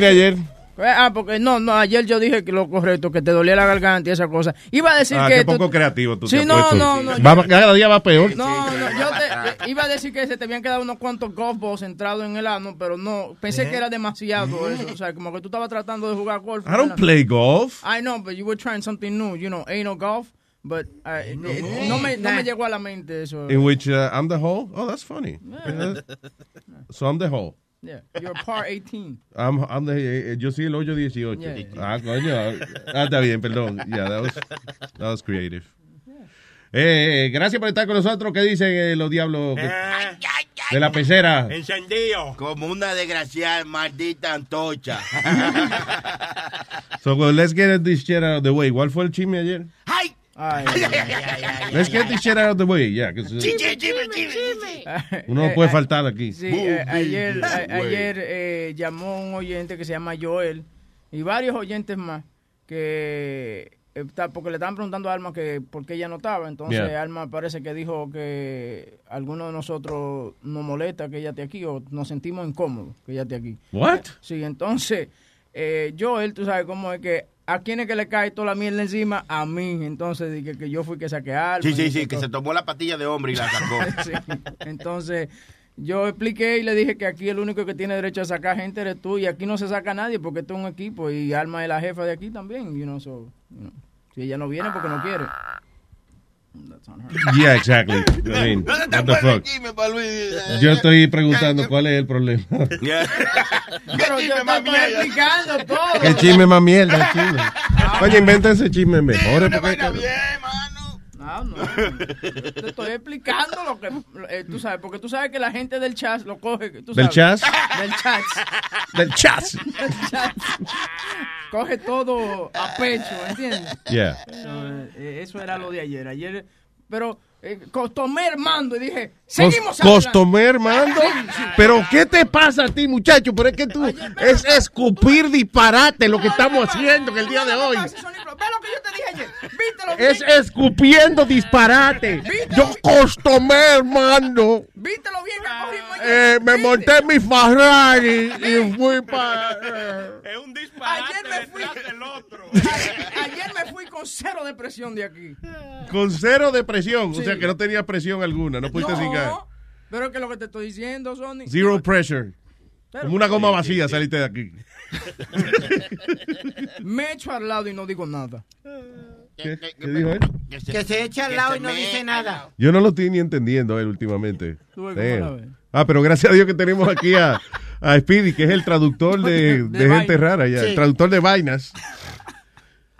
Vine ayer? Ah, porque no, no, ayer yo dije que lo correcto, que te dolía la garganta y esa cosa. Iba a decir Ah, que... qué tú- poco creativo tú Sí, te no, no, no, Va- yo- cada día va peor. No, no, yo te, iba a decir que se te habían quedado unos cuantos golf balls entrados en el ano, pero no, pensé que era demasiado eso. O sea, como que tú estabas tratando de jugar golf. I don't play golf. I know, but you were trying something new, you know, ain't no golf. But uh, eh, eh, no, me, no me llegó a la mente eso. In which uh, I'm the hole. Oh, that's funny. So I'm the hole. Yeah, you're par 18. I'm, I'm the, eh, eh, yo soy el hoyo 18. Yeah. Ah, coño. Ah, está bien, perdón. Yeah, that was, that was creative. Eh, eh, gracias por estar con nosotros. ¿Qué dicen eh, los diablos que- de la pecera? Encendido. Como una desgraciada maldita antorcha. So well, let's get this shit out of the way. ¿Cuál fue el chisme ayer? ¡Ay! Ay, Let's get this shit out of the way. Yeah, uno no puede faltar aquí. Sí, eh, ayer, a- ayer eh, llamó un oyente que se llama Joel y varios oyentes más que eh, porque le estaban preguntando a Alma que por qué ella no estaba. Entonces Yeah. Alma parece que dijo que alguno de nosotros nos molesta que ella esté aquí o nos sentimos incómodos que ella esté aquí. What? Sí, entonces eh, Joel, tú sabes cómo es que a quién es que le cae toda la mierda encima a mí. Entonces dije que yo fui que saqué a Alma. Sí, sí, sí, que se tomó la patilla de hombre y la sacó. Sí. Entonces, yo expliqué y le dije que aquí el único que tiene derecho a sacar gente eres tú y aquí no se saca nadie porque esto es un equipo y Alma es la jefa de aquí también, you know, so, you know. Si ella no viene porque no quiere. That's on her. Yeah, exactly. I mean, what the fuck? Yo estoy preguntando cuál es el problema. Pero yo estoy explicando todo. ¿Qué chisme más mierda? chisme? Oye, invéntense chismes mejores. porque- No, no. Te estoy explicando lo que eh, tú sabes, porque tú sabes que la gente del chat lo coge. ¿tú ¿Del sabes? chat? Del chat. Del chat. Del chat. Coge todo a pecho, ¿entiendes? Yeah. Eh, eso era lo de ayer. Ayer, pero eh, tomé hermando y dije, seguimos adelante. Costomer, mando. Pero, ¿qué te pasa a ti, muchacho? Pero es que tú, es escupir disparate lo que estamos haciendo en el día de hoy. Ve lo que yo te dije ayer. Vítelo bien. Es escupiendo disparate. Yo costomer, mando. Vítelo bien que cogimos ayer. Eh, me monté en mi Ferrari y fui para... Es un Ayer me fui. A- Ayer me fui con cero depresión de aquí. Con cero depresión. Sí. O sea que no tenía presión alguna. No pudiste cingar. No, pero es que lo que te estoy diciendo, Sony. Zero pressure. Pero- Como una goma vacía saliste de aquí. Me echo al lado y no digo nada. ¿Qué, qué dijo él? Que se echa al lado y no dice nada. Yo no lo estoy ni entendiendo él últimamente. Ah, pero gracias a Dios que tenemos aquí a, a Speedy, que es el traductor de, De de gente rara, ya, Sí. el traductor de vainas.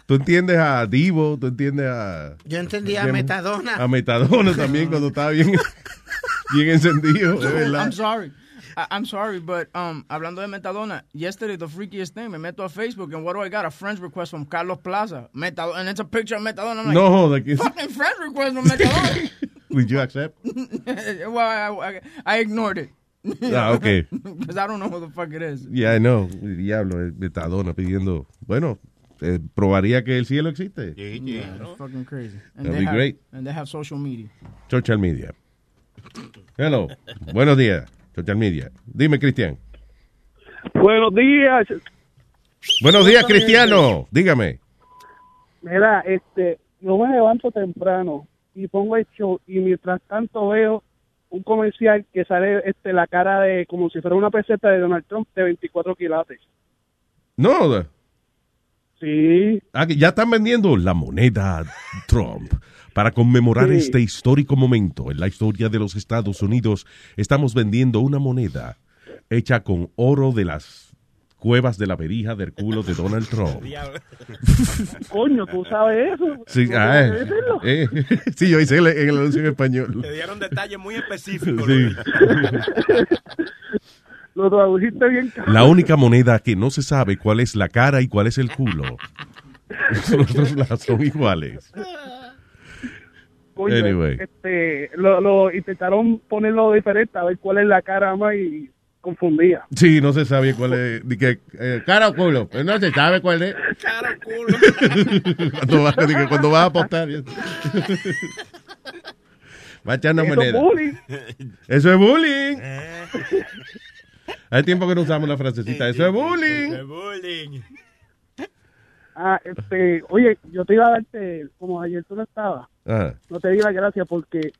Tú entiendes a Divo, tú entiendes a... Yo entendí a. Metadona. A Metadona también cuando estaba bien, bien encendido, es verdad. I'm sorry. I'm sorry, but um, hablando de metadona, yesterday the freakiest thing, me meto a Facebook and what do I got? A friend request from Carlos Plaza, metadona, and it's a picture of metadona. I'm like, No joda. que- fucking friend request from metadona. Would you accept? well, I, I, I ignored it. Ah, okay. Because I don't know who the fuck it is. Yeah, I know. Diablo, eh, Metadona pidiendo. Bueno, eh, probaría que el cielo existe. Yeah, it's fucking crazy. And That'd they be have, great. And they have social media. Social media. Hello. Buenos días. Social media. Dime, Cristian. Buenos días. Buenos días, Cristiano. Dígame. Mira, este, yo me levanto temprano y pongo el show y mientras tanto veo un comercial que sale este la cara de como si fuera una peseta de Donald Trump de 24 quilates. No. Sí, ah, que ya están vendiendo la moneda Trump. Para conmemorar Sí. este histórico momento en la historia de los Estados Unidos, estamos vendiendo una moneda hecha con oro de las cuevas de la verija del culo de Donald Trump. coño, tú sabes eso. Sí, ¿Tú ah, sabes eh, eh, sí, yo hice el, el anuncio en español. Le dieron detalles muy específicos. Sí. Lo tradujiste bien. La única moneda que no se sabe cuál es la cara y cuál es el culo. Los dos son iguales. Coño, Anyway. este, lo, lo intentaron ponerlo diferente a ver cuál es la cara más y confundía. Sí, no se sabe cuál es. di que, eh, cara o culo. Pues no se sabe cuál es. Cara culo. cuando, vas, di que cuando vas a apostar. Va a echar una Eso es moneda. bullying. Eso es bullying. Hay tiempo que no usamos la frasecita. Eso es bullying. De bullying. Ah, este, oye, yo te iba a darte, como ayer tú no estabas, Ah, no te di las gracias porque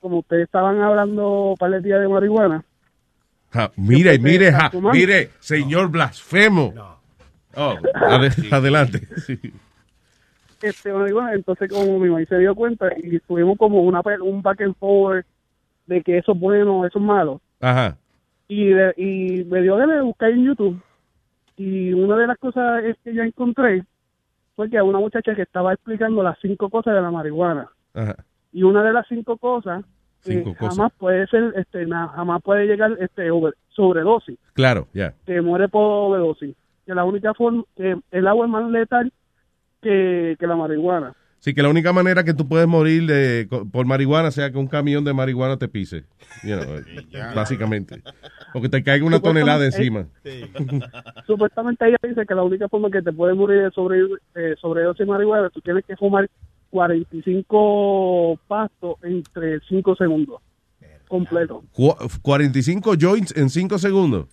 como ustedes estaban hablando para el día de marihuana, ja, mire, mire, ja, mire, señor blasfemo. Oh, ade- adelante. Sí. este marihuana, entonces como mi mamá se dio cuenta y estuvimos como una un back and forward de que eso es bueno, eso es malo. Ajá. Y, de- y me dio de buscar en YouTube y una de las cosas es que yo encontré fue que a una muchacha que estaba explicando las cinco cosas de la marihuana. Ajá. y una de las cinco cosas cosas. jamás puede ser este na- jamás puede llegar este over- sobredosis Claro, ya. que muere por overdosis que la única forma que el agua es más letal que, que la marihuana Sí, que la única manera que tú puedes morir de, co- por marihuana sea que un camión de marihuana te pise. You know, eh, básicamente. O que te caiga una tonelada encima. supuestamente ella dice que la única forma que te puede morir de sobre, eh, sobredosis de marihuana tú tienes que fumar 45 pastos entre 5 segundos completo Cu- 45 joints en 5 segundos.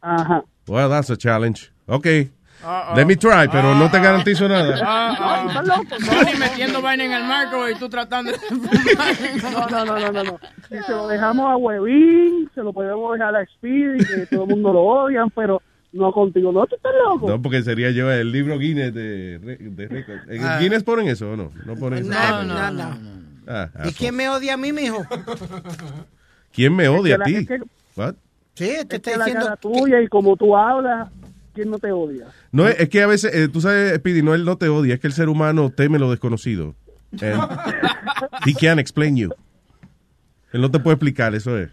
ajá Well, that's a challenge. Okay. Let me try, pero no te garantizo nada. Ah, ah. Sony metiendo vaina en el marco y tú tratando de No, no, no, no, no, no. Si se lo dejamos a Huevín, se lo podemos dejar a Speedy, que todo el mundo lo odian, pero no contigo. No, tú estás loco. No, porque sería yo el libro Guinness de, de récord. ¿En Ah. Guinness ponen eso o no? No ponen eso. No, no, no. Ah, ¿Y quién me odia a mí, mijo? ¿Quién me odia a la- ti? es que- What? Sí, te Es estoy que la diciendo. cara tuya y como tú hablas, ¿quién no te odia? No, es, es que a veces, eh, tú sabes, Speedy, no, él no te odia, es que el ser humano teme lo desconocido. And he can't explain you. Él no te puede explicar, eso es.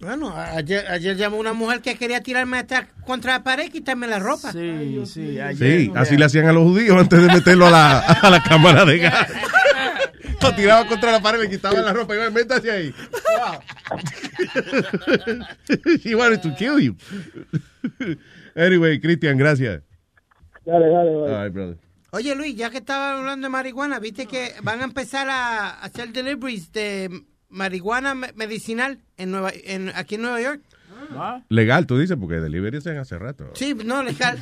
Bueno, ayer, ayer llamó una mujer que quería tirarme hasta contra la pared y quitarme la ropa. Sí, sí, ayer. Sí, así le hacían a los judíos antes de meterlo a la, a la cámara de gas. Lo tiraba contra la pared, le quitaban la ropa y iba, métase ahí. He wanted to kill you. Anyway, Cristian, gracias. Dale, dale, dale. All right, brother. Oye, Luis, ya que estaba hablando de marihuana, viste que van a empezar a hacer deliveries de marihuana me- medicinal en Nueva, en, aquí en Nueva York. Legal, tú dices, porque delivery hacen hace rato. Sí, no, legal.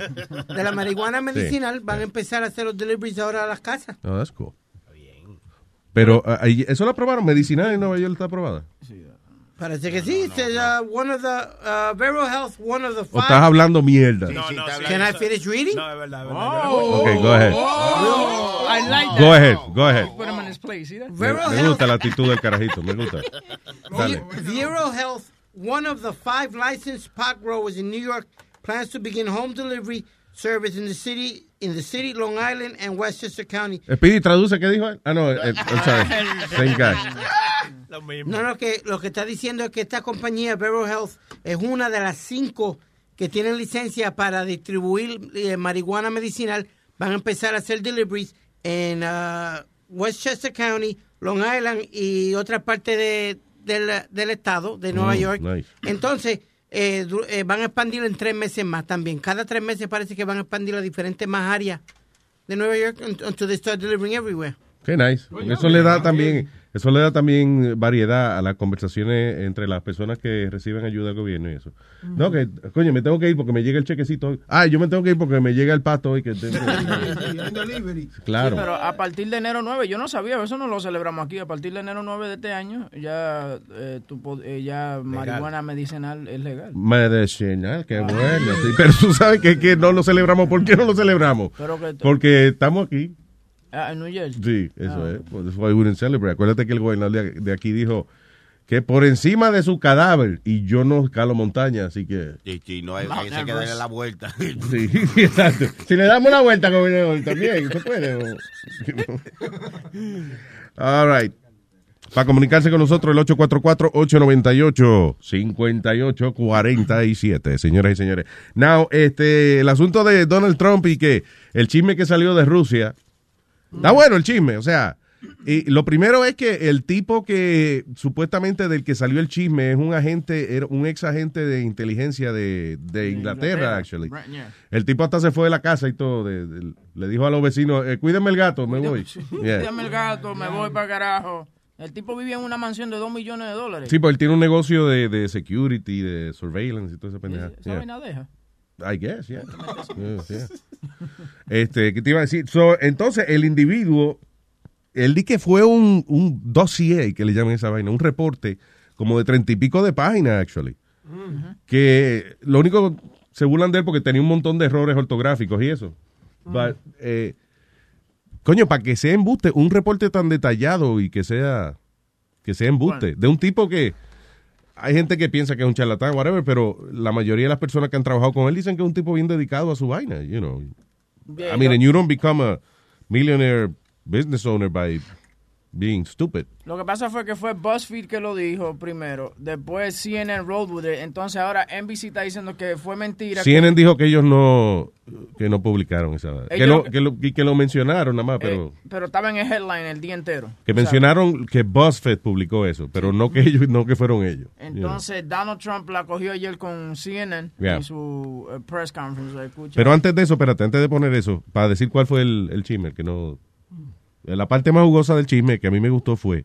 De la marihuana medicinal van a empezar a hacer los deliveries ahora a las casas. No, that's cool. Pero, ah, ¿eso lo aprobaron? ¿Medicinal en Nueva York está aprobada? Parece que sí. Says, uh, one of the, uh, Vero Health, one of the ¿O five. estás hablando mierda? No, no, sí. Can I finish reading? No, es verdad, es verdad. Oh, Ok, go ahead. oh, I like that. Go ahead, go ahead. Put him in his place, see that? Me, me Health, gusta la actitud del carajito, me gusta. Dale. Vero Health, one of the five licensed pot growers in New York, plans to begin home delivery service in the city, in the city, Long Island, and Westchester County. Speedy, traduce, ¿qué dijo él? Ah, no, eh, I'm sorry. Same guy. Lo mismo. No, no, que lo que está diciendo es que esta compañía, Vero Health, es una de las cinco que tienen licencia para distribuir eh, marihuana medicinal. Van a empezar a hacer deliveries en ah, Westchester County, Long Island y otra parte de, del, del estado de Nueva Mm, York. nice. Entonces, eh, eh, van a expandir en tres meses más también. Cada tres meses parece que van a expandir a diferentes más áreas de Nueva York un- until they start delivering everywhere. Qué nice. Eso le da también, eso le da también variedad a las conversaciones entre las personas que reciben ayuda del gobierno y eso. No, que, coño, me tengo que ir porque me llega el chequecito hoy. Ah, yo me tengo que ir porque me llega el pato hoy. Que tengo- Claro. Sí, pero a partir de enero 9, yo no sabía, eso no lo celebramos aquí. A partir de enero 9 de este año, ya, eh, tu eh, ya marihuana medicinal es legal. Medicinal, qué bueno. sí. Pero tú sabes que, que no lo celebramos. ¿Por qué no lo celebramos? Pero que- Porque estamos aquí. Ah, en New Jersey. Sí, eso Ah. es. That's why we wouldn't celebrate. Acuérdate que el gobernador de, aquí dijo que por encima de su cadáver, y yo no escalo montaña, así que... Sí, sí, no hay, hay que darle la vuelta. Sí, exacto. Si le damos una vuelta, gobernador, también, ¿se puede? o- All right. Para comunicarse con nosotros, el 844-898-5847, señoras y señores. Now, este, el asunto de Donald Trump y que el chisme que salió de Rusia, está bueno el chisme, o sea, y lo primero es que el tipo que supuestamente del que salió el chisme es un agente, era un ex agente de inteligencia de, de Inglaterra, actually. Right, yeah. El tipo hasta se fue de la casa y todo. de- de- le dijo a los vecinos, eh, cuídenme el gato, me voy. Yeah. El gato, me voy para carajo. El tipo vivía en una mansión de 2 millones de dólares. Sí, pues él tiene un negocio de, de security, de surveillance y toda esa pendeja. Esa Yeah. vaina deja. I guess, yeah. Este, ¿qué te iba a decir? So, entonces, el individuo, él di que fue un, un dossier, que le llaman esa vaina, un reporte como de treinta y pico de páginas, actually. Que lo único, se burlan de él porque tenía un montón de errores ortográficos y eso. But, eh, coño, para que sea embuste, un reporte tan detallado y que sea, que sea embuste, de un tipo que hay gente que piensa que es un charlatán, whatever, pero la mayoría de las personas que han trabajado con él dicen que es un tipo bien dedicado a su vaina, you know. Yeah, I mean, and you don't become a millionaire business owner by being stupid. Lo que pasa fue que fue BuzzFeed que lo dijo primero, después CNN rolled with it, entonces ahora NBC está diciendo que fue mentira. CNN dijo que ellos no que no publicaron esa que Ellos- lo, que, lo, que lo mencionaron nada más, que, pero eh, pero estaba en el headline el día entero. que ¿sabes? mencionaron que BuzzFeed publicó eso, pero no que ellos no que fueron ellos. you know. Entonces Donald Trump la cogió ayer con CNN Yeah. en su eh, press conference. la escucha. Pero antes de eso, espérate, antes de poner eso, para decir cuál fue el, el chisme, que no... La parte más jugosa del chisme que a mí me gustó fue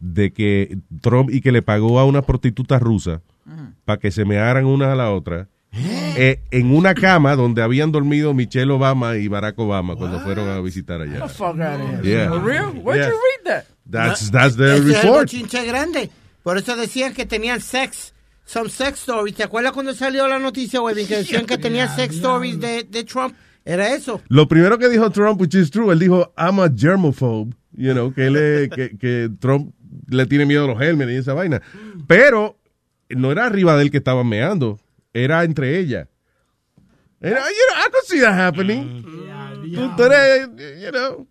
de que Trump y que le pagó a una prostituta rusa para que se mearan una a la otra eh, en una cama donde habían dormido Michelle Obama y Barack Obama cuando fueron a visitar allá. Yeah. For real? Where'd Yeah. you read that? That's, that's the es el report. bochinche grande. Por eso decían que tenían sex. Some sex stories. ¿Te acuerdas cuando salió la noticia, Webin? Que decían que tenían sex stories de, de Trump. Era eso. Lo primero que dijo Trump, which is true, él dijo, I'm a germophobe, you know, que, él es- que, que Trump le tiene miedo a los gérmenes y esa vaina. Pero no era arriba de él que estaban meando, era entre ellas. Era, you know, I could see that happening. Tú, tú eres, you know,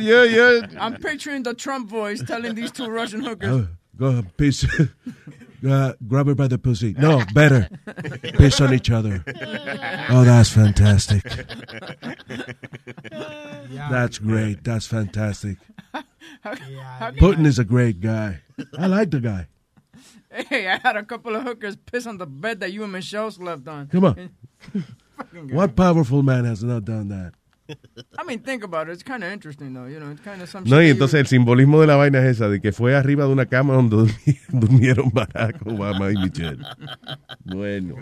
yo, yo, I'm picturing the Trump voice telling these two Russian hookers. Oh, go piss, uh, grab her by the pussy. No, better, piss on each other. Oh, that's fantastic. That's great. That's fantastic. How can- Putin is a great guy. I like the guy. Hey, I had a couple of hookers piss on the bed that you and Michelle slept on. Come on. What powerful man has not done that? I mean, think about it. It's kind of interesting, though. You know, it's kind of some No, shit y entonces el simbolismo de la vaina es esa, de que fue arriba de una cama donde durmi- durmieron Barack Obama y Michelle. Bueno.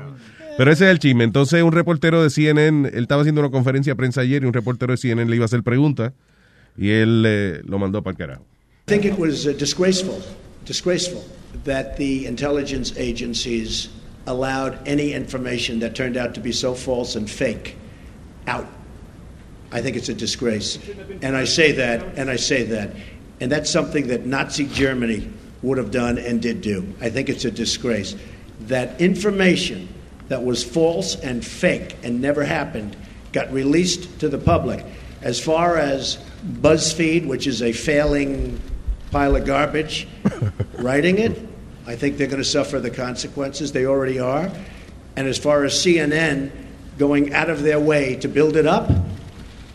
Pero ese es el chisme. Entonces un reportero de CNN, él estaba haciendo una conferencia de prensa ayer y un reportero de CNN le iba a hacer preguntas y él eh, lo mandó para el carajo. I think it was uh, disgraceful, disgraceful that the intelligence agencies allowed any information that turned out to be so false and fake out. I think it's a disgrace. And I say that, and I say that. And that's something that Nazi Germany would have done and did do. I think it's a disgrace. That information that was false and fake and never happened got released to the public. As far as BuzzFeed, which is a failing pile of garbage writing it. I think they're going to suffer the consequences. They already are. And as far as CNN going out of their way to build it up,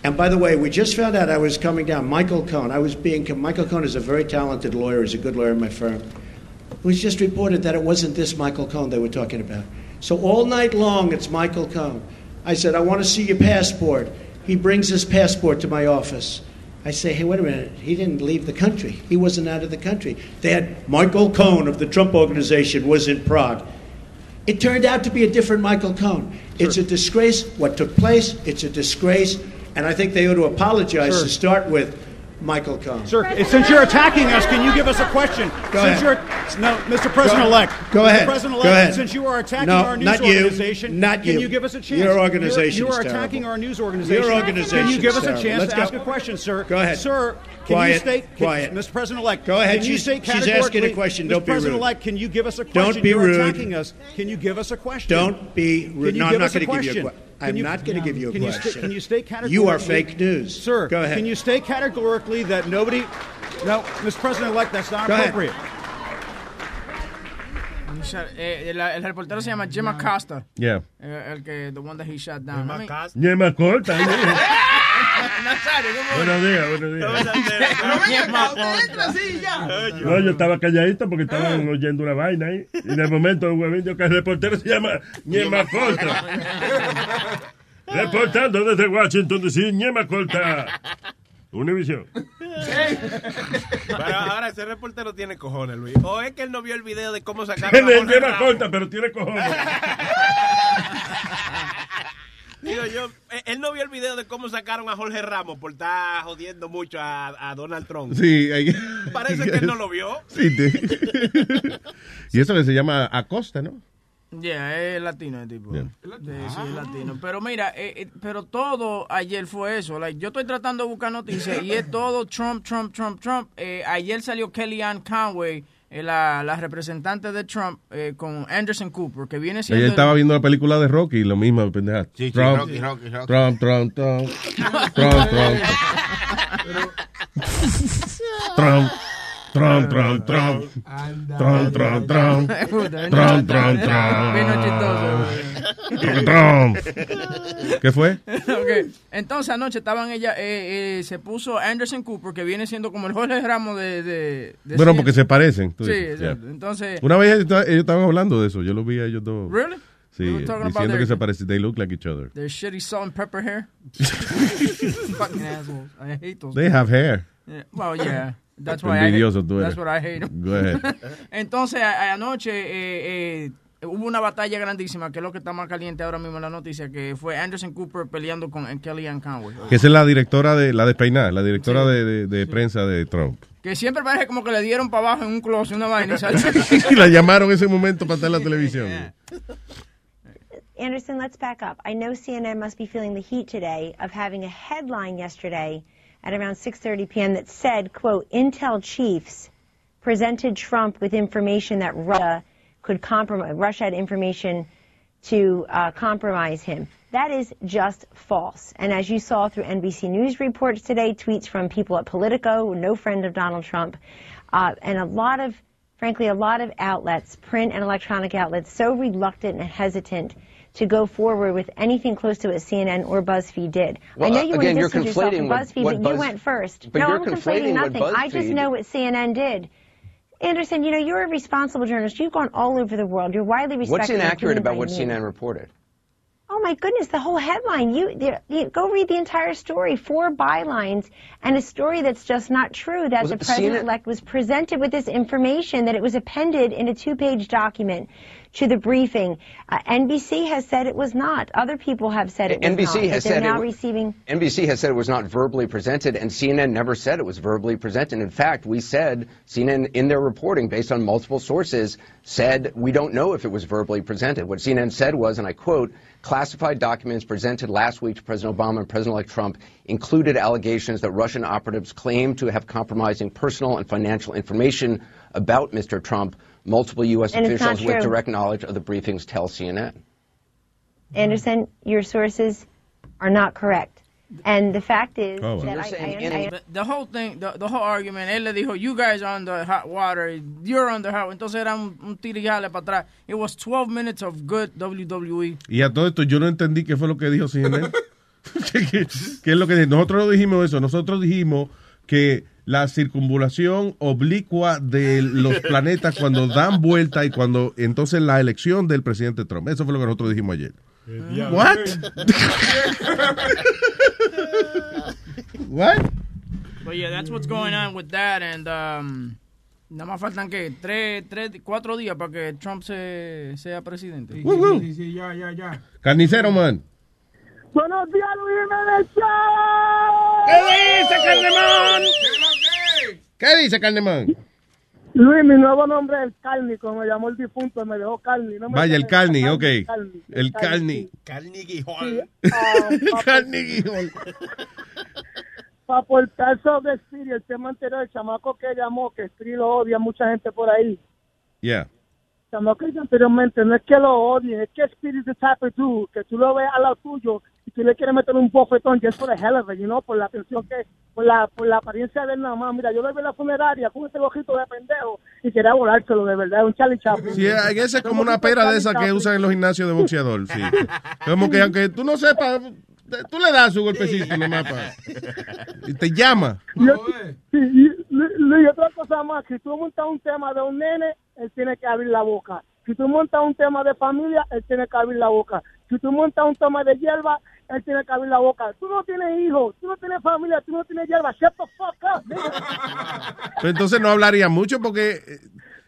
and by the way, we just found out I was coming down. Michael Cohn, I was being. Michael Cohn is a very talented lawyer. He's a good lawyer in my firm. It was just reported that it wasn't this Michael Cohn they were talking about. So all night long, it's Michael Cohn. I said, I want to see your passport. He brings his passport to my office. I say, hey, wait a minute. He didn't leave the country. He wasn't out of the country. They had Michael Cohn of the Trump Organization was in Prague. It turned out to be a different Michael Cohn. It's a disgrace what took place. It's a disgrace. And I think they ought to apologize Sir. to start with Michael Cohn. Sir, since you're attacking us, can you give us a question? Go since ahead. you're no, Mr. President-elect. Go Mr. ahead. President-elect, Go ahead. Since you are attacking No, our news not you. organization, Not can you. you give us a chance? Your organization You're, you're attacking terrible. our news organization. Your organization Can you give us a chance Let's to go. ask a question, sir? Go ahead. Sir, can Quiet. you state, can- Quiet. Mr. President-elect? Go ahead. Can you She's- state she's asking a question. Don't be rude. President-elect, can you give us a question? Don't be You're rude. attacking us. Can you give us a question? Don't be rude. You No, I'm not going to give you a question? Question. Can I'm you- not going to give you a can you sta- question. can you state categorically? You are fake news. Sir, Go ahead. can you state categorically that nobody... No, Mr. President-elect, that's not Go ahead. appropriate. He shot- eh, el, el reportero se llama Jim Acosta. Yeah. Eh, el que, the one that he shot down. I mean- Ñema corta. ¿eh? Nazario, ¿cómo Buenos días, buenos días. Ñema corta. No, yo estaba calladito porque estaban oyendo una vaina ahí. Y de momento un huevín que el reportero se llama Ñema Corta. Reportando desde Washington DC, Ñema Corta. Univisión. Pero ahora ese reportero tiene cojones, Luis. O es que él no vio el video de cómo sacaron Tiene Ñema. Corta, pero tiene cojones. Digo yo, eh, él no vio el video de cómo sacaron a Jorge Ramos por estar jodiendo mucho a, a Donald Trump. Sí. Parece que él no lo vio. Sí, te- y eso que se llama Acosta, ¿no? Yeah, es latino el tipo. Sí, sí, es latino. Pero mira, eh, eh, pero todo ayer fue eso. Like, yo estoy tratando de buscar noticias y es todo Trump, Trump, Trump, Trump. Eh, ayer salió Kellyanne Conway, la, la representante de Trump, eh, con Anderson Cooper, que viene siendo... Ella el- estaba viendo la película de Rocky y lo mismo, pendeja. Sí, sí, Trump, Rocky, Rocky, Rocky. Trump, Trump, Trump, Trump, Trump. Trump. Trump, Trump, Trump. Trump, Trump, Trump. Trump, Trump, Trump. Trump. ¿Qué fue? Ok, Entonces anoche estaban ella, eh, eh, se puso Anderson Cooper, que viene siendo como el Jorge Ramos de... de, de Bueno, porque se parecen. tú Sí, exacto. yeah. Entonces... Una vez ellos esta- ellos estaban hablando de eso. Yo lo vi a ellos dos. Really? Sí, diciendo their- que se parecen. They look like each other. Their shitty salt and pepper hair. Fucking assholes. I hate those. They have hair. Yeah. Well, yeah. That's why I Envidioso hate, tú eres. That's what I hate. Go ahead. Entonces, a- anoche eh, eh, hubo una batalla grandísima, que es lo que está más caliente ahora mismo en la noticia, que fue Anderson Cooper peleando con eh, Kellyanne Conway. Que esa es la directora de la despeinada, la directora de, de- de prensa de Trump. Que siempre parece como que le dieron para abajo en un closet una vaina. y la llamaron en ese momento para estar en la televisión. Anderson, let's back up. I know CNN must be feeling the heat today of having a headline yesterday at around 6:30 p.m. that said, "quote Intel chiefs presented Trump with information that Russia could compromise. Russia had information to uh, compromise him." That is just false. And as you saw through NBC News reports today, tweets from people at Politico, no friend of Donald Trump, uh, and a lot of, frankly, a lot of outlets, print and electronic outlets, so reluctant and hesitant to go forward with anything close to what CNN or BuzzFeed did. Well, I know you uh, again, want to distance yourself from conflating what- BuzzFeed, what but Buzz- you went first. but no, you're I'm conflating conflating nothing. I just know what CNN did. Anderson, you know, you're a responsible journalist. You've gone all over the world. You're widely respected. What's inaccurate about what. CNN reported? Oh my goodness, the whole headline. You, the, the, go read the entire story. Four bylines and a story that's just not true. That Was the president-elect was presented with this information that it was appended in a two-page document to the briefing. Uh, NBC has said it was not. Other people have said it was NBC not. has said now w- receiving. NBC has said it was not verbally presented, and CNN never said it was verbally presented. In fact, we said CNN, in their reporting, based on multiple sources, said we don't know if it was verbally presented. What CNN said was, and I quote, classified documents presented last week to President Obama and President-elect Trump included allegations that Russian operatives claimed to have compromising personal and financial information about Mr. Trump. Multiple U.S. And officials with direct knowledge of the briefings tell CNN. Anderson, your sources are not correct. And the fact is Oh, that You're I, saying I, I, The, the whole thing, the, the whole argument, él le dijo, you guys are under hot water, you're under hot Entonces era un, un tirijale para atrás. It was 12 minutes of good. WWE. Y a todo esto yo no entendí qué fue lo que dijo CNN. ¿Qué, qué- qué es lo que dijo? Nosotros dijimos eso. Nosotros dijimos que la circunvulación oblicua de los planetas cuando dan vuelta y cuando entonces la elección del presidente Trump. Eso fue lo que nosotros dijimos ayer. What? What? But yeah, that's what's going on with that. And um, nada más faltan que tres, tres, cuatro días para que Trump se, sea presidente. Sí, sí, sí, ya, ya, ya. Carnicero, man. Buenos días, Luis Show. ¿Qué dice, Carnemán? ¿Qué dice, Carnemán? Luis, mi nuevo nombre es Carni, como me llamó el difunto, me dejó Carni. No me Vaya, el Carni, ok. Carni, El Carni. Carni Guijol. Carni Guijol. Para aportar sobre Spirit, el tema anterior, el chamaco que llamó, que Spirit lo odia mucha gente por ahí. Yeah. El que anteriormente, no es que lo odie, es que Spirit the type of dude, que tú lo ves al lado tuyo y tú le quieres meter un bofetón, just for the hell of it, you know, por la atención que, por la, por la apariencia de él nada más. Mira, yo lo vi en la funeraria con este ojito de pendejo y quería volárselo de verdad, un Charlie Chaplin. Sí, guess es como una pera de esa que usan en los gimnasios de boxeador, sí. Como que aunque tú no sepas, tú le das su golpecito nomás para... Y te llama. Y, Luis, y otra cosa más, si tú montas un tema de un nene, él tiene que abrir la boca. Si tú montas un tema de familia, él tiene que abrir la boca. Si tú montas un tema de hierba, él tiene que abrir la boca. Tú no tienes hijos, tú no tienes familia, tú no tienes hierba. Shut the fuck up. Pero entonces no hablaría mucho porque... eh,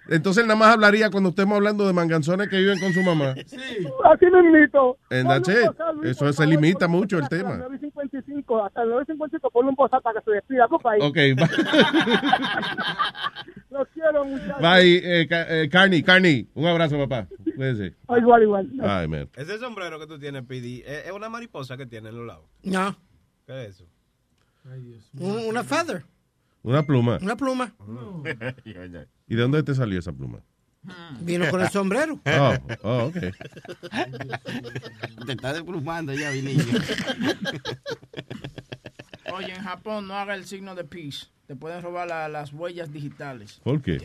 Entonces nada más hablaría cuando estemos hablando de manganzones que viven con su mamá. Así mismito. Luis, Eso se limita mucho el tema. Hasta las 9.55, hasta las 9.55, ponle un que se despida. Compa. Ok, Los quiero, muchachos. bye, eh, eh, Carney, Carney. Un abrazo, papá. Cuídense. Igual, igual. Ay, man. Ese sombrero que tú tienes, PD, ¿es una mariposa que tiene en los lados? No, ¿Qué es eso? un- una feather, Una pluma. una pluma. ¿Y de dónde te salió esa pluma? Vino con el sombrero. Oh, oh, ok. Te está desplumando ya, Vinillo. Oye, en Japón no haga el signo de peace. Te pueden robar la- las huellas digitales. ¿Por qué?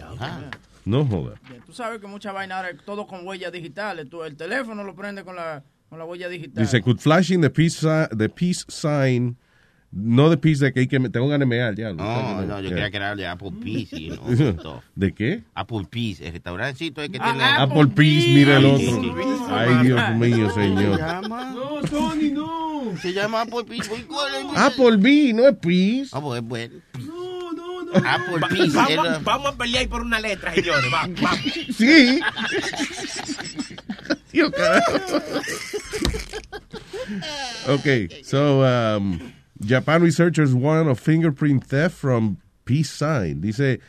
No joda. Tú sabes que mucha vaina ahora todo con huellas digitales. Tú el teléfono lo prende con la, con la huella digital. Dice, could flashing the peace, the peace sign, no de que, hay que me- te pongan a mear, ya. No, no, yo quería que era de Apple Peace y no. ¿De qué? Apple Peace, el restaurancito es que Ah, tiene. Apple Peace, mira el otro. Ay, Dios mío, ¿Se señor. llama? No, Tony, no. Se llama Apple Peace. Uy, ¿cuál es? Apple B, no es peace. Ah, pues es bueno. No, no, no. Apple Peace. vamos, era- vamos a pelear por una letra, señores. Va- vamos. Sí. Yo, carajo. Okay, so um, Japan researchers warn of fingerprint theft from peace sign. Dice,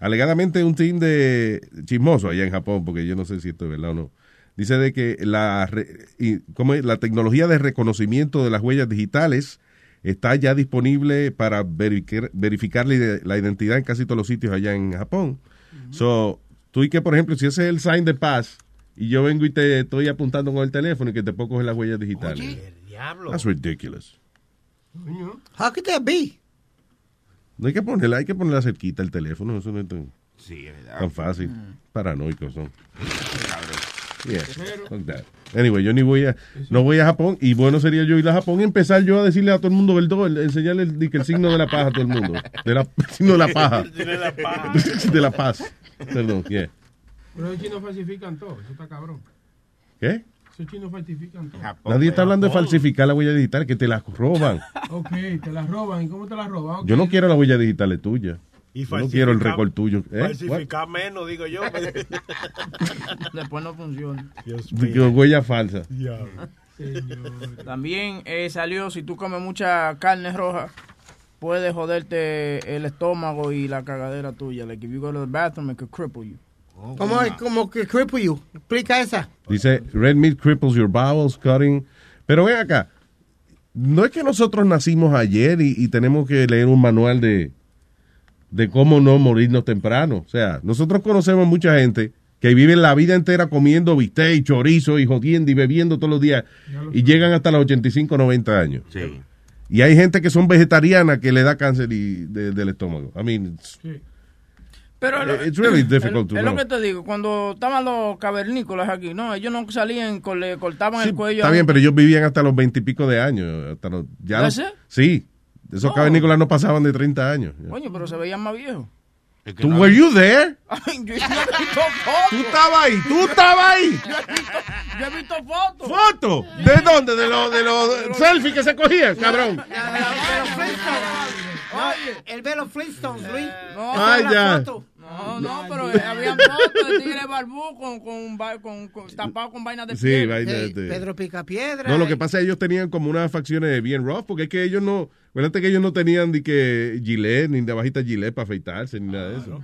alegadamente un team de chismoso allá en Japón, porque yo no sé si esto es verdad o no. Dice de que la, re- y- ¿cómo es? la tecnología de reconocimiento de las huellas digitales está ya disponible para verificar, verificar la, ide- la identidad en casi todos los sitios allá en Japón. So, tú y que, por ejemplo, si ese es el sign de paz y yo vengo y te estoy apuntando con el teléfono y que te puedo coger las huellas digitales. Diablo. That's ridiculous. How could that be? No hay que ponerla, hay que ponerla cerquita el teléfono, eso no es tan, Sí, es verdad. tan fácil. Paranoicos son. Yeah, that. Anyway, yo ni voy a, no voy a Japón y bueno sería yo ir a Japón y empezar yo a decirle a todo el mundo el do- el- enseñarle el, el signo de la paz a todo el mundo. De la, el signo de la paja. De la paz. De la paz. Perdón, yeah. Pero los chinos falsifican todo. Eso está cabrón. ¿Qué? Esos chinos falsifican todo. Nadie está hablando de falsificar la huella digital, que te la roban. Ok, te la roban. ¿Y cómo te la roban? Yo no quiero la huella digital es tuya. Y Yo no quiero el récord tuyo. ¿Eh? Falsificar menos, digo yo. Después no funciona. Digo, huella falsa. También eh, salió, si tú comes mucha carne roja, puede joderte el estómago y la cagadera tuya. Like if you go to the bathroom, it could cripple you. ¿Cómo, cómo que cripple you? Explica esa. Dice, red meat cripples your bowels, cutting. Pero ven acá, no es que nosotros nacimos ayer y, y tenemos que leer un manual de, de cómo no morirnos temprano. O sea, nosotros conocemos mucha gente que vive la vida entera comiendo bistec y chorizo y jodiendo y bebiendo todos los días y llegan hasta los 85, 90 años. Sí. Y hay gente que son vegetarianas que le da cáncer y, de- del estómago. I mean, it's, Pero Eh, it's really difficult to es lo que te digo, cuando estaban los cavernícolas aquí, no, ellos no salían, con- le cortaban Sí, el cuello. está bien, pero ellos vivían hasta los veintipico de años. Hasta los, ya los- sí, esos Oh. cavernícolas no pasaban de 30 años. Coño, pero se veían más viejos. ¿Tú, were you there? Ay, yo, he visto fotos. ¿Tú estabas ahí? ¿Tú estabas ahí? Yo he visto, yo he visto fotos. ¿Foto? ¿De dónde? ¿De los de los selfies que se cogían, cabrón? El ve los Flintstones, Luis. No, Ay, es ya. foto. No, no, pero eh, habían fotos de tigre barbú con, con, con, con- tapado con vainas de Sí, piel. vaina Ey, de- Pedro Picapiedra. No, lo que pasa es que ellos tenían como unas facciones bien rough, porque es que ellos no, acuérdate que ellos no tenían ni que gilet, ni de bajita gilet para afeitarse, ni nada de eso.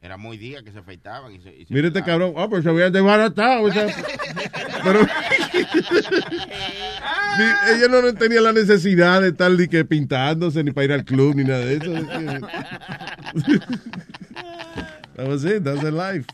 Era muy día que se afeitaban y se, y se Mira este afeitaban. cabrón, oh, pues se habían desbaratado. o sea, pero ni- ellos no tenían la necesidad de estar ni que pintándose, ni para ir al club, ni nada de eso. That was it, that's their life.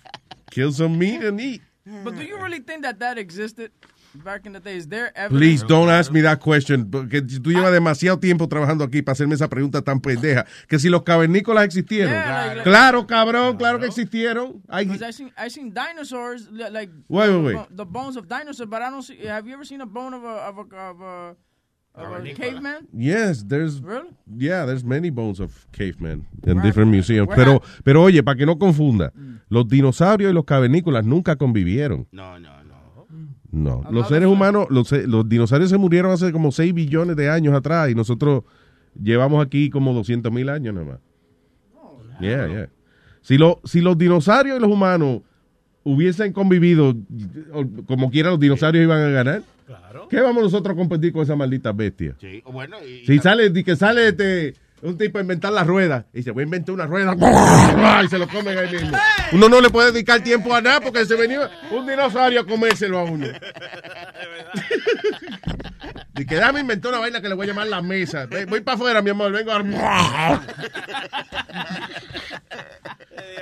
Kill some meat and eat. But do you really think that that existed back in the day? Is there evidence? Please don't ask me that question, porque tú llevas demasiado tiempo trabajando aquí para hacerme esa pregunta tan pendeja. Que si los cavernícolas existieron. Yeah, like- like- claro, cabrón, claro que existieron. Because I seen I seen dinosaurs li- like Wait, wait, wait. the bones of dinosaurs, but I don't see. Have you ever seen a bone of a of a of a, Yes, there's Really? yeah, there's many bones of cavemen in different museums. Pero, pero oye, para que no confunda, los dinosaurios y los cavernícolas nunca convivieron. No, no, no. No, los seres humanos, los, los dinosaurios se murieron hace como 6 billones de años atrás y nosotros llevamos aquí como 200 mil años nada más. Yeah, yeah. Si, lo, si los dinosaurios y los humanos hubiesen convivido, como quiera los dinosaurios iban a ganar. ¿Qué vamos nosotros a competir con esa maldita bestia? Sí, bueno, y, Si sale, di que sale este, un tipo a inventar la rueda y se voy a inventar una rueda y se lo comen ahí mismo. Uno no le puede dedicar tiempo a nada porque se venía un dinosaurio a comérselo a uno. Y que dame inventar una vaina que le voy a llamar la mesa. Voy para afuera, mi amor, vengo a...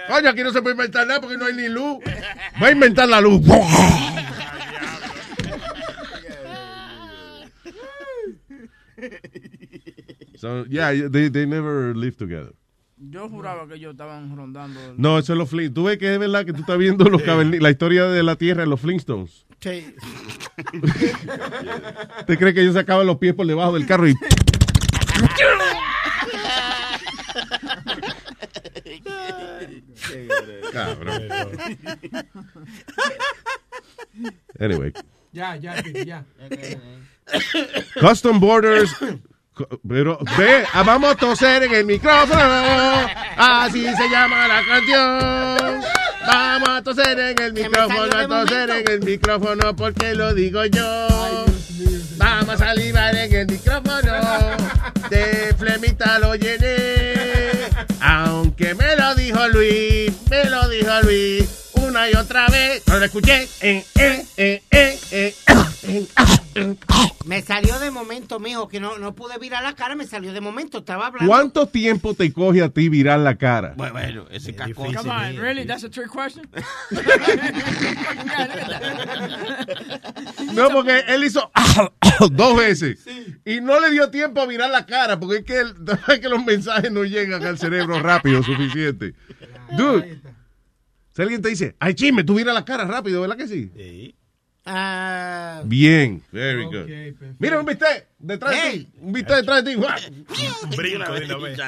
Coño, aquí no se puede inventar nada porque no hay ni luz. Voy a inventar la luz. So, yeah, they, they never lived together. Yo juraba que ellos estaban rondando. el- No, eso es los Flintstones. Tú ves que es verdad que tú estás viendo los la historia de la Tierra en los Flintstones. Sí. ¿Te crees que ellos sacaban los pies por debajo del carro y... Cabrón. Anyway. Ya, ya, ya. Custom Borders. Pero, ve, ah, vamos a toser en el micrófono. Así se llama la canción. Vamos a toser en el micrófono, a toser en el micrófono porque lo digo yo. Vamos a salivar en el micrófono. De flemita lo llené. Aunque me lo dijo Luis, me lo dijo Luis. Una y otra vez, no lo escuché. Eh, eh, eh, eh, eh, eh, eh. Me salió de momento, mijo, que no, no pude virar la cara, me salió de momento, estaba hablando. ¿Cuánto tiempo te coge a ti virar la cara? Bueno, bueno, ese casco. Come on, really? That's a trick question? No, porque él hizo dos veces y no le dio tiempo a mirar la cara porque es que, él- es que los mensajes no llegan al cerebro rápido suficiente. Dude, si alguien te dice, ay, chisme, tú miras la cara rápido, ¿verdad que sí? Ah, Bien, very good. perfecto. Mira un bistec detrás de ti, un bistec detrás de ti. Brinco de vez.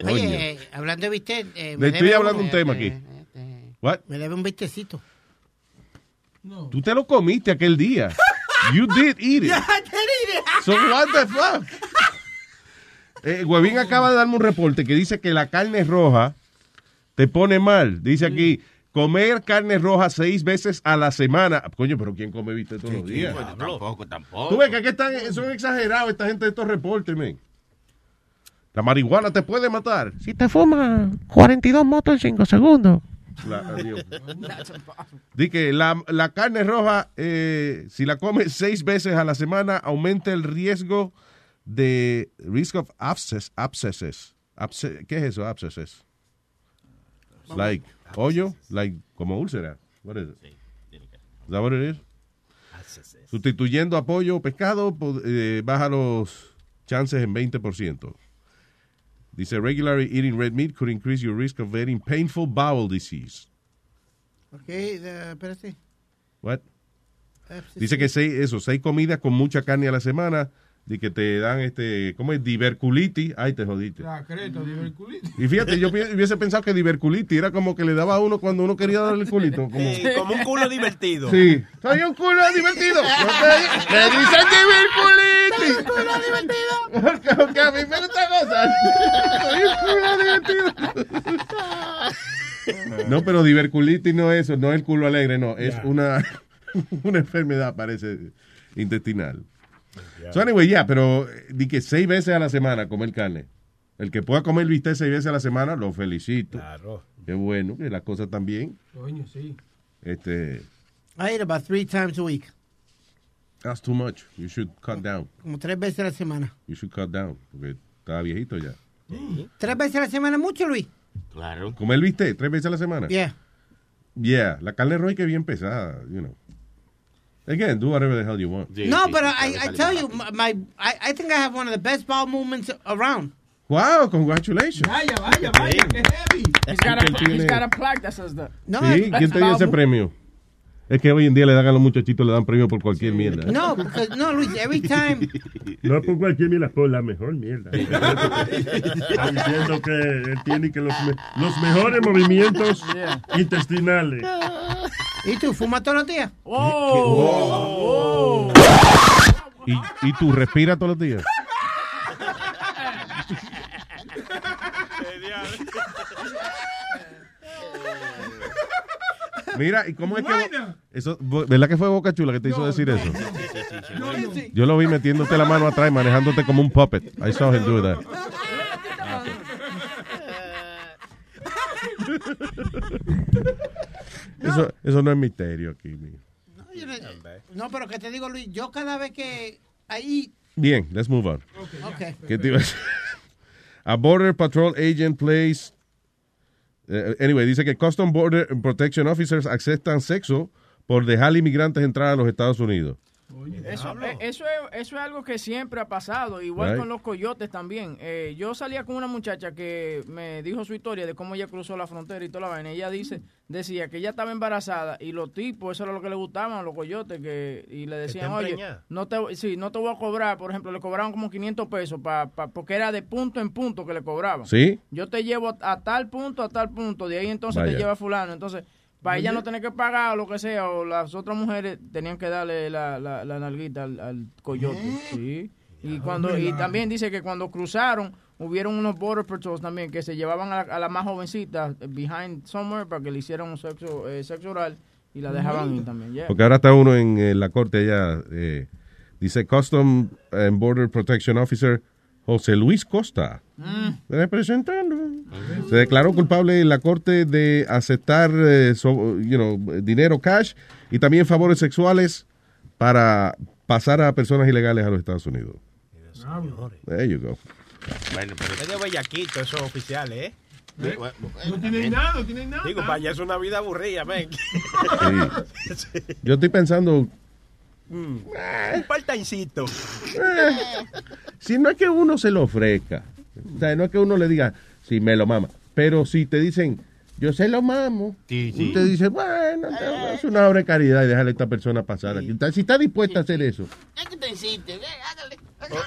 Coño. oye, eh, hablando de bistec. eh, Le me estoy debe hablando un- un tema aquí. What? Me debe un bistecito. Tú te lo comiste aquel día. You did eat it. So what the fuck? Eh, Huevín acaba de darme un reporte que dice que la carne roja te pone mal. Dice aquí, comer carne roja seis veces a la semana. Coño, pero ¿quién come viste todos los días? Tampoco, tampoco. Tú ves que aquí están, son exagerados esta gente de estos reportes, men. La marihuana te puede matar. Si te fumas 42 motos en 5 segundos. La. Di que la, la carne roja, eh, si la comes seis veces a la semana, aumenta el riesgo de risk of abscess, abscesses. Absce- ¿Qué es eso? Abscesses. Like hoyo, like como úlcera. What is it? Is that what it is? Sustituyendo a pollo o pescado, eh, baja los chances en 20%. Dice, regularly eating red meat could increase your risk of getting painful bowel disease. Ok, de- espérate. What? Sí, Dice sí. que seis, eso, seis comidas con mucha carne a la semana, de que te dan este, ¿cómo es? Diverculitis. Ay, te jodiste. La creta, diverculitis. Y fíjate, yo hubiese pensado que diverculitis era como que le daba a uno cuando uno quería darle el culito. Como, Sí, como un culo divertido. Sí. Soy un culo divertido. Me dicen diverculitis. culo divertido. Porque, porque a mí me gusta gozar. Soy un culo divertido. No, pero diverculitis no es eso, no es el culo alegre, no. Es una, una enfermedad, parece, intestinal. So anyway, ya, pero eh, di que seis veces a la semana comer carne. El que pueda comer bistec seis veces a la semana, lo felicito. Claro. Qué bueno, que las cosas también. Coño, sí. Este, I eat about three times a week. that's too much. You should cut down. Como tres veces a la semana. You should cut down. Porque está viejito ya. ¿Tres veces a la semana mucho, Luis? Claro. ¿Comer bistec tres veces a la semana? Yeah. Yeah, la carne roja que es bien pesada, you know. Again, do whatever the hell you want. no, but I, I tell you, my, my I, I think I have one of the best bowel movements around. Wow, congratulations. Vaya, vaya, vaya, qué heavy. He's got, a, he's got a plaque that says that. No, sí, ¿quién te dio ese premio? Es que hoy en día le dan a los muchachitos, le dan premio por cualquier mierda. No, because, no, Luis, every time. No por cualquier mierda, por la mejor mierda. Está diciendo que él tiene que los, me- los mejores movimientos intestinales. ¿Y tú fumas todos los días? Oh. ¿Y, y tú respiras todos los días? Mira, ¿y cómo es que... Eso, ¿Verdad que fue Boca Chula que te hizo decir eso? No, no. Yo lo vi metiéndote la mano atrás y manejándote como un puppet. I saw him do that. Eso, eso no es misterio aquí. No, yo no- no, pero que te digo, Luis, yo cada vez que ahí. Bien, let's move on. Ok. ¿Qué te iba a decir? A Border Patrol agent plays. Eh, anyway, dice que Custom Border Protection Officers aceptan sexo por dejar inmigrantes entrar a los Estados Unidos. Eso, eh, eso, es, eso es algo que siempre ha pasado, igual Right. con los coyotes también. Eh, yo salía con una muchacha que me dijo su historia de cómo ella cruzó la frontera y toda la vaina. Ella dice, decía que ella estaba embarazada y los tipos, eso era lo que le gustaban los coyotes, que, y le decían, oye, empreñada". no te, sí, no te voy a cobrar, por ejemplo, le cobraban como 500 pesos pa, pa- porque era de punto en punto que le cobraban. ¿Sí? Yo te llevo a, a tal punto, a tal punto, de ahí entonces Vaya. te lleva fulano. Entonces, para ella no tener que pagar o lo que sea, o las otras mujeres tenían que darle la, la, la nalguita al, al coyote. Sí. Y cuando y también dice que cuando cruzaron, hubieron unos border patrols también que se llevaban a la, a la más jovencita eh, behind somewhere para que le hicieran un sexo, eh, sexo oral y la dejaban ir también. yeah. Porque ahora está uno en, eh, la corte allá. eh, dice Custom and Border Protection Officer José Luis Costa. Representando. Se declaró culpable en la corte de aceptar eh, so- you know, dinero cash y también favores sexuales para pasar a personas ilegales a los Estados Unidos. There you go. Bueno, pero Medio bellaquito esos oficiales, ¿eh? No tienen nada, no tienen nada. Digo, para allá es una vida aburrida, ven. Sí. Yo estoy pensando, Mm, Un partancito. si no es que uno se lo ofrezca, o sea, no es que uno le diga, si me lo mama, pero si te dicen, yo se lo mamo, sí. usted dice, bueno, es una obra de caridad y déjale a esta persona pasar aquí. Si está dispuesta a hacer eso, Es que te insiste, ve, hágale.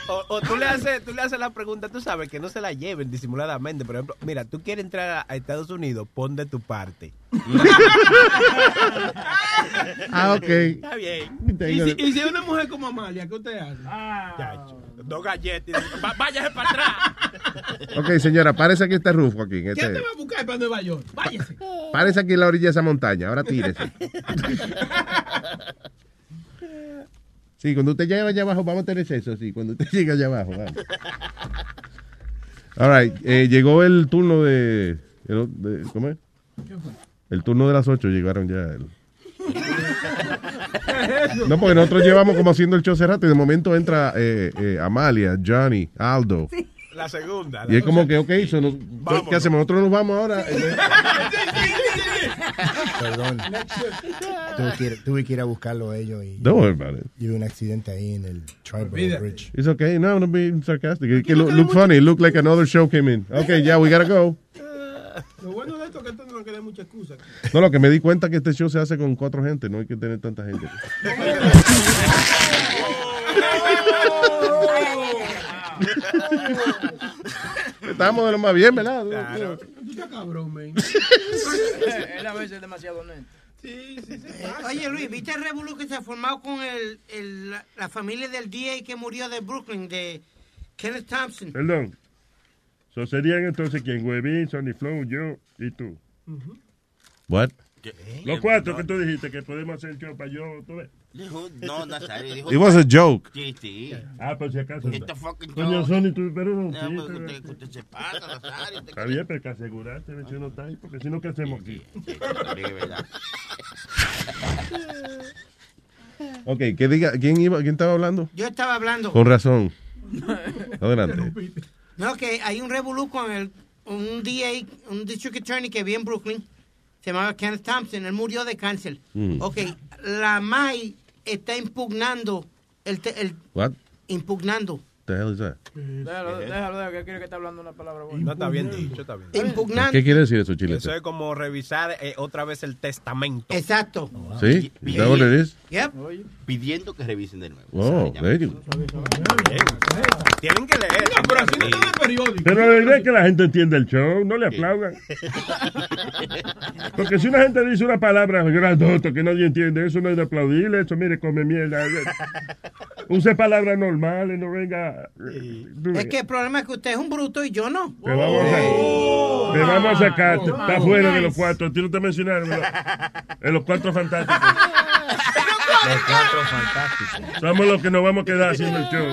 O, o- o tú, le haces, tú le haces la pregunta, tú sabes, que no se la lleven disimuladamente. Por ejemplo, mira, tú quieres entrar a, Estados Unidos, pon de tu parte. ah, ok. Está bien. ¿Y si, y si una mujer como Amalia, ¿qué usted hace? Chacho, dos galletas. Va- Váyase para atrás. Ok, señora, párese aquí este rufo aquí. en ¿Qué Este, te va a buscar para Nueva York? Váyase. párese aquí en la orilla de esa montaña, ahora tírese. Sí, cuando usted llegue allá abajo, vamos a tener eso, sí, cuando usted llegue allá abajo, vamos. All right, eh, llegó el turno de, el- de- ¿Cómo es? El turno de las 8 llegaron ya. el- No, porque nosotros llevamos como haciendo el show hace rato y de momento entra eh, eh, Amalia, Johnny, Aldo. La segunda. Y es como que, ok, so nos- ¿qué hacemos? Nosotros nos vamos ahora. Perdón. Tuve que, ir, tuve que ir a buscarlo a ellos y Don't worry about it. y hubo un accidente ahí en el Tribal Olvídate. Bridge. It's okay. No, I'm not being sarcastic. It, look, look funny. It look like another show came in. Okay, yeah, we gotta go. Lo bueno de esto es que esto no queda mucha excusa. No, lo que me di cuenta que este show se hace con cuatro gente. No hay que tener tanta gente. Estamos de lo más bien, ¿verdad? Tú estás cabrón, man. Él a veces es demasiado honesto. Sí, sí, sí. Eh, Oye, Luis, ¿viste el revolú que se ha formado con el, el- la, la familia del DA que murió de Brooklyn, de Kenneth Thompson? Perdón. So serían entonces quien, Huevín, Sonny Flow, yo y tú. What? Los cuatro que tú dijiste que podemos hacer show para yo, tú ves. Dijo, no, Nazario, dijo. It was a joke. Sí, sí. Ah, por si acaso. It's a fucking Coño. Sonny, tú, pero no. No, sí, pues, pero- usted- se pasa, Nazario. Está bien, pero que asegurarte de que uno está ahí, porque si no, ¿qué hacemos aquí? Sí, también es verdad. Ok, que diga, ¿quién, iba, ¿quién estaba hablando? Yo estaba hablando. Con razón. Adelante. No, que hay un revolú con el, un DA, un district attorney que vive en Brooklyn, se llamaba Kenneth Thompson, él murió de cáncer. Mm. Ok, la MAI está impugnando, el, el impugnando, the hell is that? Déjalo, déjalo, déjalo, que quiere que esté hablando una palabra buena. No está bien dicho, está bien. impugnando. ¿Qué quiere decir eso, Chile? Eso es como revisar eh, otra vez el testamento. Exacto. ¿Sí? Is that what it is? Yep. Pidiendo que revisen de nuevo. Oh, there you Tienen que leer. Pero así no está en el periódico. Pero la verdad es que la gente entiende el show, no le aplaudan. Porque si una gente dice una palabra grandota que nadie entiende, eso no es de aplaudirle, eso mire, come mierda. Use palabras normales, no venga. Tú Es que el problema es que usted es un bruto y yo no. Te vamos a, te vamos a sacar, está fuera de los cuatro. A ti no te mencionaron en los, cuatro fantásticos. Los cuatro fantásticos. Somos los que nos vamos a quedar haciendo el show.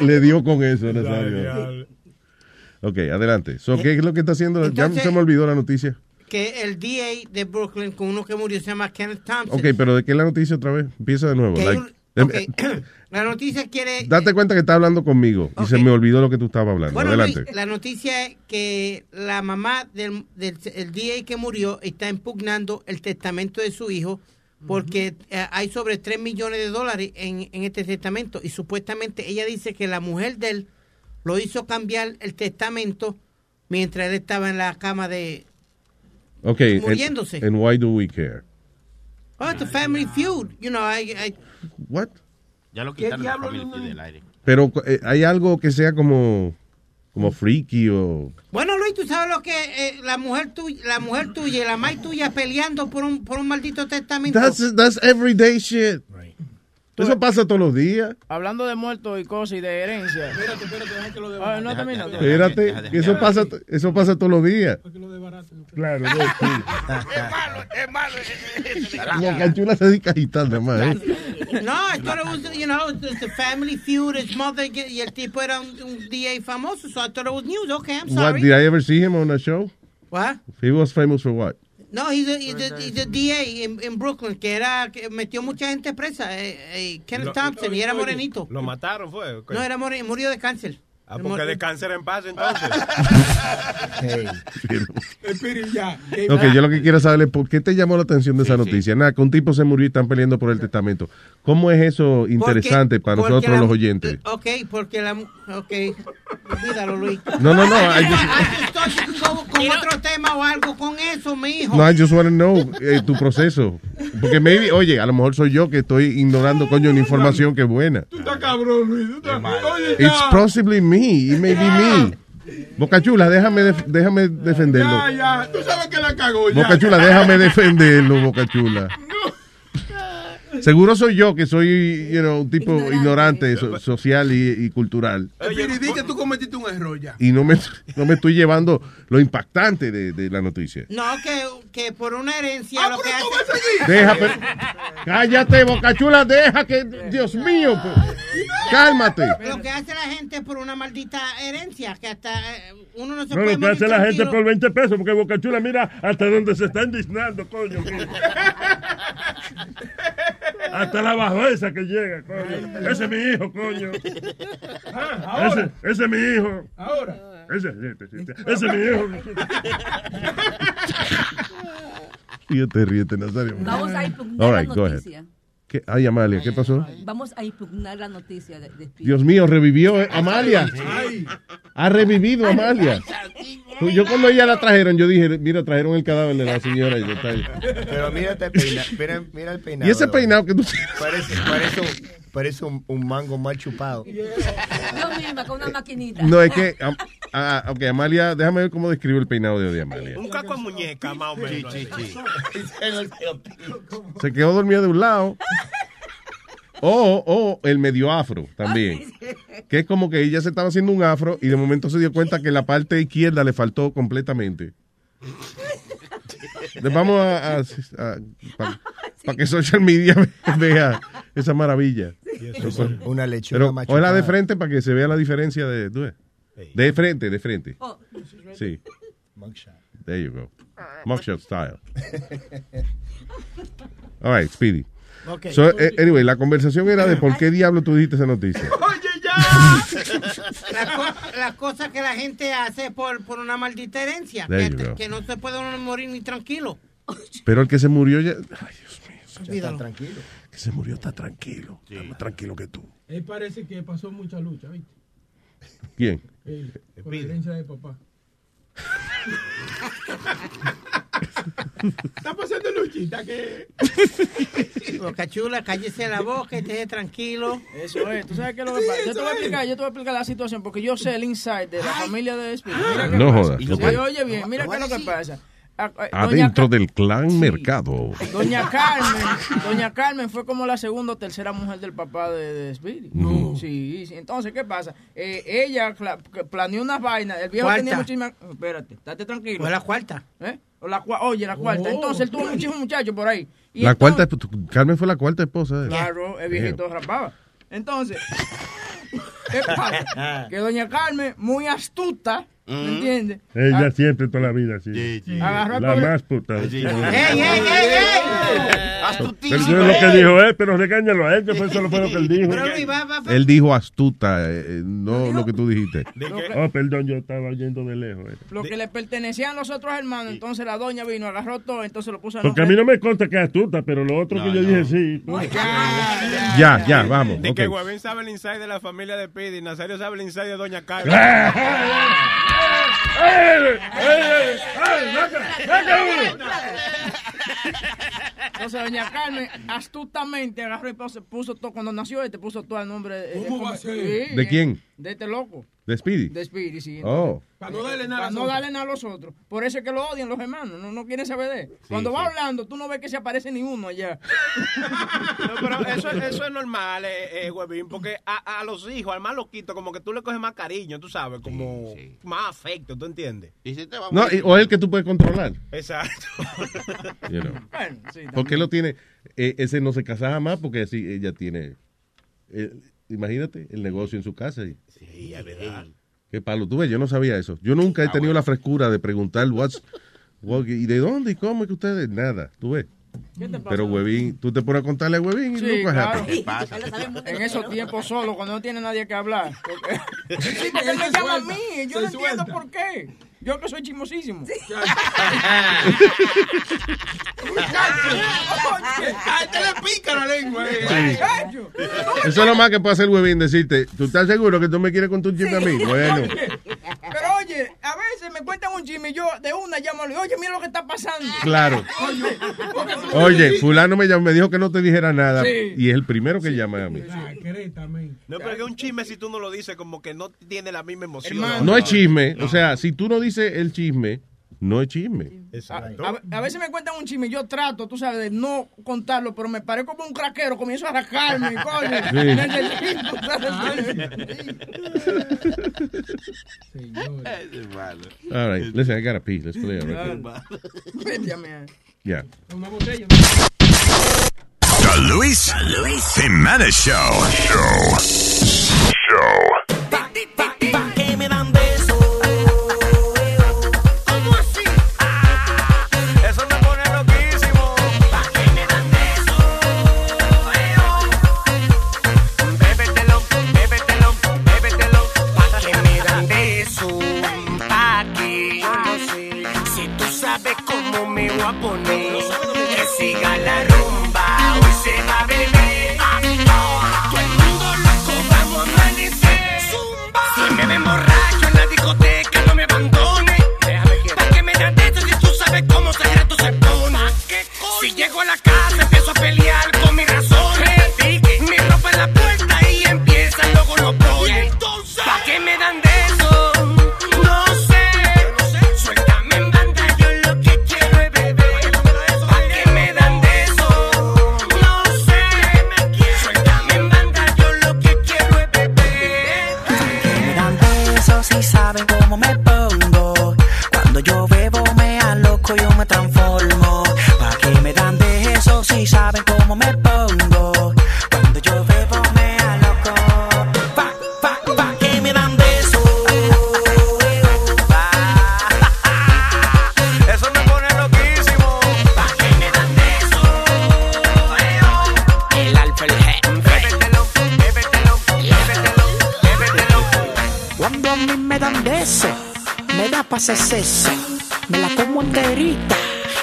Le dio con eso, Nazario. Ok, adelante. So, ¿Qué es lo que está haciendo? ya se me olvidó la noticia. Que el DA de Brooklyn, con uno que murió, se llama Kenneth Thompson. Ok, pero ¿de qué es la noticia otra vez? Empieza de nuevo. Like, un- em- ok, La noticia quiere... Date cuenta que está hablando conmigo y se me olvidó lo que tú estabas hablando. Bueno, Adelante. Luis, la noticia es que la mamá del, del el DA que murió está impugnando el testamento de su hijo porque eh, hay sobre 3 millones de dólares en, en este testamento y supuestamente ella dice que la mujer de él lo hizo cambiar el testamento mientras él estaba en la cama de... Ok. and- muriéndose. And why do we care? Oh, it's a family feud. You know, I, I- What? Ya lo ¿Qué quitaron la diablo familia no- del aire. Pero eh, hay algo que sea como, como freaky o... Bueno, Luis, tú sabes lo que eh, la mujer tuya, la mujer tuya y la madre tuya peleando por un, por un maldito testamento. That's, that's everyday shit. Eso pasa todos los días. Hablando de muertos y cosas y de herencia. Espérate, espérate, deja que lo de no termina. Espérate, eso pasa, eso pasa todos los días. Claro, no, Es malo. La canchula se dedica a agitar, nada más. ¿eh? No, I thought it was, you know, it's a family feud, his mother, y el tipo era un, un DA famoso, so I thought it was news. Okay, I'm What, sorry. did I ever see him on a show? What? He was famous for what? No, he's a, he's a, he's a DA en, Brooklyn, que era, que metió mucha gente presa, eh, eh, Kenneth Lo- Thompson, y era morenito. ¿Lo mataron fue? No, era more- murió de cáncer. Ah, porque de cáncer en paz entonces. Espere, ya. Ok, yo lo que quiero saber es por qué te llamó la atención de esa noticia. Nada, que un tipo se murió y están peleando por el testamento. ¿Cómo es eso interesante para porque nosotros la- los oyentes? Ok, porque la... Ok, olvídalo, Luis. No, no, no, I just- you could go con otro tema o algo con eso, mi hijo. No, I just want to know eh, tu proceso. Porque maybe, oye, a lo mejor soy yo que estoy ignorando, coño, una información que es buena. Tú estás cabrón, Luis. Tú estás... Oye, ya. It's possibly me, it may be me. Boca Chula, déjame, def- déjame defenderlo. Ya, ya. Tú sabes que la cagó ya. Boca Chula, déjame defenderlo, Boca Chula. Seguro soy yo que soy, you know, un tipo ignorante, so- social y, y cultural. Un error ya. Y no me, no me estoy llevando lo impactante de, de la noticia. No, que, que por una herencia Ah, lo que hace... Deja, pero- cállate, Boca Chula, deja que, Dios mío, pues, cálmate. Lo que hace la gente por una maldita herencia, que hasta eh, uno no se No, puede lo que hace la gente por 20 pesos, porque Boca Chula, mira hasta donde se está indignando, coño. Hasta la bajeza que llega, coño. Ese es mi hijo, coño. Ah. Ese, ese es mi hijo. Ahora. Ese, ese, ese, ese es mi hijo. Y te ríete, Nazario. Vamos a impugnar All la right, go ahead. noticia. ¿Qué? Ay, Amalia, ¿qué pasó? Vamos a impugnar la noticia de, de Dios mío, revivió eh, Amalia. Ha revivido Amalia. Yo cuando ella la trajeron, yo dije, mira, trajeron el cadáver de la señora. Y, yo. Pero mira este peinado. Mira, mira el peinado. ¿Y ese peinado que tú tienes? Parece, parece, un, parece un, un mango mal chupado. Yo misma con una maquinita. No, es que, am- ah, ok, Amalia, déjame ver cómo describo el peinado de hoy de Amalia. Un caco de muñeca, más o menos. Se quedó dormida de un lado. O, o el medio afro también. Que es como que ella se estaba haciendo un afro y de momento se dio cuenta que la parte izquierda le faltó completamente. Vamos a, para que social media vea esa maravilla. Una lechuga Pero machucada. la de frente para que se vea la diferencia de. ¿tú ves? De frente, de frente. Sí. There you go. Mugshot style. All right, Speedy. Ok. So, eh, anyway, la conversación era de por qué diablo tú dijiste esa noticia. La, co- la cosa que la gente hace por, por una maldita herencia. Que, no se puede uno morir ni tranquilo. Pero el que se murió ya. Ay, Olvídalo. tranquilo. que se murió está tranquilo. Está más tranquilo que tú. Él parece que pasó mucha lucha, ¿viste? ¿Quién? Él, por la herencia de papá. Está pasando luchita que... Boca chula, cállese la boca y esté tranquilo. Eso es, tú sabes qué es lo que pasa. Yo te voy a explicar, yo te voy a explicar la situación porque yo sé el inside de la familia de Speedy. Mira qué No pasa. jodas. Sí, Ok. oye bien, mira qué es lo que pasa. A- a- doña Adentro del clan mercado. Doña Carmen, Doña Carmen fue como la segunda o tercera mujer del papá de, de Speedy. No. Sí, sí. Entonces, ¿qué pasa? Eh, ella planeó unas vainas. El viejo Cuarta. tenía muchísimas. Espérate, estate tranquilo. Fue la cuarta. ¿Eh? O la cua- Oye, la cuarta. Oh. Entonces, él tuvo muchísimos muchachos por ahí. Y La entonces- cuarta, Carmen fue la cuarta esposa de. Claro, el viejito rapaba. Entonces, ¿qué pasa? Que doña Carmen, muy astuta, ¿me entiendes? Ella siempre, toda la vida, sí. Agarró al La más puta. ¡Ey, ey, ey, ey! Pero eso es lo que dijo él, pero regáñalo a él, que fue eso fue lo que él dijo. Pero Luis, va, va, va. Él dijo astuta, eh, eh, no lo que tú dijiste. Oh, perdón, yo estaba yendo de lejos. eh. Lo que le pertenecían a los otros hermanos, entonces la doña vino, agarró todo, entonces lo puso a Porque a mí no me consta que es astuta, pero lo otro que yo dije sí. Ya, ya, vamos. De ok. que Huevín sabe el inside de la familia de Pidi, Nazario sabe el inside de Doña Carmen. Entonces doña Carmen astutamente agarró y puso, puso todo, cuando nació este puso todo el nombre. ¿Cómo va a ser? Sí, ¿De quién? De este loco. ¿De Speedy? De Speedy, sí. Oh. Para no darle nada no nada a los otros. Por eso es que lo odian los hermanos. No, no quieren saber de él. Cuando va sí. hablando, tú no ves que se aparece ni uno allá. No, pero eso, eso es normal, eh, eh, Huevín, porque a, a los hijos, al más loquito, como que tú le coges más cariño, tú sabes, como más afecto, ¿tú entiendes? No, y- o el que tú puedes controlar. Exacto. you know. Bueno, sí, Porque él lo tiene. eh, ese no se casa jamás porque así ella tiene. eh, imagínate, el negocio en su casa. Y, Sí, es verdad. qué palo. Tú ves, yo no sabía eso. Yo nunca he tenido la frescura de preguntar what's, what- y de dónde y cómo es que ustedes. Nada, tú ves. ¿Qué te pasa? Pero Huevín, tú te pones a contarle a Huevín y Sí, nunca claro. happy. En esos tiempos solo, cuando no tiene nadie que hablar. Porque, sí, porque él me llama a mí. Yo no entiendo suelta. por qué. Yo que soy chismosísimo. A este le pica la lengua. eh. Sí. Eso es lo más que puede hacer Huevín, decirte, ¿tú estás seguro que tú me quieres contar un chisme a mí? Bueno, veces me cuentan un chisme yo de una llamo y oye, mira lo que está pasando. Claro. Oye, fulano me, llamó, me dijo que no te dijera nada Sí. y es el primero que llama a mí. No, pero que un chisme si tú no lo dices, como que no tiene la misma emoción. No es chisme, o sea, si tú no dices el chisme, no es chisme. A, a veces me cuentan un chisme y yo trato, tú sabes, de no contarlo, pero me paré como un craquero, comienzo a rascarme, coño. Sí. Necesito, ¿sabes? All right, listen, I got a pee. Let's play a record. Vete a mear. Yeah. Una botella. The Luis, Jimenez Show. Show. Show. a poner. Que hace cesa. Me la como enterita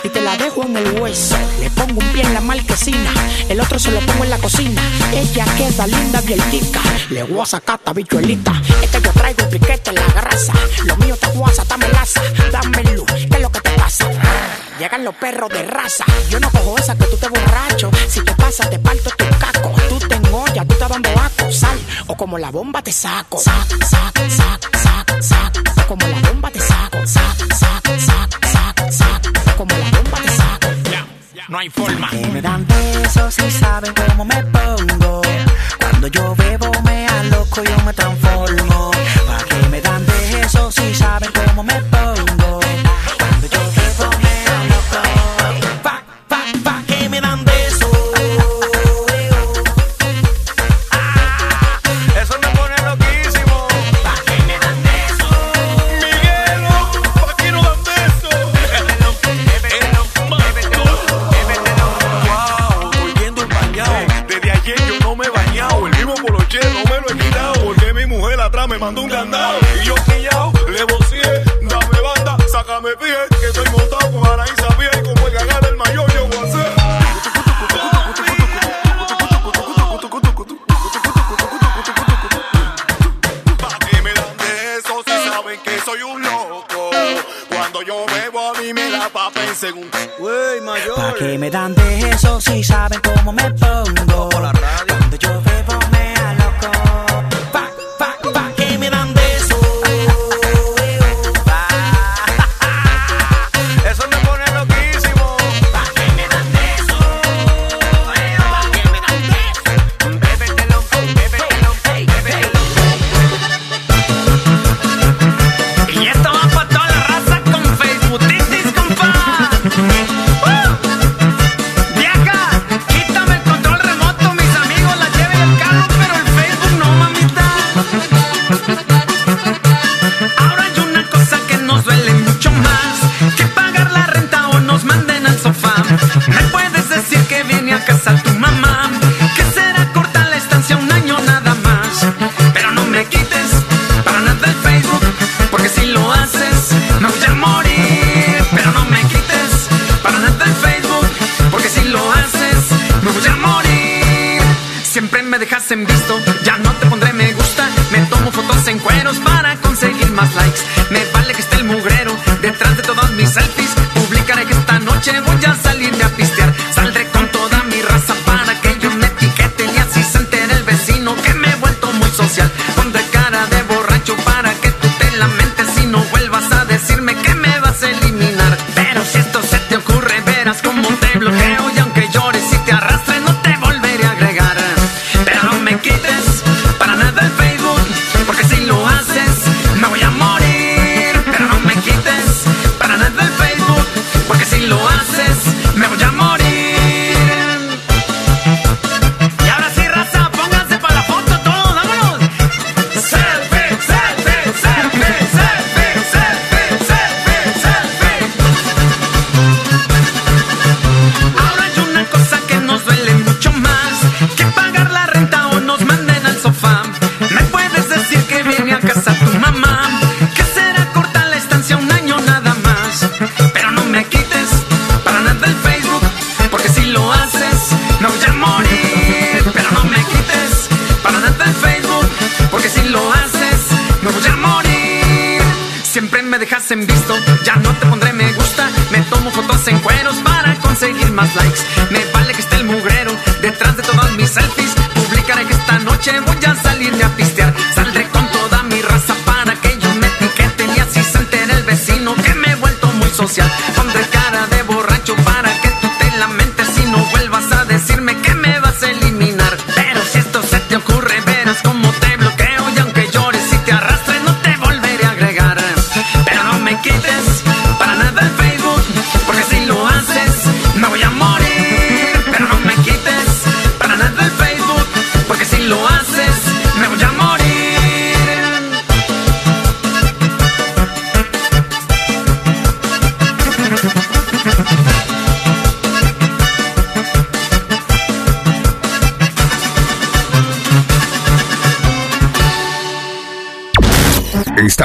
y te la dejo en el hueso. Le pongo un pie en la marquesina, el otro se lo pongo en la cocina. Ella queda linda, bieltica, le voy a sacar esta bichuelita. Es yo traigo piquete en la grasa, lo mío está guasa, está laza, dame luz, ¿qué es lo que te pasa? Llegan los perros de raza, yo no cojo esa que tú te borracho. Si te pasa, te parto tu caco, tú te engollas, tú te dando aco, sal, o como la bomba te saco. Sac, sac, sac, sac, sac, o como la bomba te saco. no hay forma. Que me dan besos y saben cómo me pongo. Cuando yo bebo me aloco, yo me transformo.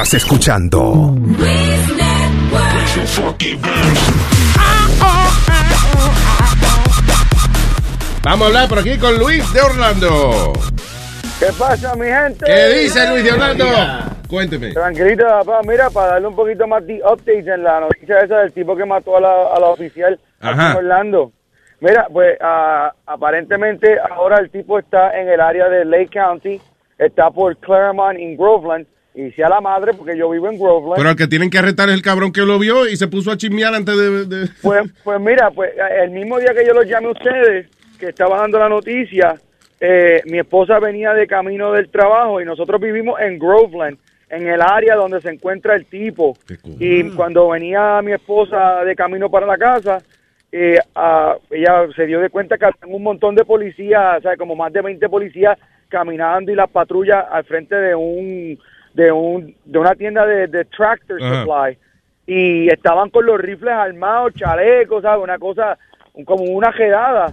Estás escuchando Vamos a hablar por aquí con Luis de Orlando. ¿Qué pasa, mi gente? ¿Qué dice Luis de Orlando? Cuénteme. Tranquilito, papá. Mira, para darle un poquito más de updates en la noticia esa del tipo que mató a la, a la oficial Ajá. en Orlando. Mira, pues ah, aparentemente ahora el tipo está en el área de Lake County, está por Claremont en Groveland, y sea la madre porque yo vivo en Groveland. Pero al que tienen que arrestar es el cabrón que lo vio y se puso a chismear antes de... de- Pues, pues mira, pues el mismo día que yo los llamé a ustedes, que estaba dando la noticia, eh, mi esposa venía de camino del trabajo y nosotros vivimos en Groveland, en el área donde se encuentra el tipo. Y cuando venía mi esposa de camino para la casa, eh, ella se dio de cuenta que había un montón de policías, o sea, como más de 20 policías caminando y las patrullas al frente de un de un de una tienda de, de tractor Ajá. supply y estaban con los rifles armados, chalecos, ¿sabes? Una cosa, un- como una jedada.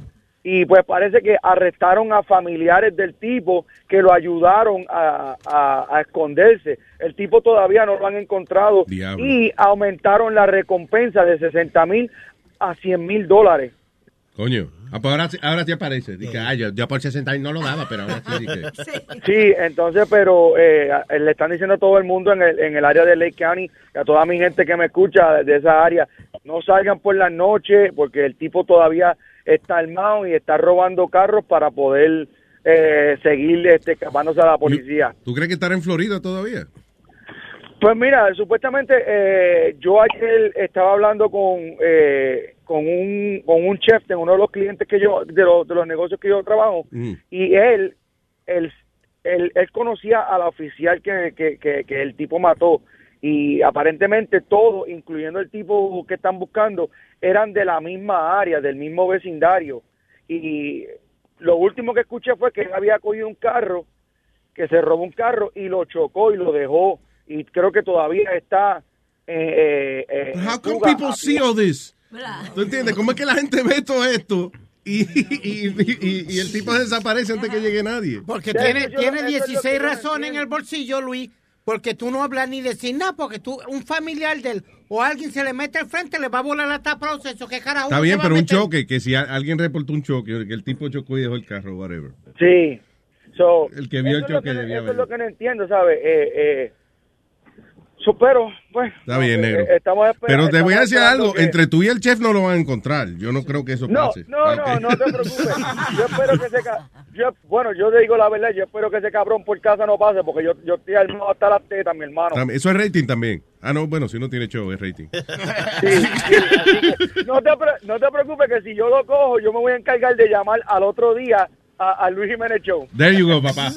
Y pues parece que arrestaron a familiares del tipo que lo ayudaron a, a- a esconderse. El tipo todavía no lo han encontrado Diablo. y aumentaron la recompensa de 60 mil a 100 mil dólares. Coño. Ah, pues ahora, sí- ahora sí aparece. Dije, ah, yo, yo por 60 años no lo daba, pero ahora sí dije. Sí, entonces, pero eh, le están diciendo a todo el mundo en el, en el área de Lake County, y a toda mi gente que me escucha de esa área, no salgan por la noche porque el tipo todavía está armado y está robando carros para poder eh, seguir este, escapándose a la policía. ¿Tú crees que estará en Florida todavía? Pues mira, supuestamente eh, yo ayer estaba hablando con eh, con un con un chef de uno de los clientes que yo de los, de los negocios que yo trabajo y él él, él, él conocía a la oficial que, que, que, que el tipo mató y aparentemente todos, incluyendo el tipo que están buscando, eran de la misma área, del mismo vecindario. Y lo último que escuché fue que él había cogido un carro, que se robó un carro y lo chocó y lo dejó. Y creo que todavía está... Eh, eh, eh, How come people see all this? ¿Tú entiendes? ¿Cómo es que la gente ve todo esto y, y, y- y el tipo desaparece antes que llegue nadie? Porque Sí, tiene, eso yo- tiene eso es lo que 16 yo no razones en el bolsillo, Luis, porque tú no hablas ni decir nada, porque tú, un familiar de él o alguien se le mete al frente, le va a volar la tapa proceso. ¿Qué carajo? Está bien, pero un choque, que si a- alguien reportó un choque, que el tipo chocó y dejó el carro, whatever. Sí. So, El que vio el eso choque que debía Eso es lo que no entiendo, ¿sabes? Eh, eh, so, pero, bueno. Está bien, eh, negro. eh, estamos Pero te voy a decir algo, que- entre tú y el chef no lo van a encontrar. Yo no creo que eso No, pase. no, no, Ok. no te preocupes. Yo espero que ese yo, bueno, yo te digo la verdad, yo espero que ese cabrón por casa no pase, porque yo, yo estoy armado hasta las tetas, mi hermano. Eso es rating también. Ah, no, bueno, si no tiene show, es rating. Sí, no, te, no te preocupes que si yo lo cojo, yo me voy a encargar de llamar al otro día a, a Luis Jiménez Show. There you go, papá.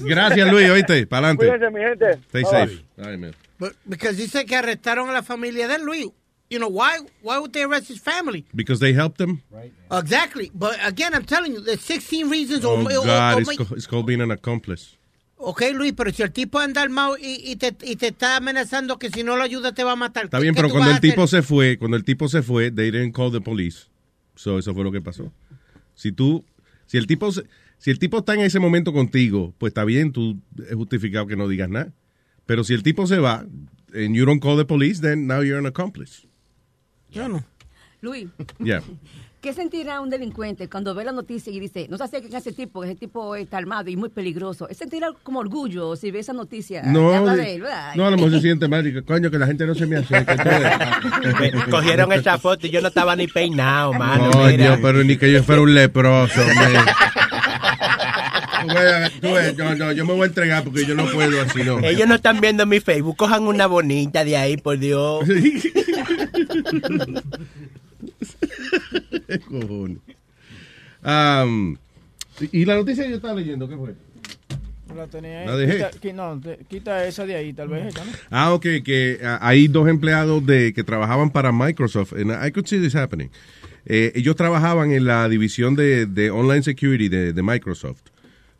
Gracias, Luis, oíste, para adelante. Cuídense, mi gente. Stay Bye, safe. Ay, man. But- because dice que arrestaron a la familia de Luis. You know, why, why would they arrest his family? Because they helped him. Exactly. But again, I'm telling you, there's 16 reasons. Oh, or- God, or it's, make- co- it's called being an accomplice. Ok, Luis, pero si el tipo anda armado y, y, te, y te está amenazando que si no lo ayuda te va a matar. Está ¿qué- bien, pero cuando el tipo se fue, cuando el tipo se fue, they didn't call the police. So, eso fue lo que pasó. Si tú, si el tipo, si el tipo está en ese momento contigo, pues está bien, tú es justificado que no digas nada. Pero si el tipo se va, and you don't call the police, then now you're an accomplice. Yo no. Luis, Yeah. ¿Qué sentirá un delincuente cuando ve la noticia y dice, no se acerquen a ese tipo, ese tipo está armado y muy peligroso? ¿Es sentirá como orgullo si ve esa noticia? No, de- él, ¿verdad? no, a lo mejor se siente mal. y que, Coño, que la gente no se me acerque. Cogieron esa foto y yo no estaba ni peinado, mano. mira. Coño, pero ni que yo fuera un leproso, man. Tú ves, tú ves, no, no, yo me voy a entregar porque yo no puedo así, no. Ellos no están viendo mi Facebook. Cojan una bonita de ahí, por Dios. ¿Qué cojones? Y la noticia que yo estaba leyendo, ¿qué fue? La tenía ahí. La dejé. Quita, qui- no, te- quita esa de ahí, tal vez. Ah, ok, que ah, hay dos empleados de que trabajaban para Microsoft. And I could see this happening. Eh, ellos trabajaban en la división de, de online security de, de Microsoft.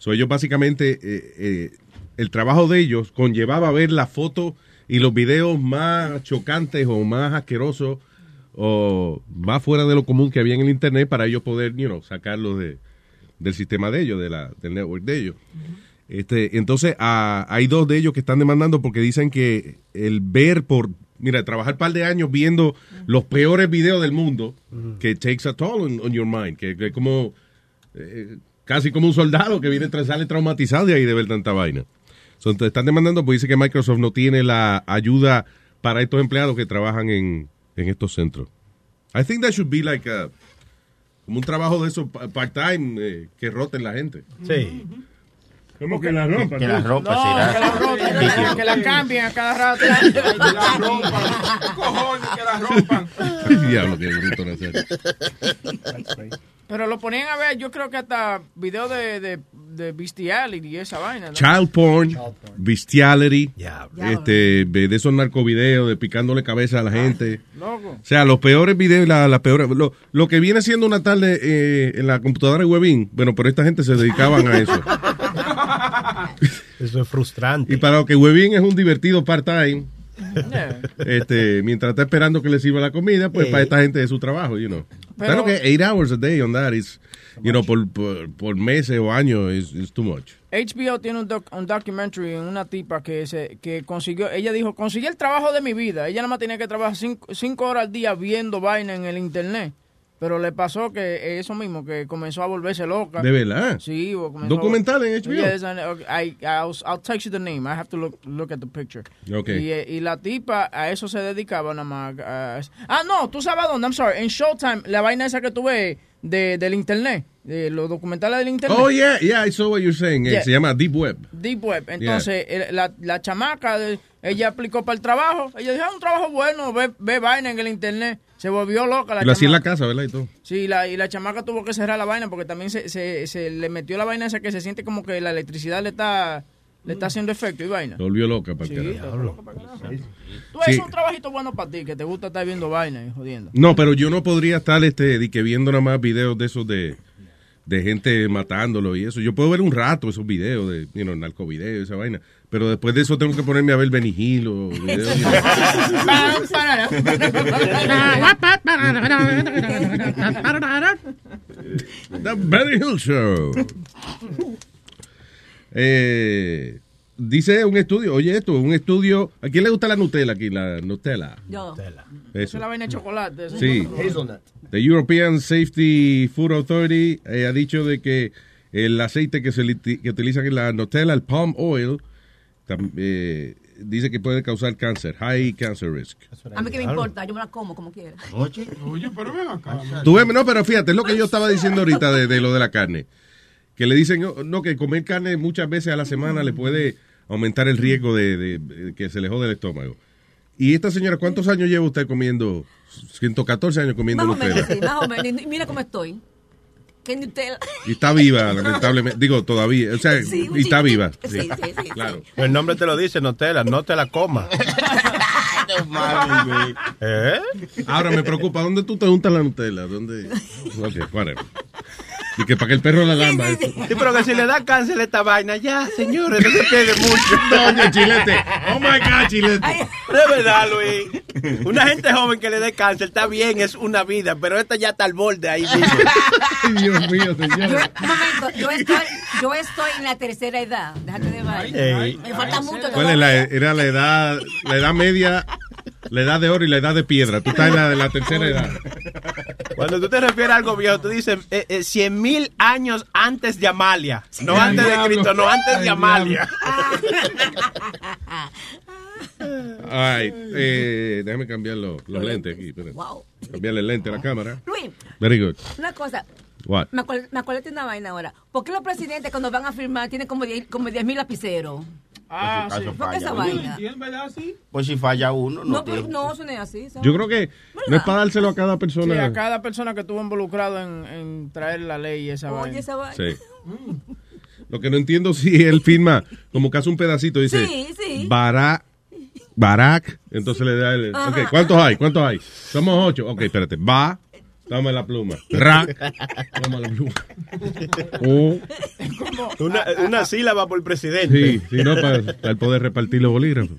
So, ellos básicamente, eh, eh, el trabajo de ellos conllevaba ver las fotos y los videos más chocantes o más asquerosos o más fuera de lo común que había en el internet para ellos poder, you know, sacarlos de, del sistema de ellos, de la, del network de ellos. Este, entonces, ah, hay dos de ellos que están demandando porque dicen que el ver por, mira, trabajar un par de años viendo los peores videos del mundo, que takes a toll on, on your mind, que, que como, eh, casi como un soldado que viene, sale traumatizado de ahí de ver tanta vaina. So, entonces, están demandando porque dice que Microsoft no tiene la ayuda para estos empleados que trabajan en, en estos centros. I think that should be like a, como un trabajo de eso pa- part-time eh, que roten la gente. Sí. Como que la ropa. Que la ropa, No, será. que la que, que cambien a cada rato. Que la rompan. ¿Qué cojones que la rompan? Diablo, qué bruto Nazario. Pero lo ponían a ver, yo creo que hasta videos de, de, de bestiality y esa vaina, ¿no? Child porn, bestiality, este, de esos narcovideos, de picándole cabeza a la gente. Loco. O sea, los peores videos, la, la peores, lo, lo que viene siendo una tarde eh, en la computadora de Webin, bueno, pero esta gente se dedicaban a eso. Eso es frustrante. Y para lo que Webin es un divertido part-time, este, mientras está esperando que le sirva la comida, pues Eh. para esta gente es su trabajo, you know. Pero- claro que eight hours a day on that is, you know, por, por, por meses o años is, is too much. HBO tiene un, doc- un documentary en una tipa que se que consiguió, ella dijo, conseguí el trabajo de mi vida. Ella nada más tenía que trabajar cinco, cinco horas al día viendo vaina en el internet. Pero le pasó que eso mismo, que comenzó a volverse loca. ¿De verdad? Sí. comenzó ¿Documental en HBO? Yes, and, I, I'll, I'll text you the name. I have to look, look at the picture. Ok. Y, eh, y la tipa a eso se dedicaba nada más. ah, no, tú sabes dónde, I'm sorry. En Showtime, la vaina esa que tuve de, del internet, de los documentales del internet. Oh, yeah, yeah, I saw what you're saying. Eh, Yeah. Se llama Deep Web. Deep Web. Entonces, el- la, la chamaca, de- ella aplicó para el trabajo. Ella dijo, ah, un trabajo bueno, ve, ve vaina en el internet. Se volvió loca la Y lo hacía en la casa, ¿verdad? Y todo. Sí, la, y la chamaca tuvo que cerrar la vaina porque también se, se, se le metió la vaina esa que se siente como que la electricidad le está, le está haciendo efecto y vaina. Se volvió loca para Sí, carajo. Tú, Sí. es un trabajito bueno para ti, que te gusta estar viendo vaina y jodiendo. No, pero yo no podría estar este, de que viendo nada más videos de esos de, de gente matándolo y eso. Yo puedo ver un rato esos videos de, you know, narcovideos y esa vaina. Pero después de eso tengo que ponerme a ver Benny Hill o videos. The Benny Hill Show. Eh, dice un estudio, oye esto, un estudio. ¿A quién le gusta la Nutella aquí? La Nutella. Yo. Eso. es la vaina de chocolate. esa. Sí. The European Safety Food Authority eh, ha dicho de que el aceite que se que utilizan en la Nutella, el palm oil, eh, dice que puede causar cáncer, high cancer risk. A mí que me importa, yo me la como como quiera. Oye, oye, pero ven acá. Tú ves, no, pero fíjate, es lo que yo estaba diciendo ahorita de, de lo de la carne. Que le dicen, oh, no, que comer carne muchas veces a la semana le puede aumentar el riesgo de, de- de que se le jode el estómago. Y esta señora, ¿cuántos años lleva usted comiendo? 114 años comiendo Más o menos, sí, más o menos. Y mira cómo estoy. Que Nutella. Y está viva, lamentablemente. Digo, todavía. O sea, Sí, y está viva. Sí, sí, sí, claro. El nombre te lo dice, no te la, no te la comas. ¿Eh? Ahora me preocupa, ¿dónde tú te untas la Nutella? ¿Dónde? Ok, whatever. Y que para que el perro la lamba. eso. Sí, pero que si le da cáncer esta vaina, ya, señores, no se pierde mucho. Doña Chilete. Oh my God, Chilete. De verdad, Luis. Una gente joven que le dé cáncer está bien, es una vida, pero esta ya está al borde ahí mismo. Ay, Dios mío, Yo, señor. un momento, yo estoy, yo estoy en la tercera edad. Déjate de vaina. Me falta mucho ¿Cuál es la, todavía. era la edad, la edad media, la edad de oro y la edad de piedra? Tú estás en la de la tercera edad. Cuando tú te refieres a algo viejo, tú dices eh, eh, 100 mil años antes de Amalia. No antes de. Cristo, no antes de Amalia. Ay, eh, déjame cambiar los, los lentes aquí. Wow. Cambiarle el lente a la cámara. Luis, Very good. una cosa. What? Me acuerdo, me acuerdo de una vaina ahora. ¿Por qué los presidentes cuando van a firmar tienen como 10 como 10 mil lapiceros? Ah, sí. ¿Por qué esa Falla uno. vaina? Pues si falla uno, no, No, tiene. no, eso no es así. ¿sabes? Yo creo que no es para dárselo a cada Sí, persona. a cada persona que estuvo involucrado en, en traer la ley y esa Oye, vaina. esa vaina. Sí. Lo que no entiendo si él firma como que hace un pedacito dice Sí, sí. Barack, Barack, entonces le da el... Ajá. Ok, ¿cuántos hay? ¿Cuántos hay? Somos ocho. Ok, espérate. Va, dame la pluma. Ra, toma la pluma. O, Una, una sílaba por presidente. sí, sí, no, para, poder repartir los bolígrafos.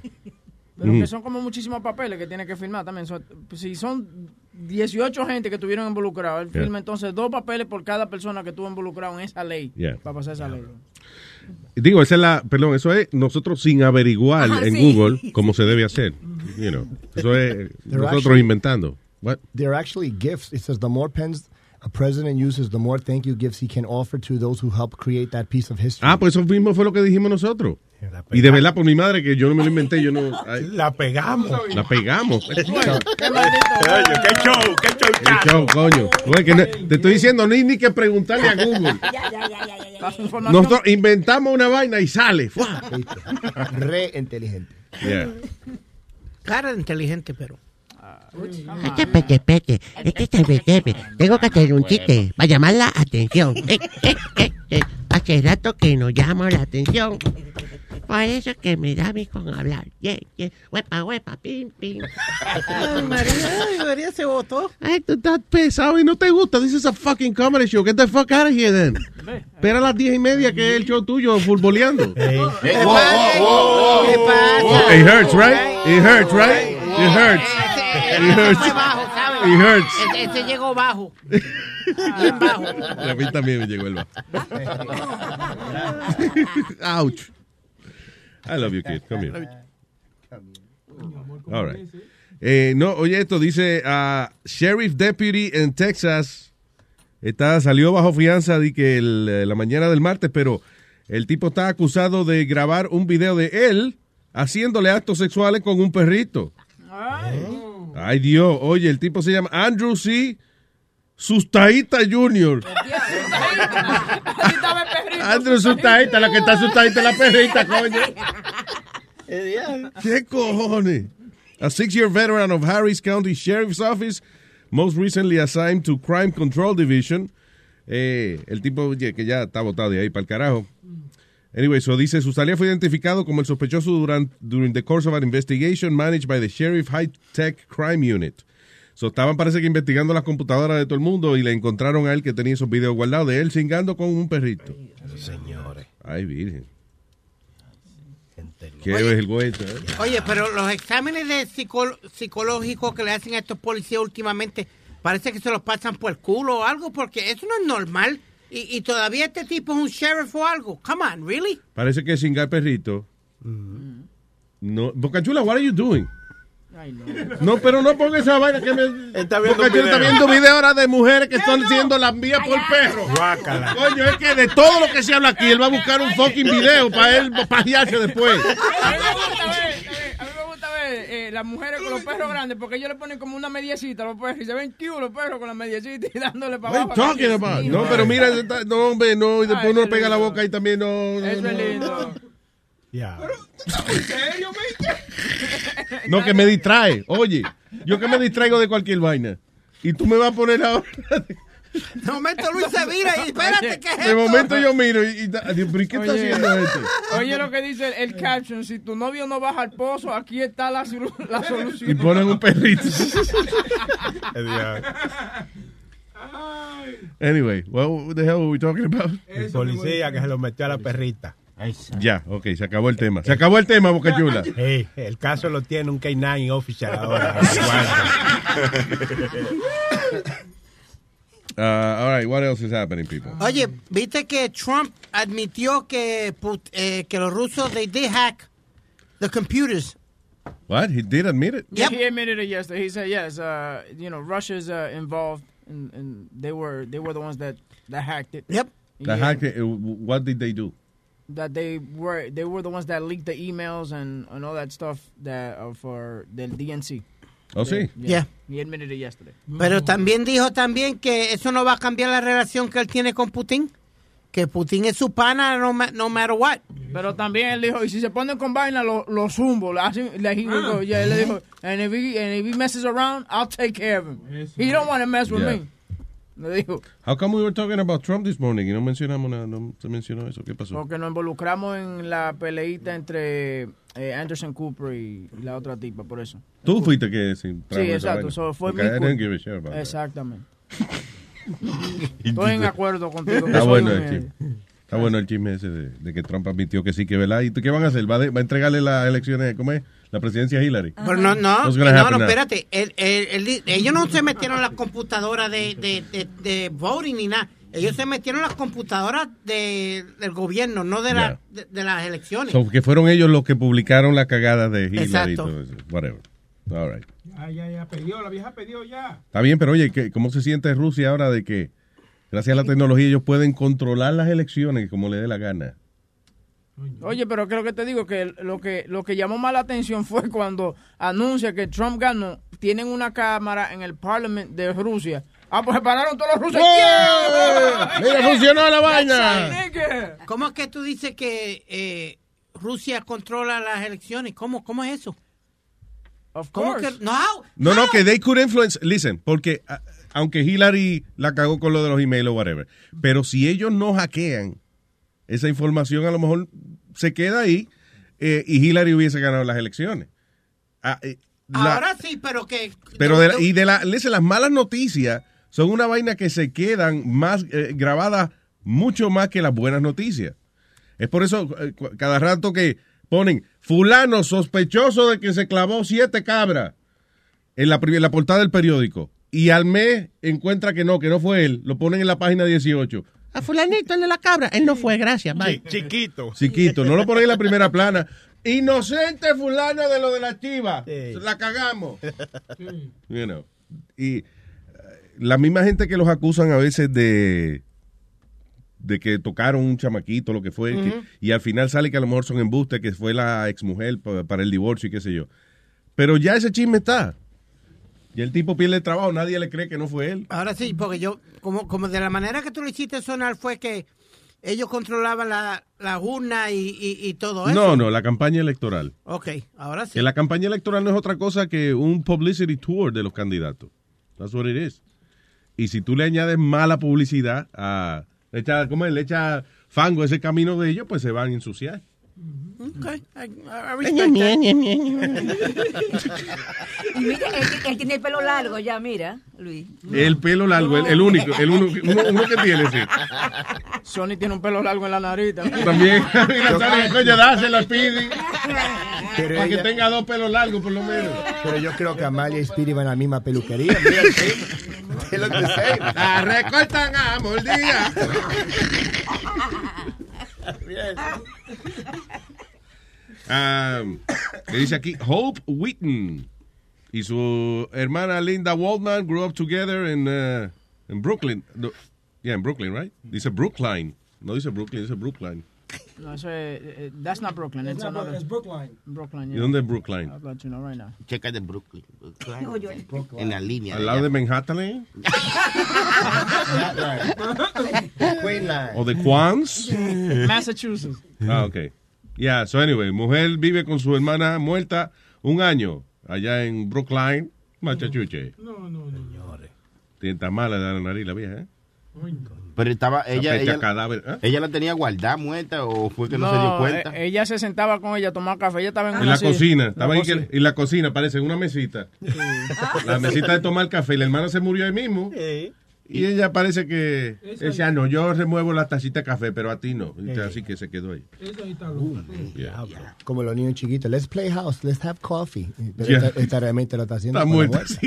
Pero Mm. que son como muchísimos papeles que tiene que firmar también. Son- si son 18 gente que estuvieron involucrados, él Yeah. firma entonces dos papeles por cada persona que estuvo involucrado en esa ley. Yeah. Para pasar esa ley. Digo, esa es la, perdón, eso es nosotros sin averiguar Ajá, en sí. Google cómo se debe hacer. You know, eso es nosotros inventando. What? They're actually gifts. It says the more pens a president uses, the more thank you gifts he can offer to those who helped create that piece of history. Ah, pues eso mismo fue lo que dijimos nosotros. Y de verdad, por mi madre, que yo no me lo inventé, yo no... ay, La pegamos. la pegamos. Qué show, qué show. Qué show, coño. Oye, que no- te estoy diciendo, no hay ni que preguntarle a Google. Nosotros inventamos una vaina y sale. ¡Fua! Re inteligente. Yeah. Cara de inteligente, pero. Pete, pete, pete. Este es el Tengo que hacer un chiste para llamar la atención. Eh, eh, eh, eh. Hace rato que no llamo la atención. Por eso es que me da mi con hablar. Yeah, yeah. Huepa, huepa, pim, pim. Ay, María, ay, María se votó. Ay, tú estás pesado y no te gusta. This is a fucking comedy show. Get the fuck out of here then. Espera a las diez y media que es el show tuyo futboleando. ¿Qué pasa? It hurts, right? It hurts, right? It hurts. It hurts. Fue bajo, ¿sabes? It hurts. Ese, ese llegó bajo. Bien bajo. A mí también me llegó el bajo. Ouch. I love you, kid. Come here. All right. Eh, no, oye, esto dice ah, Sheriff Deputy en Texas está, salió bajo fianza de que el- eh, la mañana del martes, pero el tipo está acusado de grabar un video de él haciéndole actos sexuales con un perrito. Ay, Dios. Oye, el tipo se llama Andrew C. Sustaita Jr. Andrew Sustaita, la que está Sustaita la perrita, coño. ¿Qué cojones? A six-year veteran of Harris County Sheriff's Office, most recently assigned to Crime Control Division. Eh, el tipo que ya está botado de ahí para el carajo. Anyway, so dice, su salida fue identificado como el sospechoso durante during the course of an investigation managed by the Sheriff High Tech Crime Unit. So estaban parece que investigando las computadoras de todo el mundo y le encontraron a él que tenía esos videos guardados de él cingando con un perrito. Señores. Ay, virgen. Qué vergüenza. ¿eh? Oye, pero los exámenes de psico- psicológicos que le hacen a estos policías últimamente parece que se los pasan por el culo o algo, porque eso no es normal. Y, y todavía este tipo es un sheriff o algo. Come on, really? Parece que cingar perrito. No, Boca Chula, what are you doing? No, pero no ponga esa vaina que me. Está viendo Boca un Chula está video. viendo video ahora de mujeres que están siendo lambidas por perros. Guácala. Coño, es que de todo lo que se habla aquí, él va a buscar un fucking video para él pajearse después. A mí me gusta ver, a me gusta ver eh, las mujeres con los perros grandes porque ellos le ponen como una mediecita a los perros y se ven cute los perros con la mediecita y dándole para abajo. talking about? No, pero mira, no, hombre, no, y después Ay, uno pega la boca y también no. no, Eso es no. lindo. Ya. ¿En serio? No, que me distrae. Oye, yo que me distraigo de cualquier vaina. Y tú me vas a poner ahora. De momento Luis se vira y espérate, ¿qué es De esto? momento yo miro y, y da- digo, ¿pero ¿y qué está Oye, haciendo este? Oye lo que dice el, el caption, si tu novio no baja al pozo, aquí está la, la solución. Y ponen un perrito. Anyway, what the hell were we talking about? El policía que se lo metió a la perrita. Ya, ok, se acabó el tema. Se acabó el tema, Boca Chula. Hey, el caso lo tiene un K9 official ahora. Uh, all right, what else is happening, people? Oye, ¿viste que Trump admitió que, put- eh, que los rusos, they did hack the computers? What? He did admit it? Yeah, he admitted it yesterday. He said, yes, uh, you know, Russia's uh, involved and, and they were they were the ones that that hacked it. Yep. The hack, uh, what did they do? That they were they were the ones that leaked the emails and, and all that stuff that uh, for the DNC. Oh, sí? Yeah. He admitted it yesterday. Pero también dijo también que eso no va a cambiar la relación que él tiene con Putin. Que Putin es su pana no, ma- no matter what. Pero también él dijo, y si se ponen con vaina, lo, lo zumbo. Le hacen- le- he Ah. go- yeah, él le dijo, and if, he, and if he messes around, I'll take care of him. He don't want to mess with Yeah. me. Le dijo, How come we were talking about Trump this morning y no mencionamos nada, no se mencionó eso? ¿Qué pasó? porque nos involucramos en la peleita entre eh, Anderson Cooper y, la otra tipa, por eso. Tú fuiste que sí, exacto. So, fue mi I didn't give a shit about that. Exactamente. Estoy en acuerdo contigo. Está bueno Está bueno el chisme ese de, de que Trump admitió que sí, que verdad. ¿Y tú qué van a hacer? ¿Va, de- va a entregarle las elecciones, ¿cómo es? La presidencia a Hillary. Pero no, no, no, no, espérate. El- el- el- ellos no se metieron en la computadora de, de, de, de voting ni nada. Ellos se metieron en las computadoras de, del gobierno, no de, la, de, de las elecciones. So, que fueron ellos los que publicaron la cagada de Hillary y Exacto. todo eso. Whatever. All right. Ya, ya, ya, perdió, la vieja perdió ya. Está bien, pero oye, ¿qué- ¿cómo se siente Rusia ahora de que gracias a la tecnología ellos pueden controlar las elecciones como les dé la gana? Oye, pero creo que te digo que lo que lo que llamó más la atención fue cuando anuncia que Trump ganó. Tienen una cámara en el Parliament de Rusia. Ah, pues se pararon todos los rusos. ¡Wow! Mira, funcionó la vaina. ¿Cómo es que tú dices que eh, Rusia controla las elecciones? ¿Cómo, cómo es eso? ¿Cómo que no? No, no, que they could influence. Listen, porque a- aunque Hillary la cagó con lo de los emails o whatever, pero si ellos no hackean esa información, a lo mejor se queda ahí eh, y Hillary hubiese ganado las elecciones. Ah, eh, la- Ahora sí, pero que... pero de la- y de la, listen, las malas noticias son una vaina que se quedan más eh, grabadas mucho más que las buenas noticias. Es por eso cada rato que ponen fulano sospechoso de que se clavó siete cabras en la, en la portada del periódico y al mes encuentra que no, que no fue él, lo ponen en la página 18. A fulanito, el de la cabra. Él no fue, gracias. Bye. Chiquito. Chiquito, no lo ponen en la primera plana. Inocente fulano de lo de la chiva. La cagamos. You know. Y eh, la misma gente que los acusan a veces de de que tocaron un chamaquito, lo que fue, que- y al final sale que a lo mejor son embustes, que fue la exmujer pa- para el divorcio y qué sé yo. Pero ya ese chisme está. Y el tipo pierde el trabajo, nadie le cree que no fue él. Ahora sí, porque yo, como, como de la manera que tú lo hiciste sonar fue que ellos controlaban la, la urna y, y, y todo eso. No, no, la campaña electoral. Ok, ahora sí. Que la campaña electoral no es otra cosa que un publicity tour de los candidatos. That's what it is. Y si tú le añades mala publicidad a le echa, ¿cómo es? Le echa fango a ese camino de ellos, pues se van a ensuciar. Ok, I, I respect. Y mira, él, él tiene el pelo largo ya, mira, Luis. El pelo largo, el, el único, el uno, uno, uno que tiene, sí. Sony tiene un pelo largo en la nariz también. También. Mira, Sony, coño, dásela, Speedy. Pero Para que ella- tenga dos pelos largos, por lo menos. Pero yo creo que Amalia y Speedy van a la misma peluquería. Mira, sí. The same. La recortan a mordida. Um, dice aquí, Hope Whitten y su hermana Linda Waldman grew up together in, uh, in Brooklyn. Yeah, in Brooklyn, right? Dice Brookline. No dice Brooklyn, dice Brookline. No, eso es, eh, that's not Brooklyn. It's, It's not another. Brooklyn, it's Brookline. Brooklyn, ¿Y yeah. dónde es Brookline? I'll let you know right now. Checa de Brooklyn. Oye. En la línea. ¿Al lado de Manhattan? eh? Queenline. ¿O de Queens? Massachusetts. Ah, ok. Yeah, so anyway, mujer vive con su hermana muerta un año allá en Brookline, Massachusetts. No, no, no. Tiene tan mala de la nariz la vieja, ¿eh? Pero estaba, ella, ella, cadáver, ¿eh? ella la tenía guardada, muerta, o fue que no, se dio cuenta. eh, ella se sentaba con ella a tomar café. Ella estaba en, En una la silla. cocina, estaba La ahí que- en la cocina, parece, en una mesita. La mesita de tomar café, la hermana se murió ahí mismo. Y ella parece que decía, no, yo remuevo la tacita de café, pero a ti no. Y Así que se quedó ahí. Eso ahí está loco. Como los niños chiquitos. Let's play house, let's have coffee. Pero Yeah. esta, esta realmente lo está haciendo. Está muerta, muerte.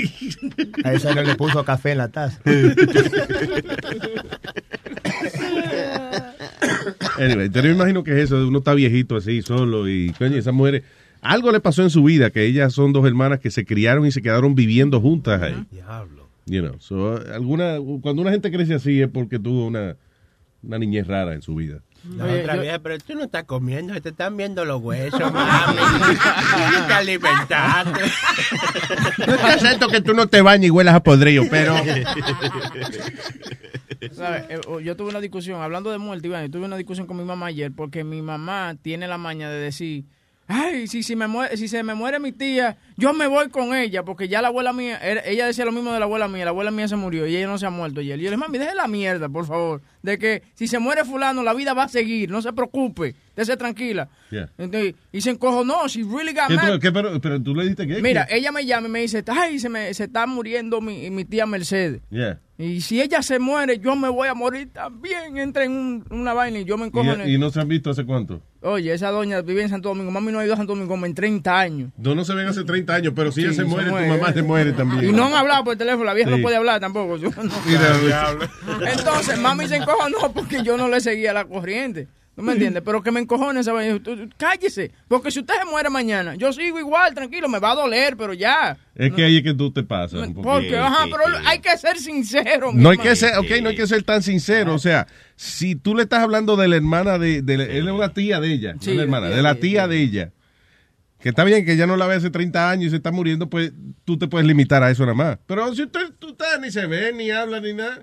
A esa no le puso café en la taza. Anyway, yo me imagino que es eso, uno está viejito así, solo, y coño, esas mujeres, algo le pasó en su vida, que ellas son dos hermanas que se criaron y se quedaron viviendo juntas ahí. You know, so, alguna, cuando una gente crece así es porque tuvo una, una niñez rara en su vida. La otra vieja, pero tú no estás comiendo, te están viendo los huesos, mami. Tú no te alimentaste. No te acepto que tú no te bañes y huelas a podrido, pero... ¿Sabes? Eh, oh, Yo tuve una discusión, hablando de muerte, Iván, yo tuve una discusión con mi mamá ayer porque mi mamá tiene la maña de decir, ay, si, si, me muere, si se me muere mi tía, yo me voy con ella, porque ya la abuela mía, ella decía lo mismo de la abuela mía, la abuela mía se murió y ella no se ha muerto ayer. Y yo le dije, mami, deje la mierda, por favor, de que si se muere fulano, la vida va a seguir, no se preocupe, dése tranquila. Yeah. Entonces, y se encojonó, she really got ¿Qué mad. qué, pero, pero tú le dijiste que... Mira, ella me llama y me dice, ay, se, me, se está muriendo mi, mi tía Mercedes. Yeah. Y si ella se muere, yo me voy a morir también. Entra en un- una vaina y yo me encojo en el- Y, no se han visto hace cuánto. Oye, esa doña vive en Santo Domingo. Mami no ha ido a Santo Domingo como en 30 años. No, no se ven hace 30 años, pero si Sí, ella se se muere, muere. tu mamá se muere también. Y no han hablado por teléfono. La vieja Sí. no puede hablar tampoco. Yo no- Entonces, mami se encojonó porque yo no le seguía la corriente. ¿No me entiendes? Pero que me encojone esa vaina. Tú- tú- Cállese. Porque si usted se muere mañana, yo sigo igual, tranquilo. Me va a doler, pero ya. Es que ahí es que tú te pasas. un Porque, poquito. ajá, pero hay que ser sincero. No hay que ser, ok, no hay que ser tan sincero. O sea, si tú le estás hablando de la hermana de, de él es una tía de ella, Sí, no la hermana, de la tía de ella, que está bien que ya no la ve hace 30 años y se está muriendo, pues tú te puedes limitar a eso nada más. Pero si usted, tú estás, ni se ve, ni habla, ni nada.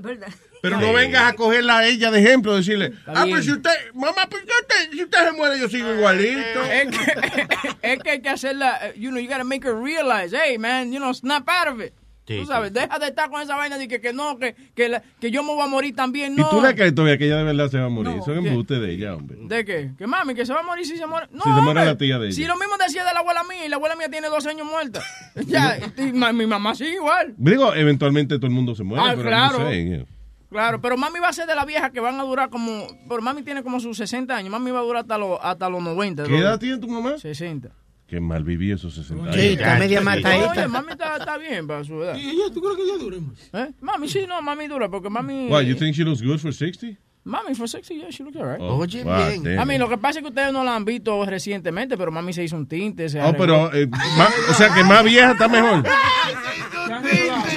Pero no vengas a cogerla a ella de ejemplo, decirle, ah, pero si usted, mamá, pues si usted se muere, yo sigo igualito. Es que, es que hay que hacerla, eh, you know, you gotta make her realize, hey, man, you know, snap out of it. Sí, tú sabes, deja de estar con esa vaina de que, que no, que, que, la- que yo me voy a morir también, Y no. tú le crees todavía que ella de verdad se va a morir. No, Son embustes de ella, hombre. ¿De qué? Que mami, que se va a morir si se muere. No, Si se muere hombre. la tía de ella. Si lo mismo decía de la abuela mía, y la abuela mía tiene dos años muerta. ya, y ma- mi mamá sigue igual. Digo, eventualmente todo el mundo se muere. Ah, pero claro. no sé, yeah. Claro, pero mami va a ser de la vieja que van a durar como. Pero mami tiene como sus 60 años. Mami va a durar hasta los, hasta los 90. ¿Qué edad tiene tu mamá? 60. Qué mal viví esos 60 años. Sí, está media Oye, matadita. mami está, está bien para su edad. ¿Y ella, tú crees que ella dure más? ¿Eh? Mami, sí, no, mami dura, porque mami. Why, you think she looks good for 60? Mami, for sexy, yeah, she looks alright. Oh, Oye, wow, bien. damn. A mí, lo que pasa es que ustedes no la han visto recientemente, pero mami se hizo un tinte. Se Oh, arregló. pero, eh, ma- o sea que más vieja está mejor.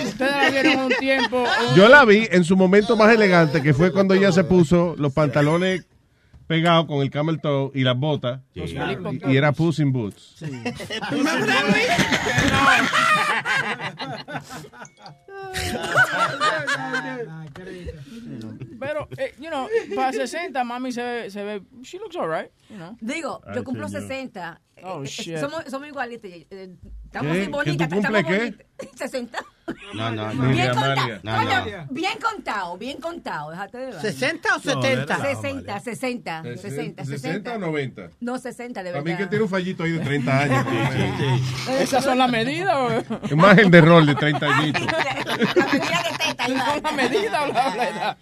Ustedes la vieron un tiempo. un- Yo la vi en su momento más elegante, que fue cuando ella se puso los pantalones pegados con el camel toe y las botas. Los Y, y era Puss in Boots. Pero, eh, you know, para 60, mami se, ve- se ve. She looks alright, you know. Digo, Ay, yo cumplo señor. 60. Oh, Eh, eh, shit. somos, somos igualitos. eh, Estamos ¿Qué? así ¿Que bonitas. tú cumples estamos qué? bonitas. 60. No, no, no. Bien contado. No, no. bien contado, bien contado. Déjate de vaina. 60 o No, 70? 60, 60, 60, 60 o 90. No, 60 de verdad. mí que tiene un fallito ahí de 30 años. ¿Esas son las medidas? Es más el de rol de 30 añitos. ¿Son las medidas o la, la edad?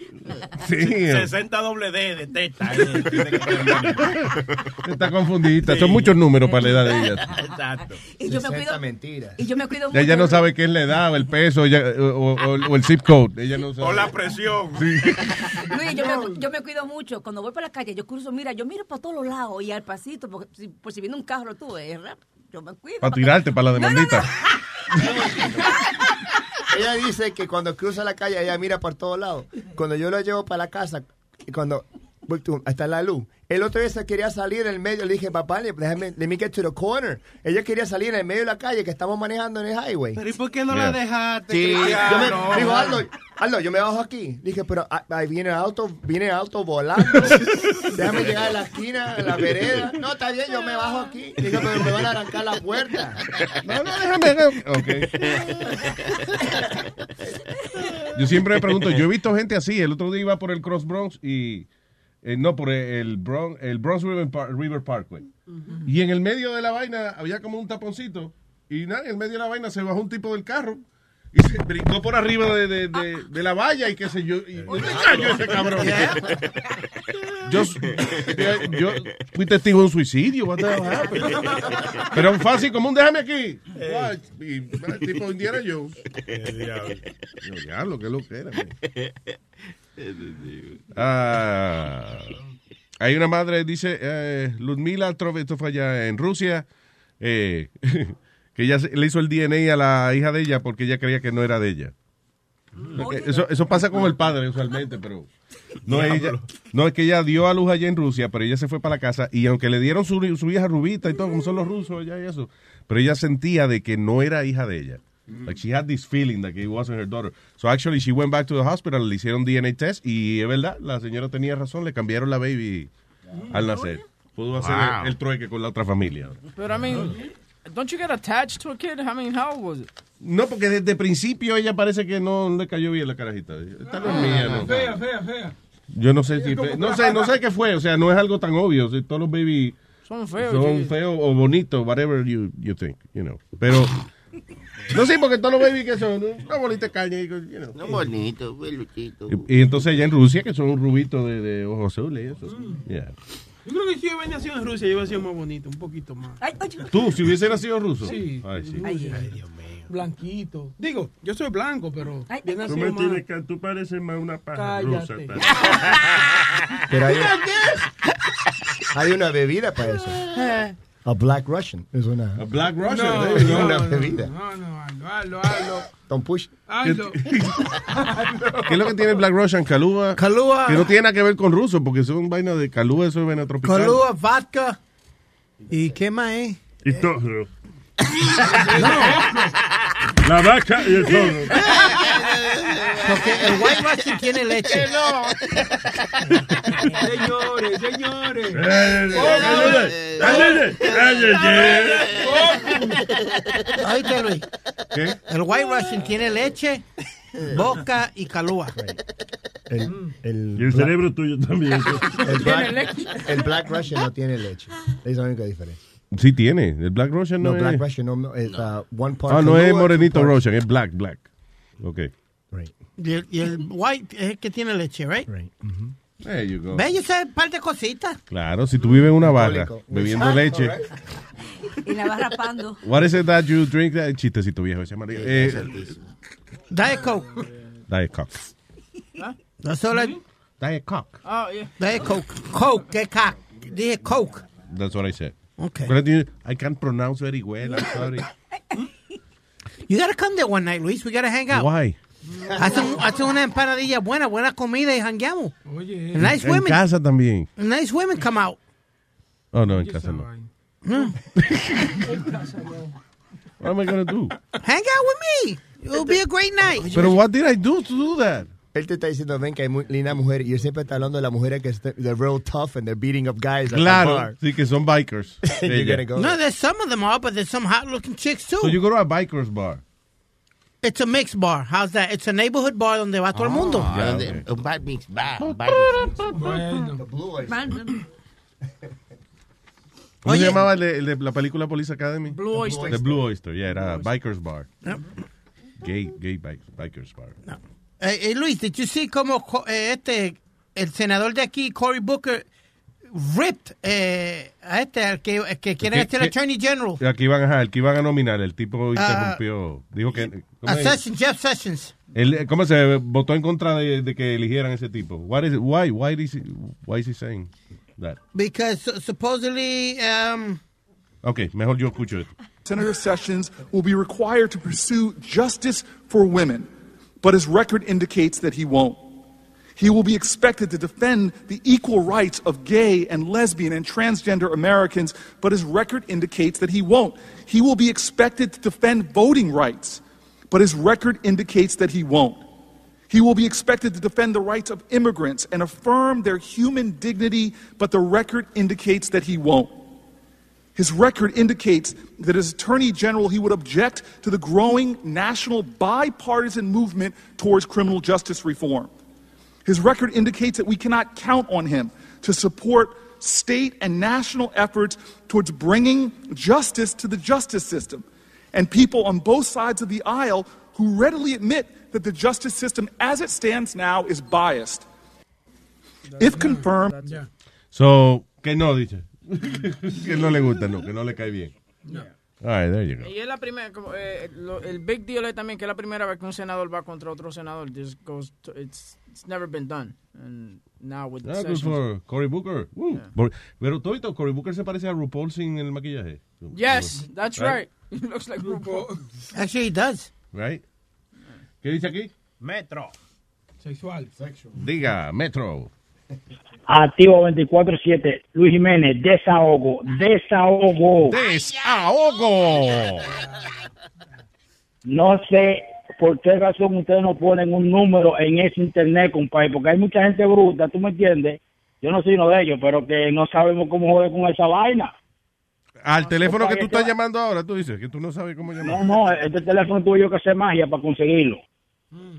Sí. 60 doble D de teta. eh. Está confundida. Son muchos números para la edad de ella. Exacto. Y yo me cuido. mentiras. Y yo me cuido mucho. Ella no sabe qué es la edad, o el peso ella- o, o- o el zip code. Ella no sabe. O la presión. Luis, yo, me, yo me cuido mucho. Cuando voy por la calle, yo cruzo, mira, yo miro para todos los lados y al pasito, porque si, por si viene un carro, tú, eh, rap, yo me cuido. Para tirarte para la No, no, demandita. Ella dice que cuando cruza la calle, ella mira por todos lados. Cuando yo lo llevo para la casa, cuando hasta la luz, el otro día se quería salir en el medio. Le dije, papá, le- déjame, let me get to the corner. Ella quería salir en el medio de la calle que estamos manejando en el highway. Pero ¿y por qué no Yeah. la dejaste? Sí, yo me, dijo, Aldo, Aldo, yo me bajo aquí. Dije, pero ah, ahí viene el auto, viene el auto volando. Déjame llegar a la esquina, a la vereda. No, está bien, yo me bajo aquí. Dije, pero me van a arrancar la puerta. No, no, déjame. Ok. Yo siempre me pregunto, yo he visto gente así. El otro día iba por el Cross Bronx y. eh, no, por el Bronx, el Bronx River, Par- River Parkway. Y en el medio de la vaina había como un taponcito. Y nada, en el medio de la vaina se bajó un tipo del carro. Y se brincó por arriba de, de- de- de la valla y qué sé yo. Y, ¿Dónde cayó ese cabrón? Yo, yo fui testigo de un suicidio. what the hell happened? Pero fácil como un déjame aquí. What? Y, el tipo Indiana Jones. Yo, diablo, qué lo que era. man. Ah, hay una madre, dice eh, Ludmila Trove, esto fue allá en Rusia, eh, que ella le hizo el DNA a la hija de ella porque ella creía que no era de ella. Porque Eso, eso pasa con el padre usualmente, pero no es, ella, no es que ella dio a luz allá en Rusia, pero ella se fue para la casa y aunque le dieron su, su hija rubita y todo, como son los rusos allá y eso, pero ella sentía de que no era hija de ella. Like she had this feeling that it wasn't her daughter. So actually she went back to the hospital, le hicieron DNA test y es verdad, la señora tenía razón, le cambiaron la baby al nacer. Pudo hacer Wow. el, el trueque con la otra familia. But I mean, don't you get attached to a kid? I mean, how was it? No, porque desde el principio ella parece que no le cayó bien la carajita. Esta no es mía, no. Fea, fea, fea. Yo no sé si no sé, no sé qué fue, o sea, no es algo tan obvio, si todos los baby Son feos. son feos o bonitos, whatever you, you think, you know. Pero no sé, porque todos los baby que son una bolita de you know. No bonito, peluchito. Y, y entonces allá en Rusia que son un rubito de, de ojos azules y eso. Yeah. Yo creo que si yo hubiera nacido en Rusia, yo hubiera sido más bonito, un poquito más. Tú, si hubiese nacido ruso. Sí. Ay, sí. Ay, Dios mío. Blanquito. Digo, yo soy blanco, pero bien Tú me más. tienes que, tú pareces más una paja rusa. Pero- Pero hay, hay una bebida para eso. A Black Russian. Es una. A Black Russian, No, no, go. una no, bebida. No, no, hazlo, hazlo, hazlo. Don't push. Hazlo. ¿Qué es lo que tiene Black Russian? Calúa. Calúa. Que no tiene nada que ver con ruso, porque son vainas de calúa, eso es vaina tropical. Colúa, vodka. ¿Y qué más es? Y todo. La vaca y el toro. Porque el White Russian tiene leche. señores, señores. Oíste, Luis. ¿Qué? El White Russian tiene leche, vodka y calúa. El, el Y el Black- cerebro tuyo también. El Black, el Black Russian no tiene leche. Es la única diferencia. Sí tiene. El Black Russian no, No, Black es. Russian no, no, es uh, one part. Ah, no es morenito Russian, es Black, Black. Ok. Y el, y el White es el que tiene leche, right? There you go. Ve, yo sé un par de cositas. Claro, si tú vives en una barra bebiendo leche. Y la va rapando. What is it that you drink? that- Chistecito viejo ese María. Eh, Diet Coke. Diet Coke. No solo el- Diet Coke. Oh, yeah. Diet Coke. Coke, ¿qué cock? Dije Coke. That's what I said. Okay. But I, I can't pronounce very well. I'm sorry. You gotta come there one night, Luis. We gotta hang out. Why? Hacen, hacen una empanadilla buena, buena comida y hangueamos. Oye. Nice en women. casa también. Nice women come out. Oh, no, en casa no. No. What am I going to do? Hang out with me. It'll be a great night. Pero what did I do to do that? Él te está diciendo, ven que hay muy linda mujer y él siempre está hablando de las mujeres que they're real tough and they're beating up guys at the Claro, bar. sí que son bikers. You're gonna go No, there's some of them are, but there's some hot looking chicks too. So you go to a bikers bar. It's a mixed bar. How's that? It's a neighborhood bar donde va todo el mundo. Ya, donde-. Un bar mix, bar, bar mix. Bueno. ¿Cómo Oye. se llamaba el de, el de la película Police Academy? Blue Oyster. The Blue Oyster, yeah, era Bikers Bar. Gay, gay bike- Bikers Bar. Eh, eh, Luis, did you see cómo co- eh, este, el senador de aquí, Cory Booker, ripped eh, a este, al que, que quiere ¿Qué- ser qué- Attorney General? Aquí iban, a, el que iban a nominar, el tipo Ah. interrumpió. dijo que. ¿cómo A es? Sessions, Jeff Sessions. Él, ¿Cómo se votó en contra de, de que eligieran ese tipo? What is it? Why? Why is he, why is he saying that? Because su- supposedly, um, Ok, mejor yo escucho esto. Senator Sessions will be required to pursue justice for women, but his record indicates that he won't. He will be expected to defend the equal rights of gay and lesbian and transgender Americans, but his record indicates that he won't. He will be expected to defend voting rights, but his record indicates that he won't. He will be expected to defend the rights of immigrants and affirm their human dignity, but the record indicates that he won't. His record indicates that as Attorney General, he would object to the growing national bipartisan movement towards criminal justice reform. His record indicates that we cannot count on him to support state and national efforts towards bringing justice to the justice system. And people on both sides of the aisle who readily admit that the justice system as it stands now is biased. If confirmed, Yeah. So, que no, dice. que no le gusta, no, que no le cae bien. All right, there you go. Y es la primera, como, eh, lo- el big deal es también que es la primera vez que un senador va contra otro senador. This goes to- it's, it's never been done. And now with Ah, good Sessions- for Cory Booker. Woo. Por- Pero todo Cory Booker se parece a RuPaul sin el maquillaje. Yes, that's Right? right. He looks like RuPaul. actually he does. Right? ¿Qué dice aquí? Metro. Sexual. Diga, Metro. Activo 24-7, Luis Jiménez, desahogo, desahogo. Desahogo. No sé por qué razón ustedes no ponen un número en ese internet, compadre, porque hay mucha gente bruta, ¿tú me entiendes? Yo no soy uno de ellos, pero que no sabemos cómo joder con esa vaina. Al teléfono que tú estás llamando ahora, tú dices que tú no sabes cómo llamar. No, no, este teléfono tuve yo que hacer magia para conseguirlo.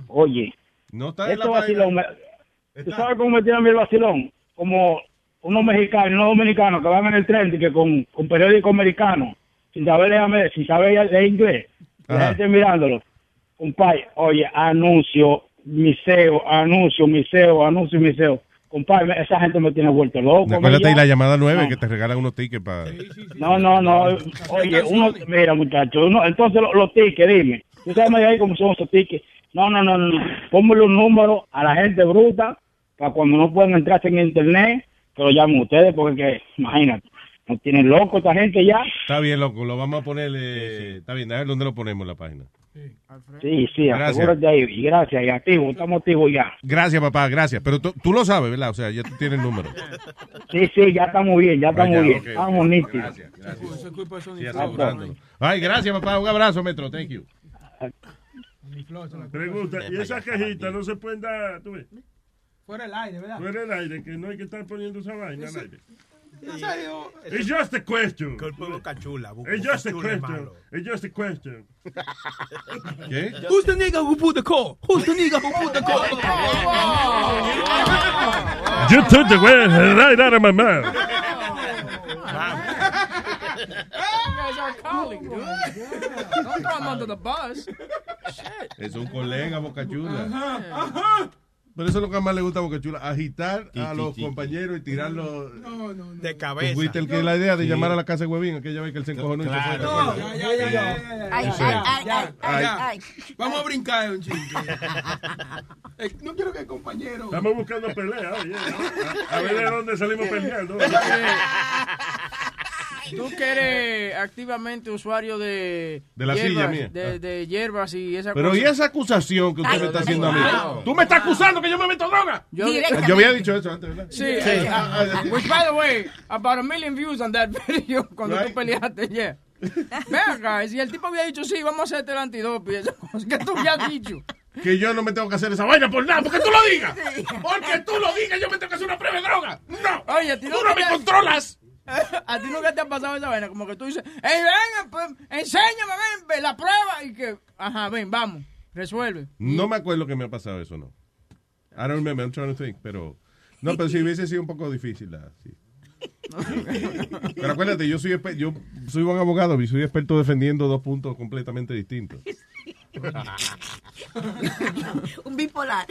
Oye, No está esto la vacilón, me- ¿tú sabes cómo me tiene a mí el vacilón? Como unos mexicanos, unos dominicanos que van en el tren y que con, con periódico americano, sin saber leer, sin saber leer inglés, la gente mirándolo. Compadre, oye, anuncio, miseo, anuncio, miseo, anuncio, miseo. Compadre, esa gente me tiene vuelto loco. Acuérdate de la llama- llamada 9 No. que te regalan unos tickets para... no, no, no. Oye, uno, mira, muchacho, uno, entonces lo- los tickets, dime. ¿Tú sabes ahí cómo son esos tickets? No, no, no, no. Póngale un número a la gente bruta para cuando no puedan entrar en internet, que lo llamen ustedes, porque que, imagínate, no tienen loco esta gente ya. Está bien, loco, lo vamos a poner... eh, Está bien, a ver dónde lo ponemos en la página. Sí, sí, Gracias. asegúrate ahí. Y gracias, y activo, estamos activos ya. Gracias, papá, gracias. Pero tú, tú lo sabes, ¿verdad? O sea, ya tú tienes el número. Sí, sí, ya estamos bien, ya estamos Vaya, bien. ok, Estamos ok. nítidos. Gracias, gracias. Eso es culpa de Sony Sí. Ay, gracias, papá. Un abrazo, Metro. Thank you. Pregunta. ¿y esas cajitas no se pueden dar, tú ves? Fuera el aire, ¿verdad? Fuera del aire, que no hay que estar poniendo esa vaina al aire. Nazario, It's just a question. Boca Chula. It's just a question. It's just a question. ¿Qué? Who's the nigga who put the call? Who's the nigga who put the call? You took the word right out of my mouth. You guys are colleagues, dude. Don't throw him under the bus. Shit. Es un colega, Boca Chula. Pero eso es lo que más le gusta a Boca Chula, agitar a los compañeros y tirarlos. De Tú cabeza. fuiste el que la idea de Sí. llamar a la casa de Huevín, aquella vez que él se encojonó y se fue. ¿te No, ya, ya, ya, ya, Ay, ay, ay. Vamos a brincar un chingo. Eh, no quiero que el compañero. Estamos buscando pelea, oye. A, a ver de dónde salimos peleando. Tú que eres activamente usuario de... De la hierbas, silla mía. De, de hierbas y esa Pero cosa. ¿y esa acusación que usted Ay, me está haciendo a mí? Tú me estás acusando que yo me meto droga. Yo, Yo había dicho eso antes, ¿verdad? Sí, which by the way, about a million views on that video cuando tú Right. peleaste, yeah. Ve acá, si el tipo había dicho, sí, vamos a hacerte el cosas que tú habías dicho. Que yo no me tengo que hacer esa vaina por nada, porque tú lo digas. Porque tú lo digas, yo me tengo que hacer una prueba de droga. No. Oye, Tú no me controlas. A ti nunca te ha pasado esa vaina, como que tú dices, hey, ven, pues, enséñame, ven, ve la prueba y que, ajá, ven, vamos, resuelve. No me acuerdo que me ha pasado eso, no. I don't remember, I'm trying to think, pero... No, pero si hubiese sido un poco difícil, ah, sí. Pero acuérdate, yo soy, yo soy buen abogado y soy experto defendiendo dos puntos completamente distintos. Un bipolar.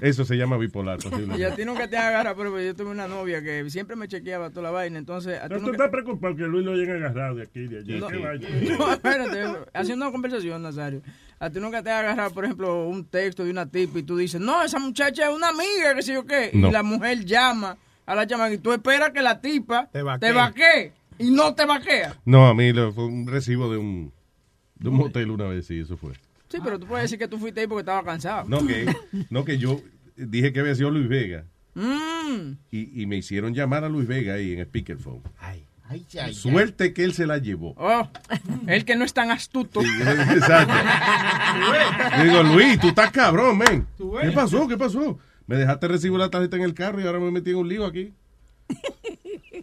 Eso se llama bipolar, Y a ti nunca te agarra, pero yo tuve una novia que siempre me chequeaba toda la vaina, entonces a ti No, tú nunca... estás preocupado que Luis lo llegue agarrado de aquí y de allá. No, ¿Qué espérate, haciendo una conversación, Nazario. A ti nunca te ha agarrado, por ejemplo, un texto de una tipa y tú dices, no, esa muchacha es una amiga, que sé yo qué. No. Y la mujer llama a la llamada y tú esperas que la tipa Te te vaquee. vaquee y no te vaquea. No, a mí lo- fue un recibo de un, de un motel una vez, sí, eso fue. Sí, pero tú puedes decir que tú fuiste ahí porque estaba cansado. No, que, no, que yo dije que había sido Luis Vega Mm. y, y me hicieron llamar a Luis Vega ahí en speakerphone. Ay, ay, ay. Suerte que él se la llevó. Oh, el que no es tan astuto. Exacto. Yo digo, Luis, tú estás cabrón, men. ¿Qué pasó? ¿Qué pasó? Me dejaste recibir la tarjeta en el carro y ahora me metí en un lío aquí.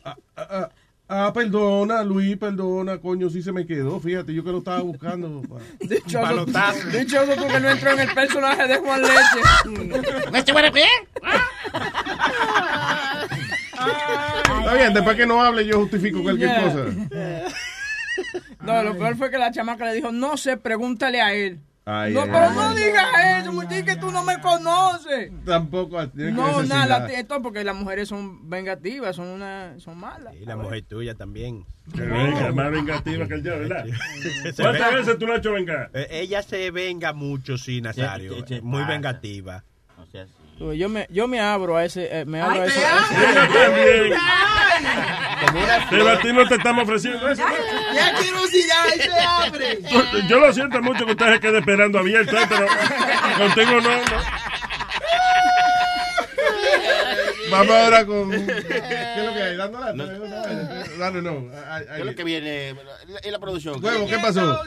Ah, ah, ah, ah, perdona, Luis, perdona, coño, sí se me quedó. Fíjate, yo que lo estaba buscando. Dichoso, dichoso tú que no entró en el personaje de Juan Leche. Está bien, después que no hable, yo justifico cualquier Yeah. cosa. No, lo peor fue que la chamaca le dijo, no sé, pregúntale a él. Ay, no, ay, pero ay. no digas eso, que tú no me conoces. Tampoco que No, nada, esto porque las mujeres son vengativas, son una, son malas. Y la mujer tuya también. Que venga, más vengativa que el ya, ¿verdad? ¿Cuántas ve- veces tú la has hecho vengar? Eh, Ella se venga mucho, sí, Nazario. Sí, sí, sí, Muy pasa. vengativa. No sea así. Yo me, yo me abro a ese, eh, me abro a ese. Pero a ti no te estamos ofreciendo eso. Ya quiero si ya se abre. Yo lo siento mucho que usted se quede esperando abierto, eh, pero contigo no. no. Vamos ahora con. ¿Qué es lo que hay? ¿Dando lata? Dale, no. ¿Qué es lo que viene en la producción? Huevo, ¿qué pasó?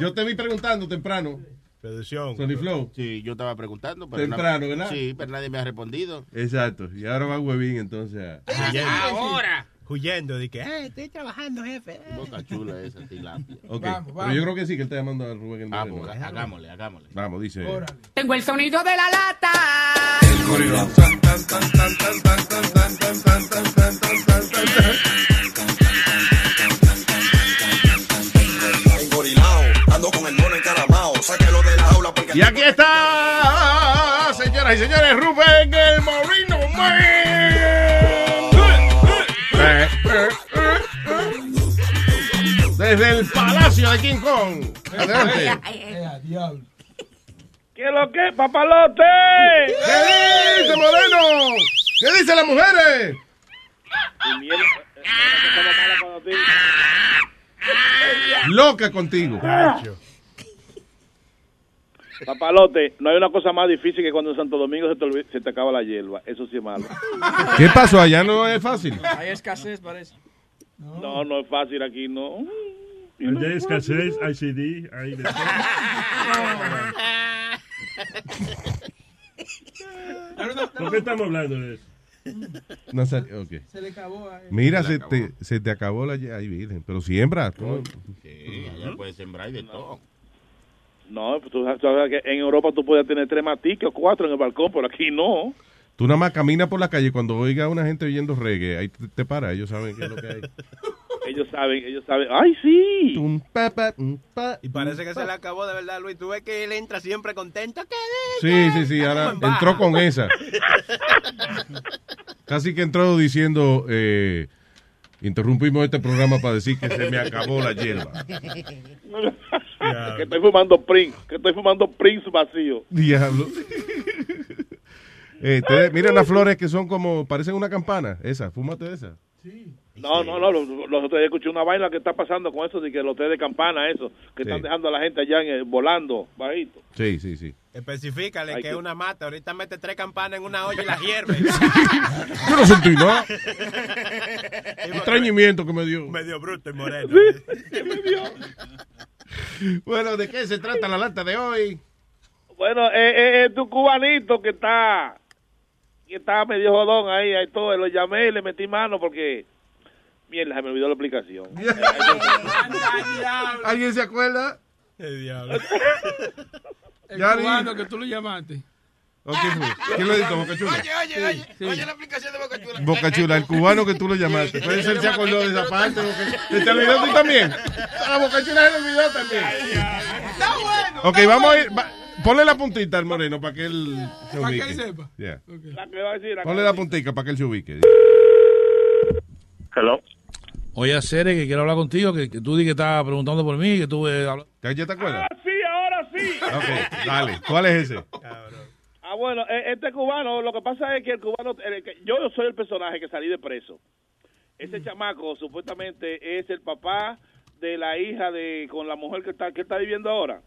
Yo te vi preguntando temprano. Producción. Sony Flow. Sí, yo estaba preguntando. Pero Temprano, ¿verdad? Sí, pero nadie me ha respondido. Exacto. Y ahora va Huevín, entonces. a- Ahora. Huyendo, de que, eh, estoy trabajando, jefe. Boca chula esa, tilapia. Ok. Vamos, Pero yo creo que sí, que él está llamando a Rubén el Vamos, Moreno. hagámosle, hagámosle. Vamos, dice. Tengo el sonido de la lata. Engorilao, Y aquí está, señoras y señores, Rubén el Moreno Man. Desde el Palacio de King Kong. Adelante. ¿Qué es lo que, papalote? ¿Qué dice, Moreno? ¿Qué dicen las mujeres? Loca contigo. Papalote, no hay una cosa más difícil que cuando en Santo Domingo se te, se te acaba la hierba. Eso sí es malo. ¿Qué pasó? Allá no es fácil. Hay escasez, parece. No, no es fácil aquí, no. Allá hay escasez, hay CD, hay de todo. ¿Por qué estamos hablando de eso? No salió, ok. Se le acabó a él. Mira, Se te, se te acabó la ay, virgen, pero siembra. tú. Sí, allá puedes sembrar y de todo. No, pues tú sabes- que en Europa tú puedes tener tres maticas o cuatro en el balcón, pero aquí no. Tú nada más caminas por la calle cuando oiga a una gente oyendo reggae, ahí te, te para, ellos saben qué es lo que hay. Ellos saben, ellos saben. ¡Ay, sí! Y parece que se le acabó de verdad, Luis. Tú ves que él entra siempre contento. ¿Qué Sí, sí, sí, ahora entró con esa. Casi que entró diciendo, eh, interrumpimos este programa para decir que se me acabó la hierba. que estoy fumando Prince, que estoy fumando Prince vacío. Diablo. Eh, te- mira unas flores que son como, parecen una campana, esa, fúmate esa. No, no, no, los, los otros escuché una vaina que está pasando con eso de que los té de campana, eso, que Sí. están dejando a la gente allá en el- volando, bajito. Sí, sí, sí. Especifícale que es una mata. Ahorita mete tres campanas en una olla y la hierve. Yo no sentí nada. Extrañimiento que me dio. Medio bruto y moreno. Bueno, ¿de qué se trata la lata de hoy? Bueno, eh, eh, es tu cubanito que está, que está medio jodón ahí, ahí todo, lo llamé y le metí mano porque, mierda, se me olvidó la aplicación. ¿Alguien se acuerda? El diablo. El Ya cubano que tú lo llamaste. ¿O quién lo editó, Boca Chula? Oye, oye, oye, Sí. oye la aplicación de Boca Chula. Boca Chula, el cubano que tú lo llamaste. Puede ser se acordó de esa parte. Boca- ¿Se te olvidó tú también? A Boca Chula se le olvidó también. Está bueno. Ok, vamos a ir. va- ponle la puntita al moreno para que él se Para que ubique. él sepa. Yeah. La que va a decir, la Ponle la puntica para que él se ubique. Hello. Oye, Cere, que quiero hablar contigo, que, que tú di que estabas preguntando por mí, que tú... eh, ¿Ya te acuerdas? Ah, sí, sí. Ok, dale. ¿Cuál es ese? Ah, bueno, eh, este cubano, lo que pasa es que el cubano, yo soy el personaje que salí de preso. Ese chamaco supuestamente es el papá de la hija de con la mujer que está que está viviendo ahora.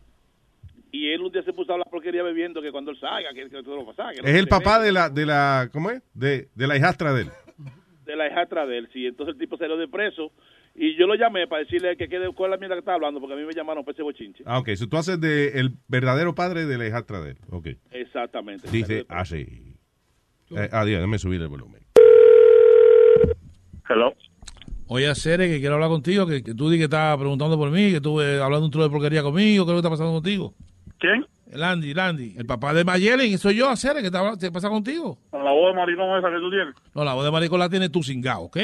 Y él un día se puso a hablar porquería bebiendo que cuando él salga, que, que todo lo pasa. que no Es el papá ve, de la, de la, ¿cómo es? De, de la hijastra de él. de la hijastra de él, sí. Entonces el tipo salió de preso y yo lo llamé para decirle que quede es la mierda que estaba hablando, porque a mí me llamaron para ese bochinche. Ah, ok. So, tú haces de el verdadero padre de la hijastra de él. Ok. Exactamente. Dice así. Eh, ah, Dios, déjame subir el volumen. Hello. Oye, Cere, que quiero hablar contigo, que, que tú di que estabas preguntando por mí, que estuve hablando un truco de porquería conmigo, ¿qué es lo que está pasando contigo? ¿Quién? El Andy, el papá de Mayelen, soy yo, Cere, que está, ¿qué pasa contigo? Con la voz de maricón esa que tú tienes. No, la voz de maricón la tienes tú cingado, ¿ok?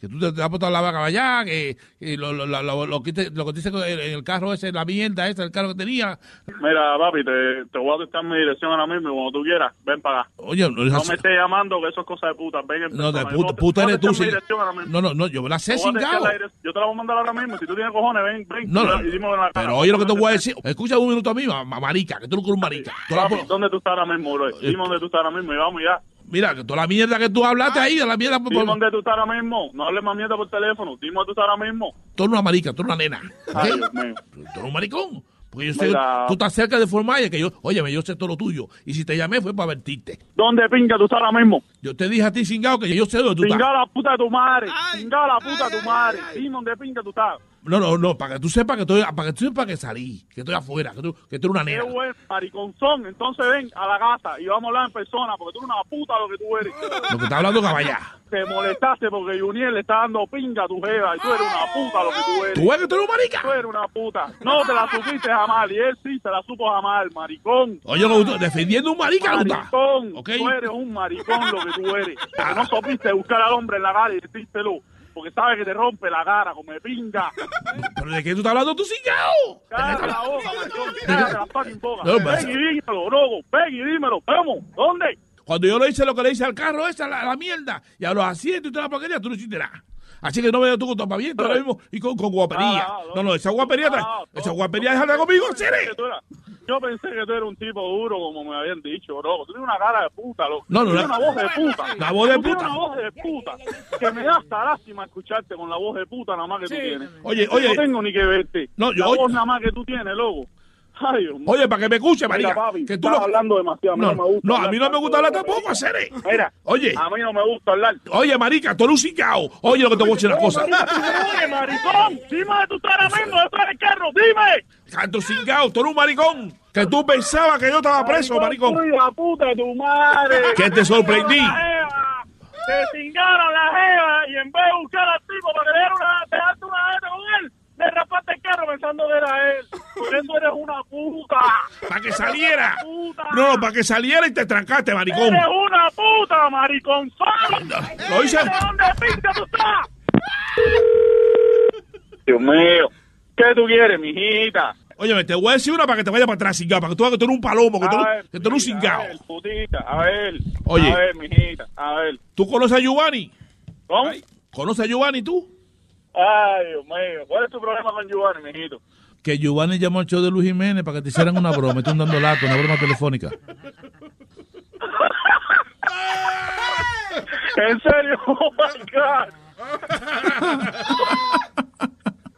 Que tú te, te has puesto la vaca allá, que, que lo, lo, lo, lo, lo que te- lo que te dice en el carro ese, la mierda esa, el carro que tenía. Mira, papi, te, te voy a dictar mi dirección ahora mismo y cuando tú quieras, ven para acá. Oye, no, No me estés llamando que eso es cosa de puta. Ven en No, de puta, a eres tú. mismo. No, no, no, yo me la sé sin direc- Yo te la voy a mandar ahora mismo. Si tú tienes cojones, ven, ven. No, no, la pero oye lo que te voy a decir. Escucha un minuto a mí, ma- ma- marica, que tú no eres un marica. ¿Dónde tú estás ahora mismo, bro? Dime dónde tú estás ahora mismo y vamos ya. Mira, que toda la mierda que tú hablaste ahí, de la mierda. Dime dónde tú estás ahora mismo. No hables más mierda por teléfono. Dime dónde tú estás ahora mismo. Tú eres una marica, tú eres una nena. Ay, Dios mío. Tú eres un maricón. Porque yo sé, Mira. tú estás cerca de Formaya, que yo, óyeme, yo sé todo lo tuyo. Y si te llamé fue para advertirte. ¿Dónde pinga tú estás ahora mismo? Yo te dije a ti, cingado, que yo sé dónde tú estás. Pinga la puta de tu madre. Pinga la puta de tu madre. Dime dónde pinga tú estás. No, no, no, para que tú sepas que estoy, para que tú sepas que salí, que estoy afuera, que tú, que tú eres una Qué nena. buen mariconzón. Entonces ven a la casa y vamos a hablar en persona porque tú eres una puta lo que tú eres. Lo que está hablando caballá. Te molestaste porque Juniel le está dando pinga a tu jeva y tú eres una puta lo que tú eres. ¿Tú ves que tú eres un marica? Tú eres una puta. No te la supiste jamás y él sí se la supo jamás, maricón. Oye, defendiendo un marica. Maricón, ¿Ok? tú eres un maricón lo que tú eres. Porque no supiste buscar al hombre en la cara y decírselo. Porque sabes que te rompe la cara como de pinga. ¿Pero de qué tú estás hablando tú, cingado? Cállate la boca, maricón. Cállate la fucking boca. No, pero- Ven y dímelo, Rogo. Ven y dímelo. Vamos. ¿Dónde? Cuando yo le hice lo que le hice al carro, esa la, la mierda, y a los asientos y toda la porquería, tú no hiciste nada. Así que no des tú con topamiento ahora mismo y con, con guapería. Ah, No, no, esa guapería, Ah, esa guapería, déjala conmigo, Yo pensé Sere. que tú eras- Yo pensé que tú eras un tipo duro, como me habían dicho, bro. Tú tienes una cara de puta, loco. No, no, tienes una voz de puta. La voz de Tú tienes puta. una voz de puta. Que me da hasta lástima escucharte con la voz de puta nada más que tú tienes. Oye, Yo oye. No tengo ni que verte. No, yo- la voz nada más que tú tienes, loco. Ay. Oye, para que me escuche, papi, que tú estás lo- hablando demasiado. A mí No, no, me gusta no, a mí no me gusta hablar tampoco, dices. Sere. Mira, Oye. a mí no me gusta hablar. Oye, marica, tú eres un cingao. Oye, lo que te voy a decir una cosa. Oye, maricón, dime de tu cara mismo, de el carro, dime. Canto cingao, tú eres un maricón. Que tú pensabas que yo estaba preso, maricón. La puta tu madre. Que te sorprendí. Te cingaron la jeva y en vez de buscar al tipo para que le una, dejarte una con él, le rapaste el carro pensando que era él. Por eso eres una puta. Para que saliera. Puta. No, para que saliera y te trancaste, maricón. Eres una puta, maricón. Lo hice. ¿De dónde pinta tú estás? Dios mío. ¿Qué tú quieres, mijita? Oye, te voy a decir una para que te vaya para atrás, cingao. Para que tú veas que tú eres un palomo, que tú, A eres- ver, que tú eres un cingao. A ver, putita, a ver. Oye. A ver, mijita, a ver. ¿Tú conoces a Giovanni? ¿Cómo? ¿Conoces a Giovanni tú? Ay, Dios mío. ¿Cuál es tu problema con Giovanni, mijito? Que Giovanni llamó al show de Luis Jiménez para que te hicieran una broma. Están dando lato, una broma telefónica. ¿En serio? Oh, my God.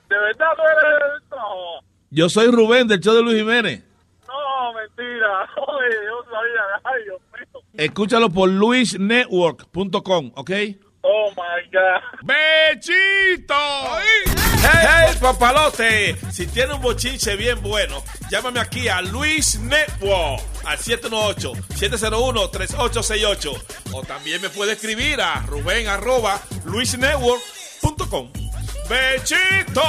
¿De verdad tú eres...? No, Yo soy Rubén del show de Luis Jiménez. no, mentira. Oye, yo sabía. Ay, Dios mío. Escúchalo por luisnetwork.com, ¿ok? Oh, my God. ¡Bechito! ¡Hey, hey, papalote! Si tiene un bochinche bien bueno, llámame aquí a Luis Network al 718-701-3868. O también me puede escribir a ruben arroba luisnetwork.com. ¡Bechito!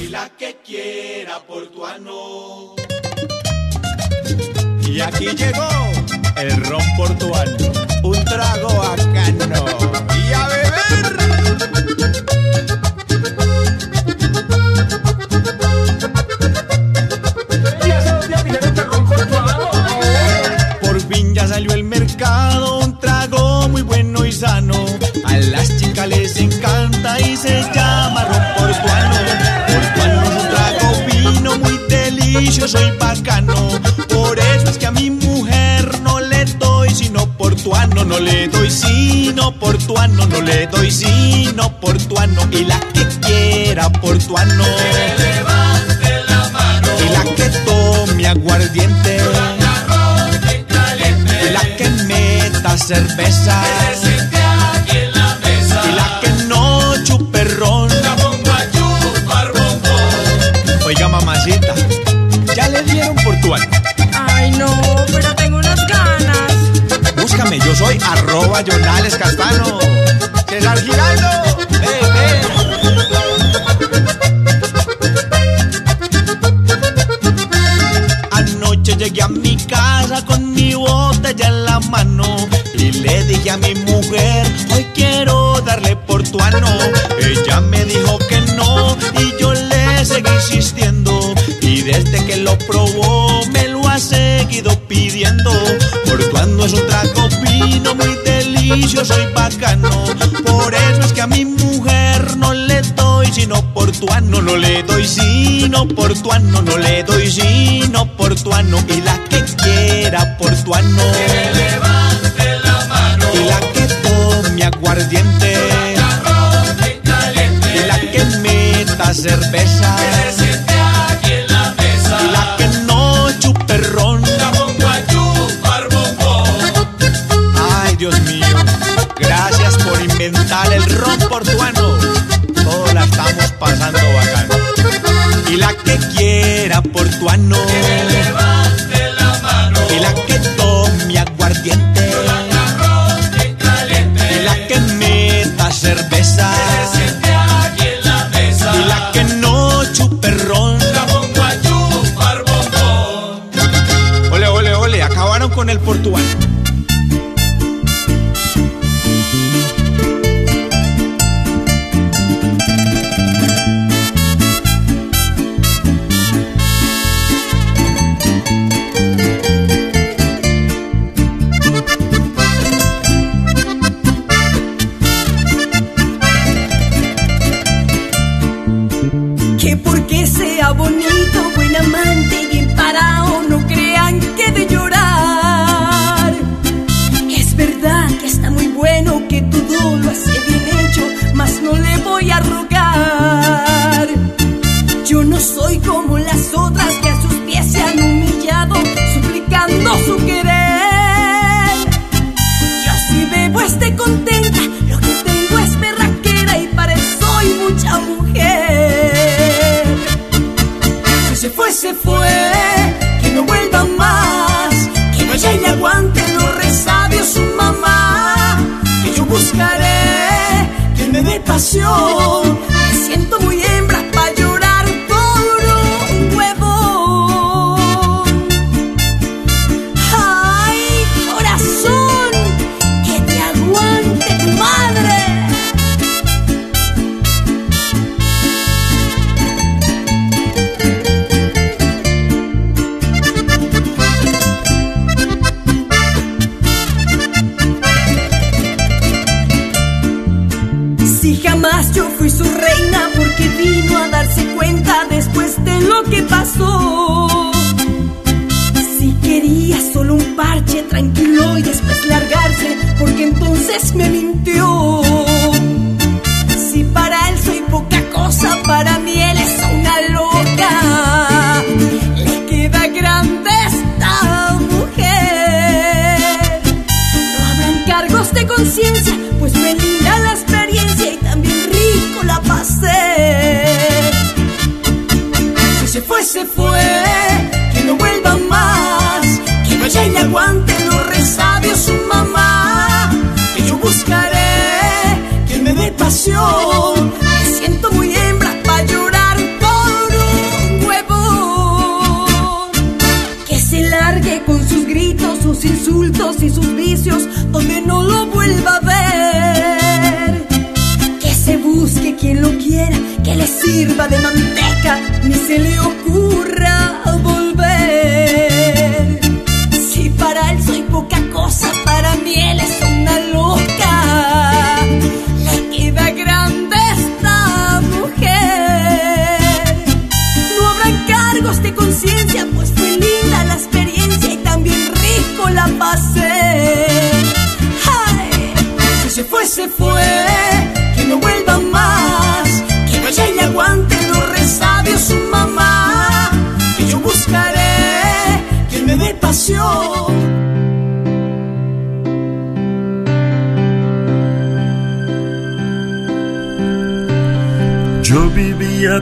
Y la que quiera portuano. Y aquí llegó el ron portuano. Trago bacano. Y a beber. Por fin ya salió el mercado un trago muy bueno y sano. A las chicas les encanta y se llama No le doy sino portuano. No le doy sino portuano. Y la que quiera portuano. Y la que tome aguardiente. Y la que meta cerveza. portuano no le doy sino, portuano no le doy sino, portuano y la que quiera por portuano. Que levante la mano y la que tome aguardiente y la que meta cerveza.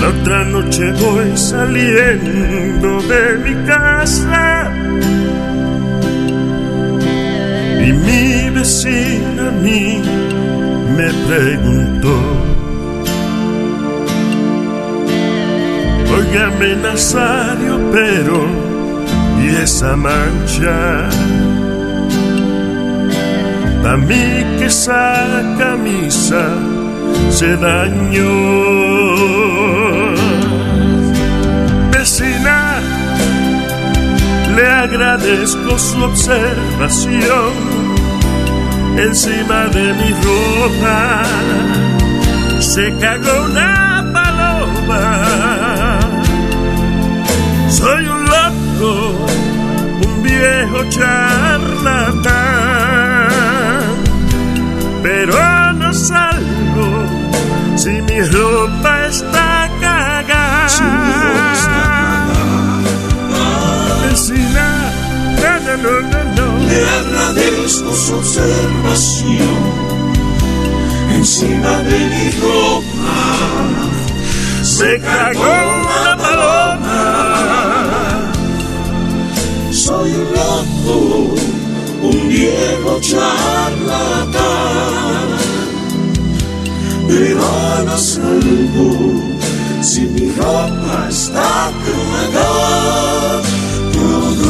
La otra noche voy saliendo de mi casa y mi vecina a mí me preguntó. Óigame Nazario, pero y esa mancha a mí que esa camisa se dañó. Le agradezco su observación encima de mi ropa. Se cagó una paloma. Soy un loco, un viejo charlatán, pero no salgo si mi ropa está cagada. No, no, no, no. Le agradezco su observación encima de mi ropa. Se cagó una paloma. Soy un loco, un viejo charlatán, pero no salgo si mi ropa está cagada.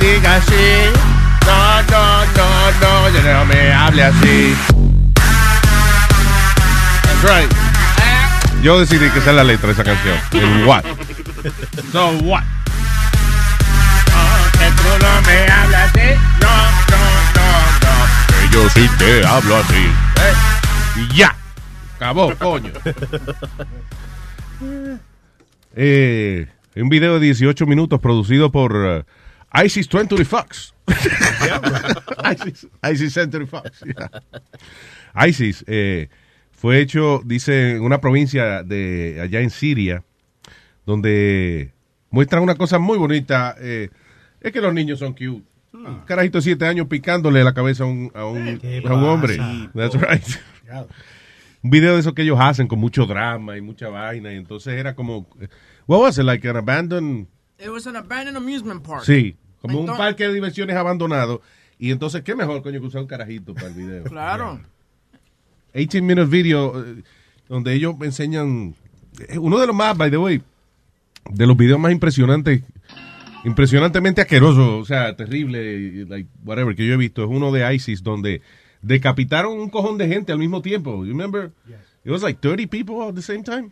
Diga así. No, no, no, no, ya no me hable así. That's. Yo decidí que es la letra de esa canción. El what. So what? Oh, que tú no me hablas así. No, no, no, no. Que yo sí te hablo así. ¿Eh? Y ya. Acabó, coño. Eh, un video de 18 minutos producido por ISIS 20 Fox. ISIS, ISIS Century Fox. yeah. ISIS eh, fue hecho, dice, en una provincia de allá en Siria, donde muestran una cosa muy bonita. eh, es que los niños son cute. Un carajito de 7 años picándole la cabeza a un, a un, ¿Qué a un hombre. That's right. un video de eso que ellos hacen con mucho drama y mucha vaina. Y entonces era como, what was it, like an abandoned, It was an abandoned amusement park. sí, como un parque de diversiones abandonado. Y entonces, ¿qué mejor, coño, que usar un carajito para el video? Claro. 18 minute video eh, donde ellos me enseñan, uno de los más, by the way, de los videos más impresionantes, impresionantemente asqueroso, o sea, terrible, like, whatever, que yo he visto, es uno de ISIS donde decapitaron un cojón de gente al mismo tiempo. You remember? It was like 30 people at the same time.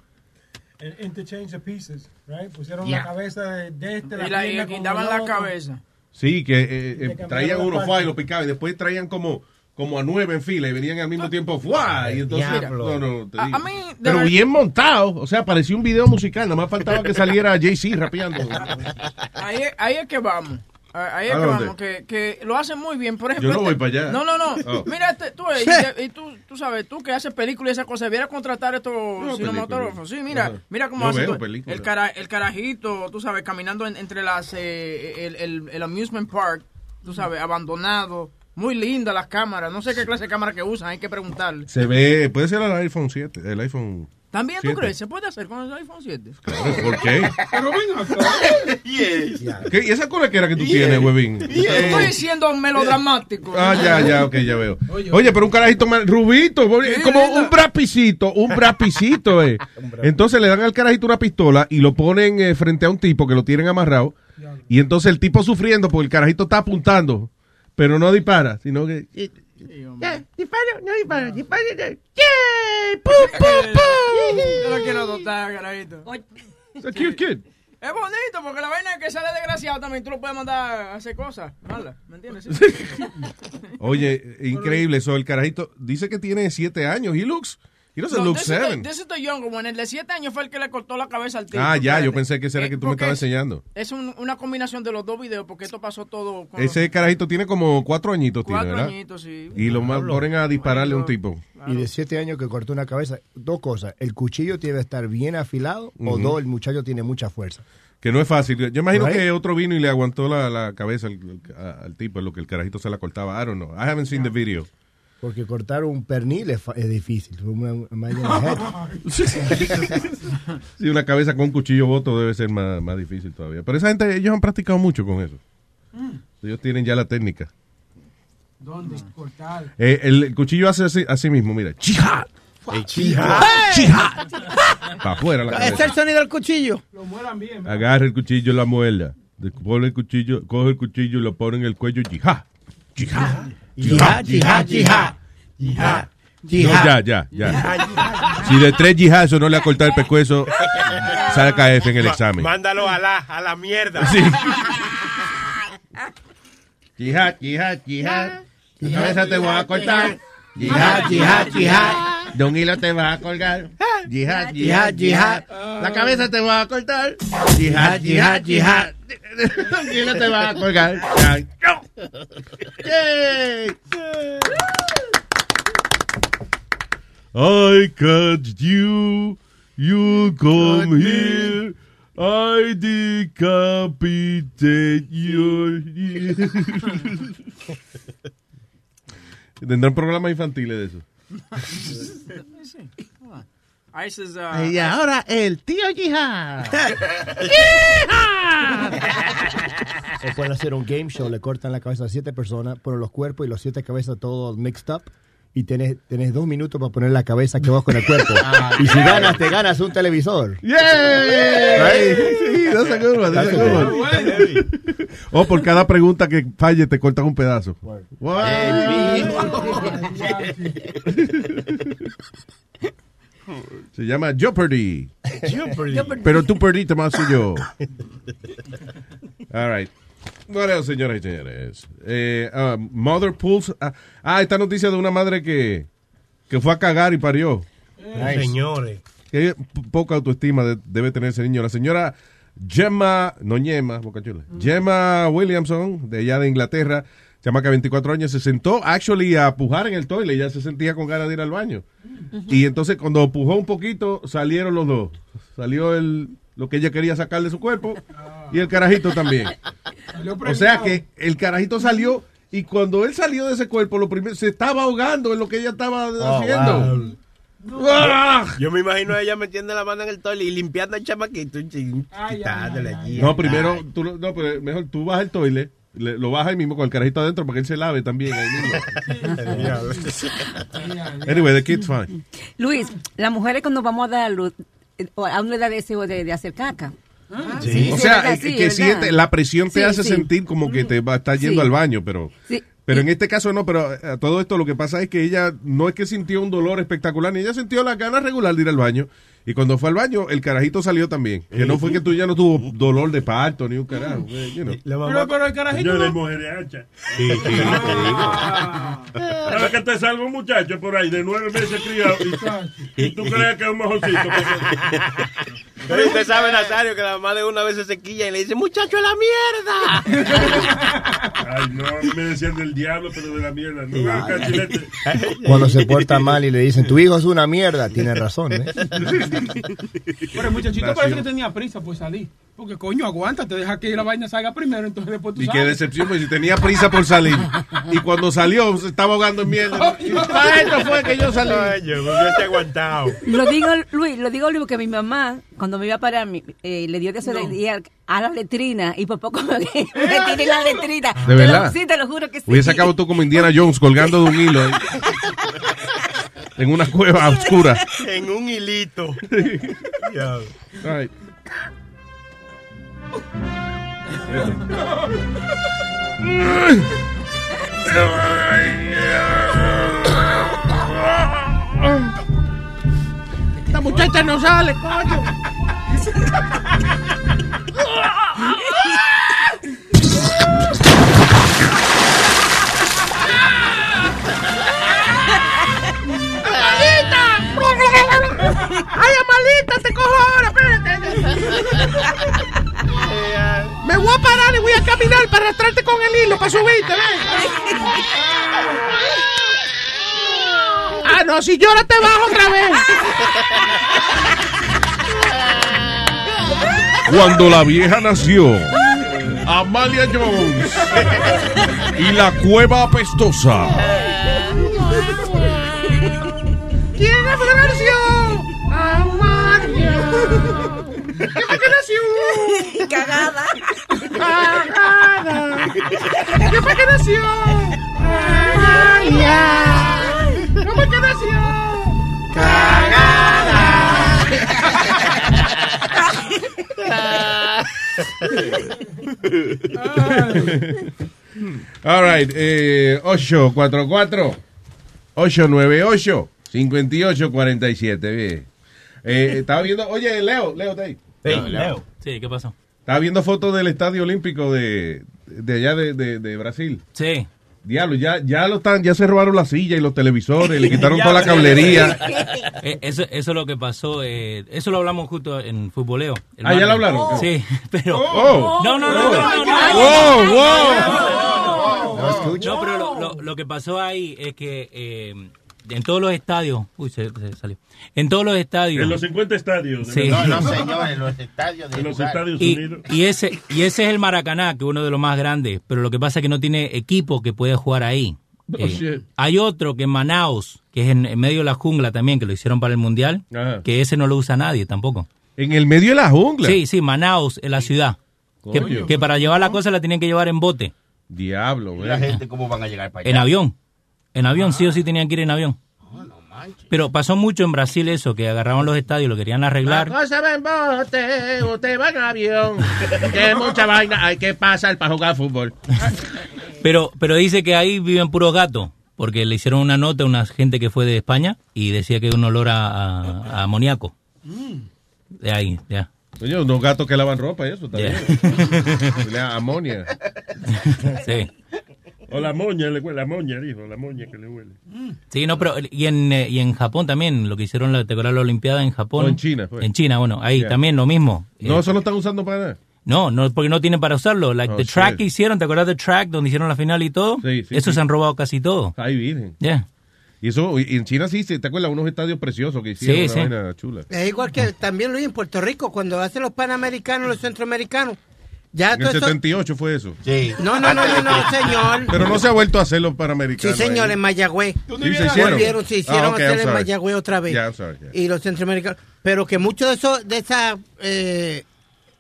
Interchange the pieces, right? Pusieron Yeah. la cabeza de, de este, Y, la, y le con quitaban el la cabeza. Sí, que eh, eh, traían la uno y lo picaban y después traían como como a nueve en fila y venían al mismo tiempo ¡fua! y entonces Diablo. no, no, te A- digo. a mí, de pero verdad- bien montado, o sea, parecía un video musical, nada más faltaba que saliera Jay-Z rapeando. Ahí, ahí es que vamos. Ah, Ahí es ¿A que vamos, que, que lo hacen muy bien. Por ejemplo, Yo no este- voy para allá. No, no, no. Oh. Mira, este, tú, eh, y, y tú, tú sabes, tú que haces películas y esas cosas, deberías contratar estos cinematógrafos. Sí, mira, mira cómo hacen el, cara, el carajito, tú sabes, caminando en- entre las, eh, el, el, el amusement park, tú sabes, abandonado. Muy linda las cámaras. No sé qué clase de cámara que usan, hay que preguntarle. Se ve, puede ser el iPhone 7, el iPhone. ¿También tú crees? ¿Se puede hacer con el iPhone 7? Claro, ¿por qué? Pero ven acá. ¿Qué? ¿Y esa cola que tú Yeah. tienes, huevín? Estoy siendo melodramático. Ah, ya, ya, ok, ya veo. Oye, pero un carajito más rubito, como un brapicito, un brapicito, eh. Entonces le dan al carajito una pistola y lo ponen eh, frente a un tipo que lo tienen amarrado. Y entonces el tipo sufriendo porque el carajito está apuntando, pero no dispara, sino que... Ya, disparo, no disparo, disparo. no. ¡Yeah! ¡Pum, pum, pum! Yo lo quiero dotar, carajito. It's a cute kid. Es bonito porque la vaina que sale desgraciado también tú lo puedes mandar a hacer cosas malas, ¿me entiendes? Oye, increíble eso. El carajito dice que tiene siete años. He looks, he doesn't No, look this is the- seven. this is the younger one. El de 7 años fue el que le cortó la cabeza al tipo. Ah, ya, yo pensé que ese era Eh, que tú me estabas es- enseñando. Es un- una combinación de los dos videos porque esto pasó todo con Ese carajito tiene como cuatro añitos, tiene, Cuatro ¿verdad? añitos, sí. Y lo más ponen a dispararle a un tipo. Y de siete años que cortó una cabeza, dos cosas. El cuchillo debe estar bien afilado o dos, el muchacho tiene mucha fuerza. Que no es fácil. Yo imagino Right. que otro vino y le aguantó la, la cabeza al, al- al tipo, lo que el carajito se la cortaba. I don't know. I haven't seen the video. Porque cortar un pernil es, fa- es difícil. Una-. Sí, una cabeza con un cuchillo voto debe ser más, más difícil todavía. Pero esa gente, ellos han practicado mucho con eso. Ellos tienen ya la técnica. ¿Dónde? Cortar. Eh, el, el cuchillo hace así, así mismo, mira. ¡Jihad! ¡Jihad! ¡Jihad! Para afuera la Ese es el cabeza. sonido del cuchillo. Lo mueran bien. Agarra el cuchillo la muela. Pone el cuchillo, coge el cuchillo y lo pone en el cuello. ¡Jihad! ¡Jihad! Jihad, jihad, jihad. Jihad. No, ya, ya, ya. Si de tres yihad eso no le ha cortado el pescuezo, saca F en el examen. Mándalo a la, a la mierda. Sí. Yihad, yihad, yihad. La cabeza te voy a cortar. Yihad, yihad, yihad. De un hilo te vas a colgar. Yihad, yihad, yihad. La cabeza te voy a cortar. Yihad, yihad, yihad. De un hilo te vas a colgar. Yay. I catch you, you come here, I decapitate you. Tendrán programas infantiles de eso. Uh, Y ahora el tío Yihad. o pueden hacer un game show, le cortan la cabeza a siete personas, ponen los cuerpos y los siete cabezas todos mixed up. Y tenés, tenés dos minutos para poner la cabeza que vas con el cuerpo. y si ganas, te ganas un televisor. ¡Yay! Sí, that's a good one, that's a good one. O por cada pregunta que falle te cortan un pedazo. Se llama Jeopardy. Jeopardy. Pero tú perdiste más que yo. All right. Bueno, señoras y señores. Eh, ah, mother pulls. ah, ah, esta noticia de una madre que, que fue a cagar y parió. Nice. Señores. Qué poca autoestima de- debe tener ese niño. La señora Gemma, no Ñema, Boca Chula. Gemma Williamson, de allá de Inglaterra, chamaca de 24 años, se sentó actually a pujar en el toile. Ya se sentía con ganas de ir al baño. Y entonces cuando pujó un poquito, salieron los dos. Salió el, lo que ella quería sacar de su cuerpo y el carajito también. O sea que el carajito salió y cuando él salió de ese cuerpo, lo primero, se estaba ahogando en lo que ella estaba haciendo. ¡Ah! Yo me imagino a ella metiendo la mano en el toile y limpiando al chamaquito. No, primero, tú, no, pero mejor tú bajas el toile, le- lo bajas ahí mismo con el carajito adentro para que él se lave también ahí mismo. anyway, the kid's fine. Luis, las mujeres cuando vamos a dar a luz, eh, a una edad de deseo de, de hacer caca. Sí. O sí, sea, eh, sí, que verdad. siente, la presión te Sí, hace sí. sentir como que te va a estar yendo Sí. al baño, pero... Sí. Pero en este caso no, pero a todo esto lo que pasa es que ella no es que sintió un dolor espectacular, ni ella sintió la ganas regular de ir al baño. Y cuando fue al baño, el carajito salió también. Que no fue que tú ya no tuvo dolor de parto ni un carajo. eh, you know. Pero, pero el carajito. Señores, no- mujeres hachas. Sí, sí, te digo. Ahora que te salga un muchacho por ahí de nueve meses criado y, y tú crees que es un mejorcito. Pero usted sabe, Nazario, que la mamá de una vez se sequilla y le dice, muchacho, a la mierda. Ay, no, a mí me decían del diablo, pero de la mierda. No. Cuando se porta mal y le dicen, tu hijo es una mierda, tiene razón. ¿eh? Pero el muchachito parece que tenía prisa por salir. Porque coño, aguántate, deja que la vaina salga primero, entonces después tú Y qué decepción, pues si tenía prisa por salir. Y cuando salió, se estaba ahogando en mierda. Para esto fue que yo salí. yo hubiese aguantado. Lo digo, Luis, lo digo, Luis, porque mi mamá, cuando me iba a parar, eh, le dio de eso de ir al- a la letrina y por poco me, me tiré la letrina. ¿De Te lo- verdad? sí, te lo juro que sí. Hubiese acabado tú como Indiana Jones colgando de un hilo. ahí. En una cueva oscura. En un hilito. Right. Esta muchacha no sale, coño. Me voy a parar y voy a caminar para arrastrarte con el hilo, para subirte, ¿ves? Ah, no, si llora te bajo otra vez. Cuando la vieja nació, Amalia Jones y la cueva apestosa. ¿Quién es la? Cagada. ¿Quién fue que nació? Amalia. ¿Quién fue que nació? All right, eh, 844 898 5847. Bien. Eh, estaba viendo, oye, Leo, Leo, está ahí. Sí, ¿qué pasó? Estaba viendo fotos del Estadio Olímpico de, de allá de, de- de Brasil. Sí. Diablo, ya, ya lo están, ya se robaron la silla y los televisores, le quitaron toda la cablería. Eh, eso, eso es lo que pasó. eh, eso lo hablamos justo en futboleo. Ah, ¿ya lo hablaron? Sí, pero. Oh. No, no, no, no, no, no. Wow, No, No, pero lo, lo- lo que pasó ahí es que eh, en todos los estadios. Uy, se, se salió. En todos los estadios. En los 50 estadios. de Sí. No, no, señor, en los estadios de En los. Estados Y, Unidos. y ese y ese es el Maracaná, que es uno de los más grandes, pero lo que pasa es que no tiene equipo que puede jugar ahí. Oh, Eh, hay otro que en Manaus, que es en, en medio de la jungla también, que lo hicieron para el Mundial, Ajá. que ese no lo usa nadie tampoco. En el medio de la jungla. Sí, sí, Manaus, en la ciudad. Que, que para llevar la cosa la tienen que llevar en bote, Diablo, ¿Y güey. la gente cómo van a llegar para allá? en avión. En avión, sí o sí tenían que ir en avión. Pero pasó mucho en Brasil eso, que agarraban los estadios, lo querían arreglar. cosa va en bote, usted va en avión. Que mucha vaina hay que pasar para jugar fútbol. Pero, pero dice que ahí viven puros gatos, porque le hicieron una nota a una gente que fue de España y decía que un olor a, a- a amoníaco. De ahí, ya. Coño, unos gatos que lavan ropa y eso también. Yeah. Amonia. Sí. O la moña, le huele, la moña, dijo, la moña que le huele. Sí, no, pero y en, eh, y en Japón también, lo que hicieron la, ¿te acuerdas la Olimpiada en Japón? O en China, fue. En China, bueno, ahí Yeah. también lo mismo. No, Eh, eso lo están usando para nada. no, no, porque no tienen para usarlo. Like Oh, the track que hicieron, ¿te acuerdas del track donde hicieron la final y todo? Sí, sí, Eso sí. se han robado casi todo. Ay, virgen. Ya. Y eso, y en China sí, ¿te acuerdas? Unos estadios preciosos que hicieron. Sí, una sí. vaina chula. Es igual que también Luis en Puerto Rico, cuando hacen los panamericanos, los centroamericanos. Ya En el todo eso- 78 fue eso. Sí. No, no, no, no, no, señor. Pero no se ha vuelto a hacer los Sí, panamericanos. señor, ahí. en Mayagüez. Sí, se hicieron. Volvieron, se hicieron Ah, hacer I'm en. Mayagüez otra vez. Yeah, sorry, yeah. Y los centroamericanos. Pero que muchos de esos, de esas eh,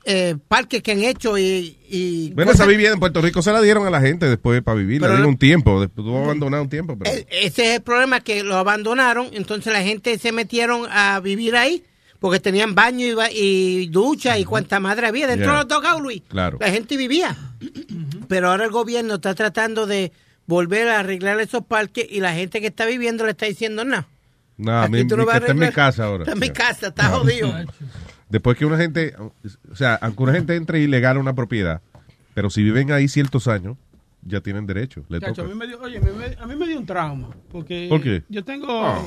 eh, parques que han hecho y. y Bueno, cosas- esa vivienda en Puerto Rico se la dieron a la gente después para vivir. La Pero dieron no- un tiempo. Después tuvo abandonado un tiempo. Pero... E- Ese es el problema, que lo abandonaron, entonces la gente se metieron a vivir ahí, porque tenían baño y, ba- y ducha y cuanta madre había dentro Yeah. de los dogados, Luis. Claro. La gente vivía. Pero ahora el gobierno está tratando de volver a arreglar esos parques y la gente que está viviendo le está diciendo, no. Nada, aquí mi- tú no mi- a está en mi casa ahora. Está en mi casa, está jodido. Después que una gente, o sea, aunque una gente entre ilegal a una propiedad, pero si viven ahí ciertos años, ya tienen derecho. Le Chacho, a mí me dio, oye, a mí me dio un trauma. Porque ¿Por qué? yo tengo. Ah.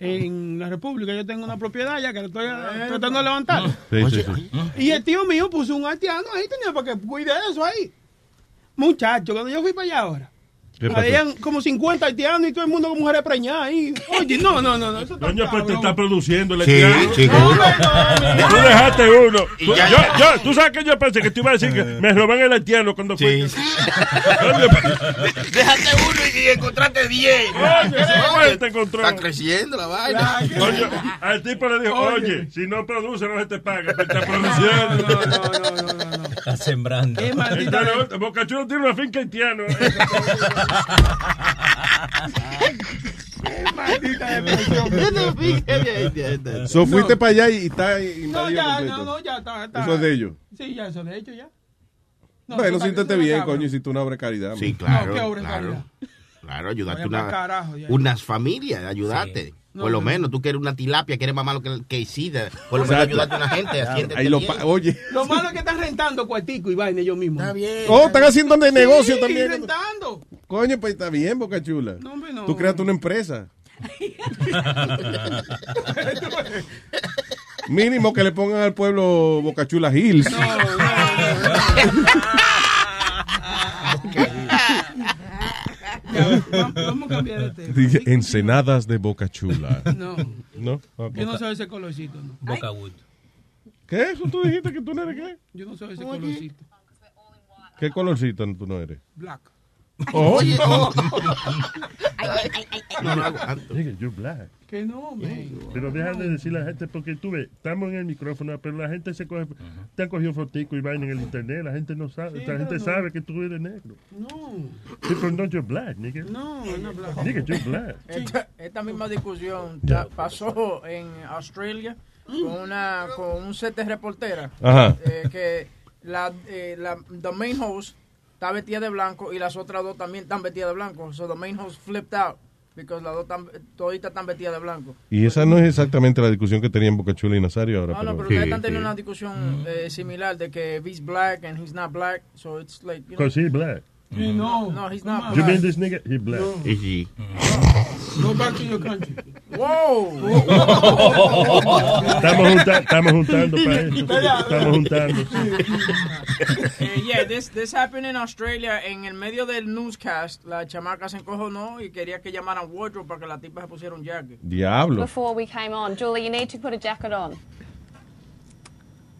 En la República yo tengo una propiedad ya que estoy eh, tratando de levantar. Sí, sí, sí. Y el tío mío puso un haitiano ahí, tenía para que cuide eso ahí. Muchacho, cuando yo fui para allá ahora. Habían como 50 haitianos y todo el mundo con mujeres preñadas ahí. Oye, no, no, no, no. Eso pues te está produciendo el Sí, haitiano. chico. Tú dejaste uno. Tú, ya- yo, yo, tú sabes que yo pensé que tú ibas a decir que me roban el haitiano cuando fue. Sí. Déjate uno y, y encontraste 10. Coño, ese fue, te encontró. Está creciendo la vaina. Al tipo le dijo, oye, si no produce no se te paga, pero está produciendo. Está sembrando. Boca Chula tiene una finca haitiana. So, fuiste para allá y está No, invadido ya, completo. no, no, ya está, está. Eso es de ellos. Sí, ya, eso de hecho ya. No, bueno, siéntete bien, cabrón. coño, hiciste una obra de caridad. Sí, claro. No, qué obra claro. caridad. Claro, ayudarte una, carajo, ya. unas familias, ayudarte. No, Por lo no. menos, tú que eres una tilapia, que eres más malo que, que Isidra. Por lo menos ayudarte a una gente. Ahí lo Oye. Lo malo es que están rentando cuartico y vaina ellos mismos. Está bien. Oh, están haciendo de negocio sí, también. rentando. Coño, pues está bien, Boca Chula. No, hombre, no. Tú creaste una empresa. Mínimo que le pongan al pueblo Boca Chula Hills. Vamos a cambiar de tema. Dije, Ensenadas de Boca Chula. No. ¿No? Yo no soy ese colorcito, no. Boca Wood. ¿Qué es eso? ¿Tú dijiste que tú no eres qué? Yo no soy ese colorcito. ¿Qué colorcito tú no eres? Black. Oh. Oye. No, no aguanto. Nigga, you're black. Que no, man. Pero deja de decir a la gente, porque tú ves, estamos en el micrófono, pero la gente se coge, te han cogido fotico y vaina en el internet, la gente no sabe, Sí, la gente no. sabe que tú eres negro. No. Sí, pero no, you're black, nigga. No, no black. Nigga, you're black. Esta, esta misma discusión ta- pasó en Australia con una con un set de reportera Ajá. eh, que la, eh, la the main host está vestida de blanco y las otras dos también están vestidas de blanco. So the main host flipped out because las dos están, toditas están vestidas de blanco. Y esa no es exactamente la discusión que tenían Boca Chula y Nazario ahora. No, no, pero Sí, ustedes están sí. teniendo una discusión eh, similar de que he's black and he's not black, so it's like you know, Because he's black. Sí, mm-hmm. no. no, he's not You mean this nigga? He's black. Mm-hmm. Go back to your country. Wow. Estamos, junta- estamos juntando para eso. Estamos juntando. Yeah, this, this happened in Australia. En el medio del newscast, la chamaca se encojonó y quería que llamaran wardrobe para que la tipa se pusiera un jacket. Diablo. Before we came on, Julie, you need to put a jacket on.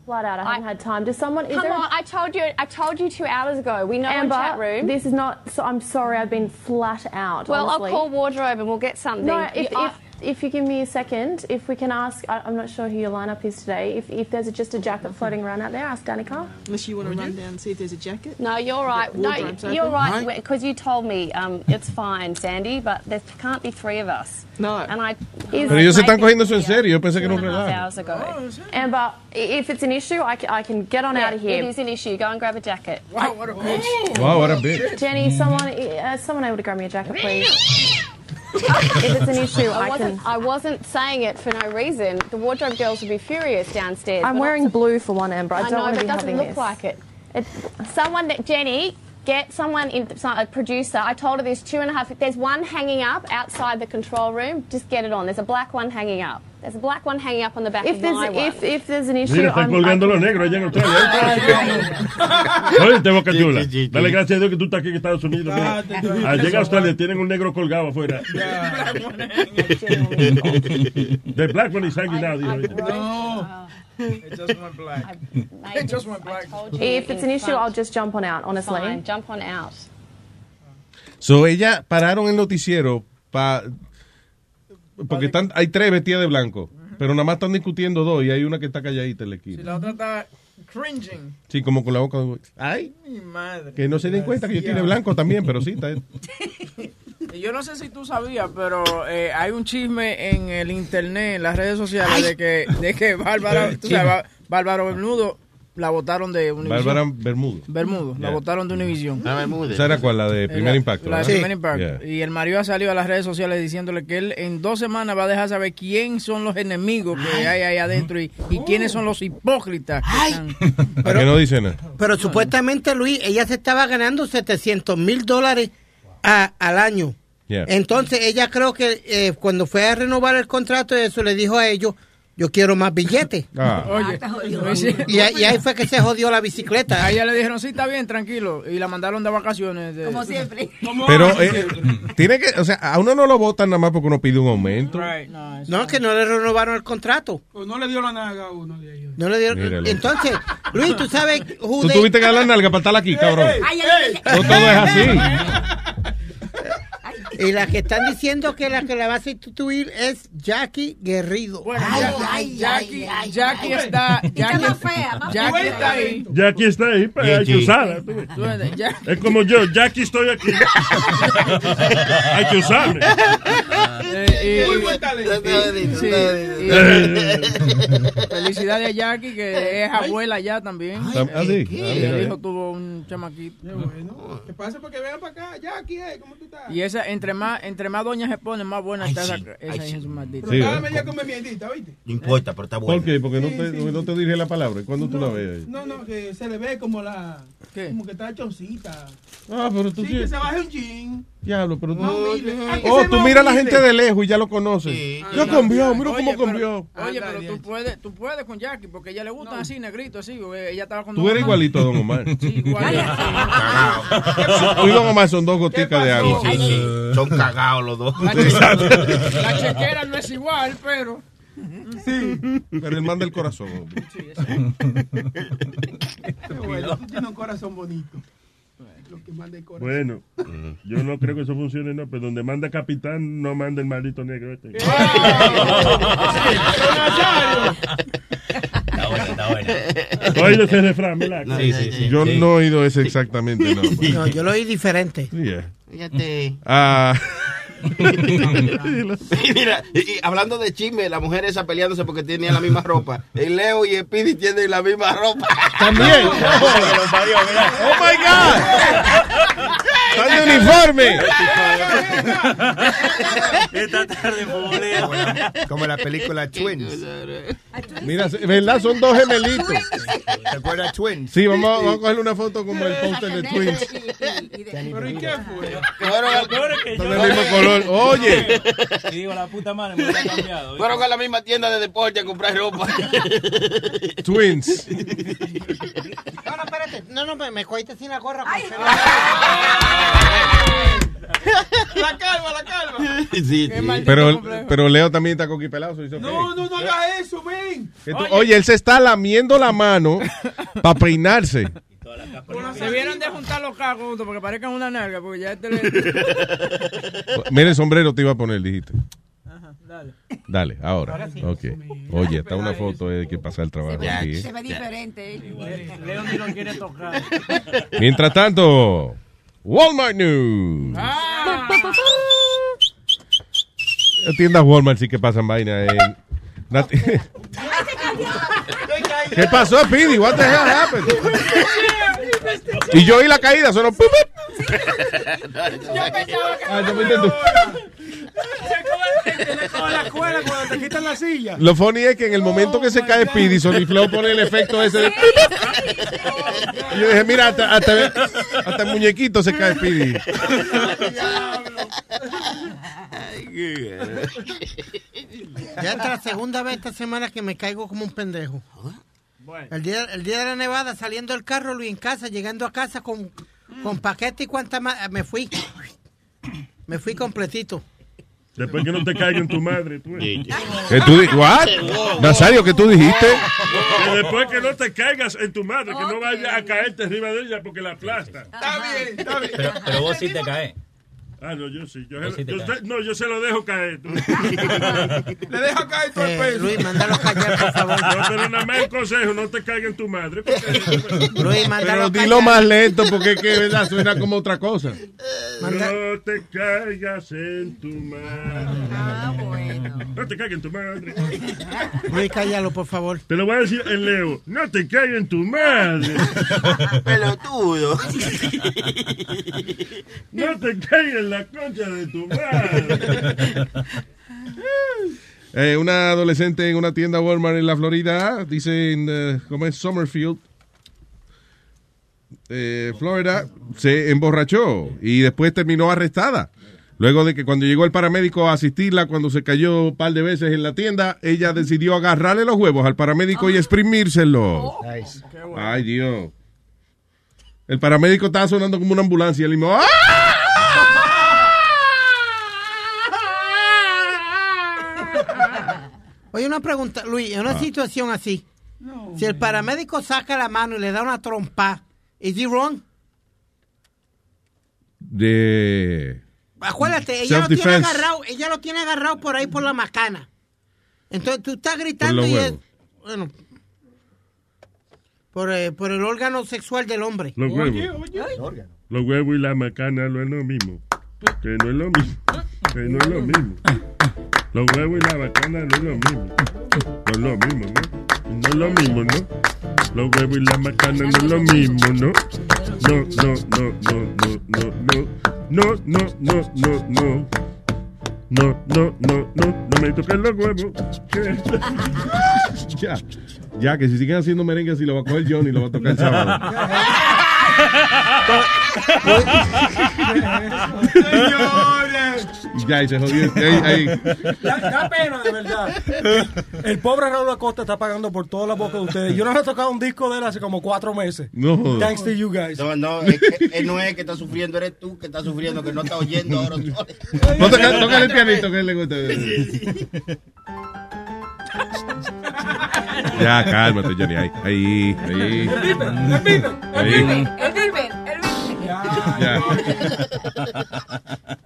Flat out, I haven't had time. Does someone? Is Come there on, I told you. I told you two hours ago. We know in Amber, chat room. this is not. So I'm sorry. I've been flat out. Well, honestly. I'll call wardrobe and we'll get something. No, if, You- I- if, if you give me a second, if we can ask, I, I'm not sure who your lineup is today. If, if there's just a jacket floating around out there, ask Danica. Unless you want to run down and see if there's a jacket. No, you're right. No, Wardrobe's you're open. right because you told me um, it's fine, Sandy, but there can't be three of us. No. And I. Is- Pero ellos se están Made cogiendo this eso en video serio. Yo pensé que era un two and a half relajo. hours ago. Amber, if it's an issue, I can, I can get on out of here. It is an issue. Go and grab a jacket. Wow, what a bitch. Wow, what a bitch. Jenny, someone, uh, someone able to grab me a jacket, please. if it's an issue, I I wasn't, can. I wasn't saying it for no reason. The wardrobe girls would be furious downstairs. I'm wearing blue for one, Amber. I, I don't know, want but to it be doesn't look this. like it. It's... Someone, that Jenny, get someone in, a producer. I told her there's two and a half. There's one hanging up outside the control room. Just get it on. There's a black one hanging up. There's a black one hanging up on the back If of there's my one. if, if there's an issue, Mira, están I'm, colgando I los negros allá en Australia. Oíste, Boca Chula. Dale gracias a Dios que tú estás aquí en Estados Unidos. mira. Al ah, llegar a Australia tienen un negro colgado afuera. The black one is hanging out. dijo. No. It just went black. It just went black. if it's an issue, I'll just jump on out. Honestly, Fine, jump on out. So, ella pararon el noticiero pa, porque están, hay tres vestidas de blanco, pero nada más están discutiendo dos y hay una que está calladita en la Si esquina. la otra está cringing. Sí, como con la boca. Ay, Mi madre. que no se den cuenta que yo tiene blanco también, pero sí, está. Yo no sé si tú sabías, pero eh, hay un chisme en el internet, en las redes sociales, de que, de que Bárbara, tú sabes, Bá- Bárbara Bermudo la votaron de Univision. Bárbara Bermudo. Bermudo, la votaron de Univision. ¿Esa era cuál? La de primer la, impacto. La de primer impacto. Yeah. Y el marido ha salido a las redes sociales diciéndole que él en dos semanas va a dejar saber quién son los enemigos que hay ahí adentro y, y quiénes son los hipócritas. que están- ¿Para qué no dice nada? Pero supuestamente, Luis, ella se estaba ganando 700 mil dólares a- al año. Yeah. Entonces, ella creo que eh, cuando fue a renovar el contrato, eso le dijo a ellos, yo quiero más billetes. Ah. Oye, Y, ahí- y ahí fue que se jodió la bicicleta. A ella le dijeron, sí, está bien, tranquilo. Y la mandaron de vacaciones. de- Como siempre. Pero eh, tiene que, o sea, a uno no lo votan nada más porque uno pide un aumento. Right, no, No, que no le renovaron el contrato. Pues no le dio la naga a uno de ellos. No le dieron. Míralo. Entonces, Luis, tú sabes, who Tú they- tuviste que dar la nalga para estar aquí, cabrón. Ay, No todo es así. Y la que están diciendo que la que la va a sustituir es Jackie Guerrido. Bueno, Ya- Jackie, Jackie está, Jackie, más fea, más Jackie fea. está ahí. Jackie está ahí, pero hay que usarla. Es como yo, Jackie estoy aquí. hay que usarme. Eh, Muy buen talento. Sí, Felicidades a Jackie, que es abuela ya también. Ah, sí. Ah, el eh. hijo tuvo un chamaquito. Qué bueno. ¿Qué pasa? Porque vengan para acá. Aquí es. ¿Cómo tú estás? Y esa, entre más, entre más doñas se ponen, más buena está esa, esa hija su maldita. Pero Sí, cada media come. No importa, pero está bueno. ¿Por qué? Porque no te, no te dirige la palabra. ¿Cuándo tú la ves ahí? No, no, que se le ve como la. ¿Qué? Como que está choncita. Ah, pero tú Sí, que se baje un jean. Diablo, pero tú... Oh, tú miras a la gente de lejos y ya lo conoces. Ya cambió, mira Oye, cómo pero- cambió. Oye, pero tú puedes, tú puedes con Jackie, porque ella le gustan así, negrito, así. Ella estaba con Tú eres igualito a Don Omar. Sí, igualito. Tú y Don Omar son dos goticas de agua. Sí, sí. Son cagados los dos. La, che- la chequera no es igual, pero. Sí. Pero el man del corazón. hombre. Qué bueno, tú tienes un corazón bonito. Lo que manda el corazón. Bueno, yo no creo que eso funcione, no, pero donde manda capitán, no manda el maldito negro este. Está buena, está buena. ¿Tú oído ese refrán, verdad? Sí, sí, sí. Yo Sí. no he oído ese exactamente, no. No, yo lo oí diferente. Yeah. Fíjate. Ah, Y Mira, y, y hablando de chisme, la mujer esa peleándose porque tenían la misma ropa. El Leo y el Pidi tienen la misma ropa. También. ¡Oh, my God! ¡Están de uniforme! Esta tarde Como la, como la película Twins. Mira, ¿verdad? Son dos gemelitos. ¿Te acuerdas Twins? Sí, vamos, a- vamos a cogerle una foto como el póster de Twins. ¿Pero y qué fue? Son del mismo color. Oye. Y digo, la puta madre me lo ha cambiado. Fueron a la misma tienda de deporte a comprar ropa. Twins. No, no, espérate. No, no, me, cogiste sin la gorra. La calma, la calma. Sí, Pero, pero Leo también está coquipelazo. dice, No, no, no hagas eso, ven. Oye, él se está lamiendo la mano para peinarse. Se vieron de juntar los cajos juntos porque parezcan una nalga, porque ya este le... Mira el sombrero te iba a poner, dijiste. Ajá, dale. Dale, ahora. Ok. Oye, está una foto de que pasa el trabajo aquí. Se ¿eh? ve diferente. ¿eh? Leo ni lo quiere tocar. Mientras tanto, Walmart News. Ah. Las tiendas Walmart sí que pasan vaina. En... ti- ¿Qué pasó, Pidi? What the hell happened? Y yo oí la caída, sonó. ¡pup, pup! Yo pensaba que Ah, yo me cuando te quitan la silla. Lo funny es que en el momento que se cae Speedy, Sony Flow pone el efecto ese de... Y yo dije, mira, hasta, hasta, hasta el muñequito se cae Speedy. Ya es la segunda vez esta semana que me caigo como un pendejo. El día, el día de la nevada, saliendo del carro, Luis, en casa, llegando a casa con, con paquete y cuanta más, me fui. Me fui completito. Después que no te caiga en tu madre. Tú, ¿Qué tú what? Nazario, ¿qué tú dijiste? Que después que no te caigas en tu madre, que no vayas a caerte arriba de ella porque la aplasta. Está bien, está bien. Pero, pero vos sí te caes. Ah, no, yo sí. Yo, Vos sí te yo caes. se- no, yo se lo dejo caer. tú. Le deja caer todo el Eh, peso. Luis, mándalo a callar, por favor. No, pero nada más el consejo, no te caiga en tu madre. porque- Luis, mándalo Pero dilo callar. más lento porque es que, ¿verdad? Suena como otra cosa. Manda- No te caigas en tu madre. Ah, bueno. No te caigas en tu madre. Luis, cállalo, por favor. Te lo voy a decir en Leo. No te caigas en tu madre. Pelotudo. No te caigas en la concha de tu madre. Eh, una adolescente en una tienda Walmart en la Florida, dice en, ¿cómo es? Summerfield, eh, Florida, se emborrachó y después terminó arrestada. Luego de que cuando llegó el paramédico a asistirla, cuando se cayó un par de veces en la tienda, ella decidió agarrarle los huevos al paramédico y exprimírselos. Nice. Ay, Dios. El paramédico estaba sonando como una ambulancia y él mismo, ¡ah! Oye, una pregunta, Luis, en una Ah. situación así, si el paramédico saca la mano y le da una trompa, ¿is he wrong? De... Acuérdate, ella lo tiene agarrado, ella lo tiene agarrado por ahí por la macana. Entonces tú estás gritando y es, bueno, por, eh, por el órgano sexual del hombre. Los Oye, huevos. oye. Los huevos y la macana no es lo mismo. Que no es lo mismo. Que no es lo mismo. Los huevos y la macana no es lo mismo. No es lo mismo, ¿no? No es lo mismo, ¿no? Los huevos y la macana no es lo mismo, ¿no? No, no, no, no, no, no, no. No, no, no, no, no. No, no, no, no, no me toquen los huevos. Ya, ya, que si siguen haciendo merengue así lo va a coger Johnny y lo va a tocar el sábado. Ya, se jodió. Ahí, ahí. Da, da pena, de verdad. El pobre Raúl Acosta está pagando por toda la boca de ustedes. Yo no le he tocado un disco de él hace como cuatro meses. No. Thanks to you guys. No, no, es que- él no es que está sufriendo, eres tú que estás sufriendo, que no está oyendo ahora. No, toca- tócale el pianito que a él le gusta. Ya, cálmate, Johnny. Ahí, ahí, ahí. Ahí. El Viper, el Ya.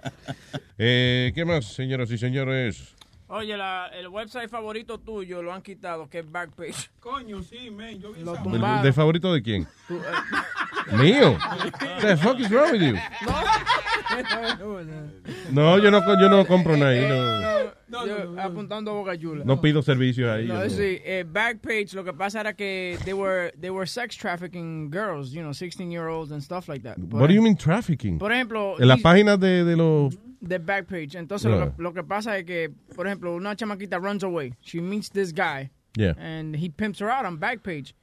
Eh, ¿Qué más, señoras y señores? Oye, la- el website favorito tuyo lo han quitado, que es Backpage. Coño, sí, man. Yo vi Lo esa- tumbaron. ¿De favorito de quién? Tú, eh, ¿Mío? What the fuck is wrong with you? No, yo no, yo no compro nada ahí. No, Yo apuntando a Boca Chula. no pido servicios ahí. No, sí, eh, Backpage, lo que pasa era que they were, they were sex trafficking girls, you know, 16 year olds and stuff like that. Por What do you mean trafficking? Por ejemplo, En las páginas de, de los... de Backpage. Entonces, Yeah. lo, que, lo que pasa es que, por ejemplo, una chamaquita runs away. She meets this guy. Yeah. And he pimps her out on Backpage.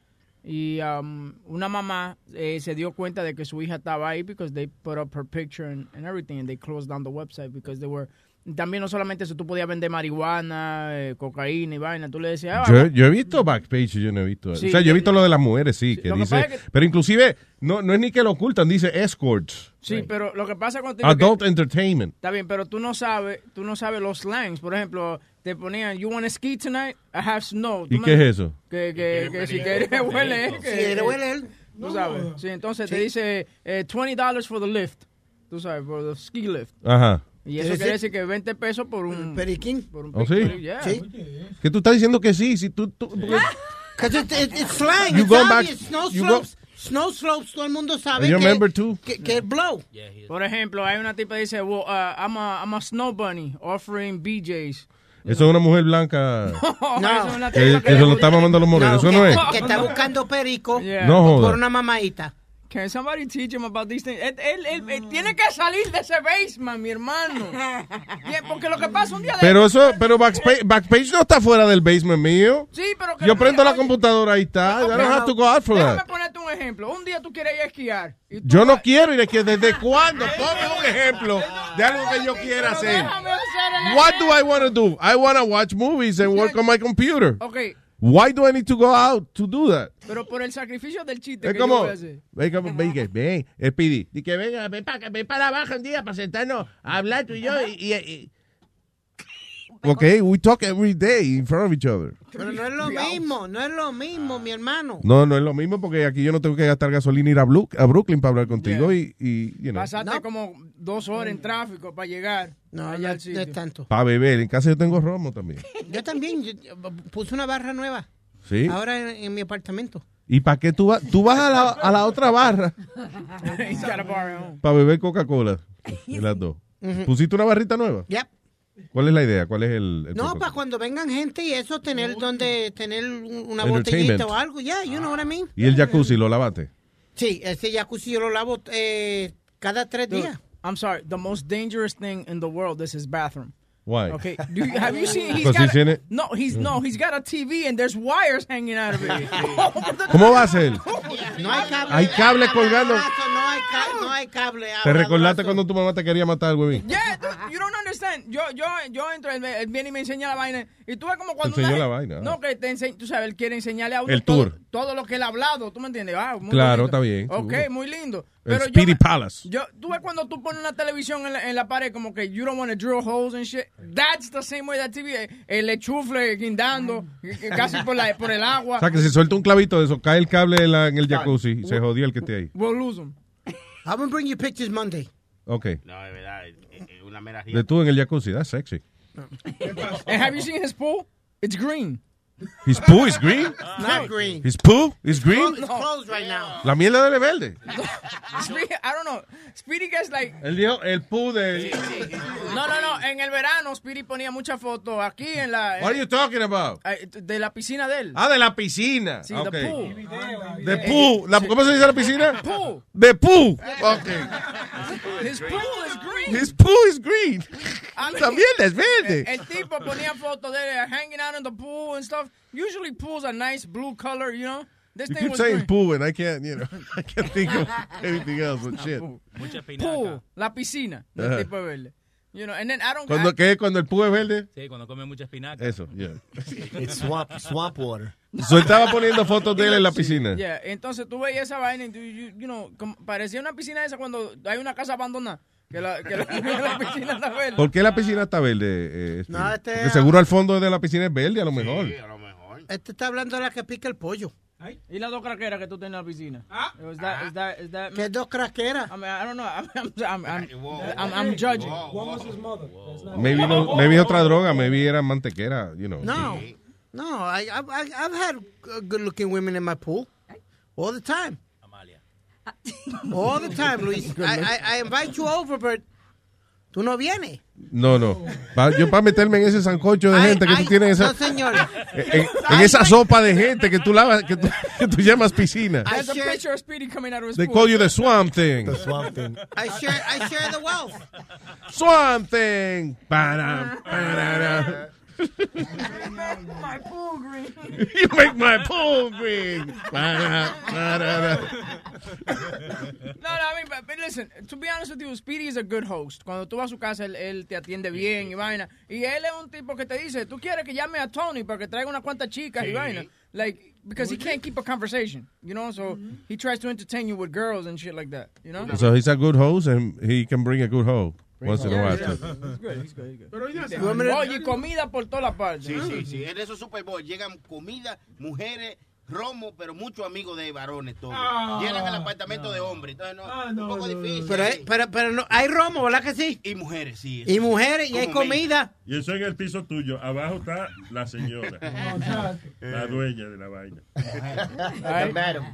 Y um, una mamá eh, se dio cuenta de que su hija estaba ahí because they put up her picture and, and everything and they closed down the website because they were... También no solamente eso, tú podías vender marihuana, eh, cocaína y vaina. Tú le decías... ah, Yo, yo he visto Backpage, yo no he visto. Sí, o sea, yo he yo- visto lo de las mujeres, sí, que dice. pasa es que- Pero inclusive, no, no es ni que lo ocultan, dice escorts. Sí, pero lo que pasa cuando que- Adult entertainment. Está bien, pero tú no sabes, tú no sabes los slangs. Por ejemplo, te ponían, you want to ski tonight? I have snow. ¿Tú ¿Y qué es eso? Que, que, que si te eres huele, eh, que, Si eres huele. Tú sabes. Sí, entonces te dice eh, $20 for the lift. Tú sabes, for the ski lift. Ajá. Y eso quiere decir que 20 pesos por un... Periquín. Por un ¿Oh, sí? yeah. Que tú estás diciendo que sí, si tú... tú it, it, it's slang. You it's go back-. Snow you slopes. Snow slopes, todo el mundo sabe You que, too? que, que es blow. Por ejemplo, hay una tipa que dice, well, uh, I'm, a, I'm a snow bunny offering BJs. Eso es una mujer blanca No, es una que, tipa que se lo está mamando a los morenos. Eso que, no es. que está buscando perico Yeah. No por una mamadita. Can somebody teach him about these things? Él, él- él- él tiene que salir de ese basement, mi hermano. Porque lo que pasa un día de... Pero eso, pero Backpage, Backpage no está fuera del basement mío. Sí, pero que Yo no- prendo la oye, computadora, ahí está. I don't have to go out for Déjame that. ponerte un ejemplo. Un día tú quieres ir a esquiar. y tú Yo no vas- quiero ir aquí. ¿Desde cuándo? Ponme un ejemplo de algo que yo quiera hacer. Déjame hacer el What do I want to do? I want to watch movies and work on my computer. Ok, Why do I need to go out to do that? Pero por el sacrificio del chiste Es que como, voy a hacer. ven, como, ven, que- ven, Speedy, y que venga, ven para, ven para abajo un día para sentarnos a hablar tú y yo. Y, y, y- Ok, we talk every day in front of each other. Pero no es lo mismo, no es lo mismo, mi hermano. No, no es lo mismo porque aquí yo no tengo que gastar gasolina y ir a, Bru- a Brooklyn para hablar contigo y, y you know, Pasaste como dos horas en tráfico para llegar No, allá no, no es tanto. para beber. En casa yo tengo romo también. Yo también yo- yo puse una barra nueva. Sí. Ahora en, en mi apartamento. ¿Y para qué tú vas? Tú vas a la, a la otra barra para beber Coca-Cola. En las dos. Ujú. ¿Pusiste una barrita nueva? Yep. ¿Cuál es la idea? ¿Cuál es el, el No, para cuando vengan gente y eso, tener donde tener una Entertainment. botellita o algo. Ya, you know what I mean. ¿Y el jacuzzi lo lavaste? Sí, ese jacuzzi yo lo lavo eh, cada tres Dude, días. I'm sorry. The most dangerous thing in the world is his bathroom. Why? Okay. Do you, have you seen? He's got he's in a, it? no, he's no, he's got a TV and there's wires hanging out of it. ¿Cómo va a ser? No hay cable. Hay cable colgando. No hay, ca- no hay cable. ¿Te recordaste cuando tu mamá te quería matar, güey? Yeah, dude, you don't understand. Yo, yo, yo entro, él, viene y me enseña la vaina. Y tú ves como cuando. enseñó una la vaina. No, que te enseña, tú sabes, él quiere enseñarle a uno El todo, tour. todo lo que él ha hablado. ¿Tú me entiendes? Ah, muy Claro, bonito. está bien, Ok, seguro. muy lindo. Pero yo, Speedy me- Palace. yo, tú ves cuando tú pones una televisión en la, en la pared, como que you don't want to drill holes and shit. That's the same way that TV. eh, El enchufle guindando, que- que casi por, la, por el agua. O sea, que si suelta un clavito de eso, cae el cable en, la- en el jacuzzi y se jodió el que esté ahí. We'll lose them. I'm gonna bring you pictures Monday. Ok. No, de verdad, una mera De tú en el jacuzzi, that's sexy. And have you seen his pool? It's green. His poo is green? Not green. His poo is green? It's closed right now. La mierda de verde. I don't know. Speedy gets like Él dijo el poo de... No, no, no. En el verano, Speedy ponía muchas fotos aquí en la. What are you talking about? eh, De la piscina de él. Ah, de la piscina. Sí, Ok. the pool. De poo. La- ¿Cómo se dice la piscina? Pool. De poo. Ok. His pool is green. His poo is green. I mean, La mierda es verde. El, el tipo ponía fotos de él hanging out in the pool and stuff. Usually pools are nice blue color, you know. This You thing keep was saying green. poo and I can't, you know, I can't think of anything else but shit. Pool, la piscina. tipo de verde. You know, and then I don't. Cuando, I- ¿Qué? Cuando el púa es verde. Sí, cuando come mucha espinaca. Eso, yeah. It's swamp, swamp water. So, estaba poniendo fotos de él en la piscina. Yeah, entonces tú veías esa vaina y you, you know, como- parecía una piscina esa cuando hay una casa abandonada. Que la, que la, la piscina está verde. ¿Por qué la piscina está verde? eh, este? No, este- Porque seguro al fondo de la piscina es verde, a lo mejor. Este está hablando de la que pica el pollo. ¿Y las dos craqueras que tú tienes en la piscina? Is that, is that, is that, ¿Qué dos craqueras? I, mean, I don't know. I'm, I'm, I'm, I'm, I'm judging. Maybe, no, maybe otra droga, maybe era mantequera, you know. No, no. I, I, I- I've had uh, good-looking women in my pool all the time. All the time, Luis. I, I, I invite you over, but tú no vienes. No, no. Pa- yo para meterme en ese sancocho de Ay, gente que ay, tú tienes esa, No, señor. en, en esa sopa de gente que tú lavas, que tú, que tú llamas piscina. There's a picture of Speedy coming out of his They pool. call you the swamp thing. The swamp thing. I share, I share the wealth. Swamp thing. Para, para. Make my pool green. You make my pool green. No, no, I mean, but, but listen, to be honest with you, Speedy is a good host. Cuando tú vas a su casa, él, él te atiende bien y vaina. Y él es un tipo que te dice, tú quieres que llame a Tony para que traiga unas cuantas chicas y vaina. Like, because he can't keep a conversation, you know? So mm-hmm. he tries to entertain you with girls and shit like that, you know? So he's a good host and he can bring a good hoe once in a while. Oye, comida por todas las partes. Sí, sí, sí. En esos Super Bowl llegan comida, mujeres, romo, pero muchos amigos de varones todos. Ah. Llenan el apartamento de hombres. Entonces, no, un poco difícil. Pero, hay- pero, pero no, hay romo, ¿verdad que sí? Y mujeres, sí. Y mujeres, y hay comida. Y eso en el piso tuyo. Abajo está la señora. la dueña de la vaina. Ay.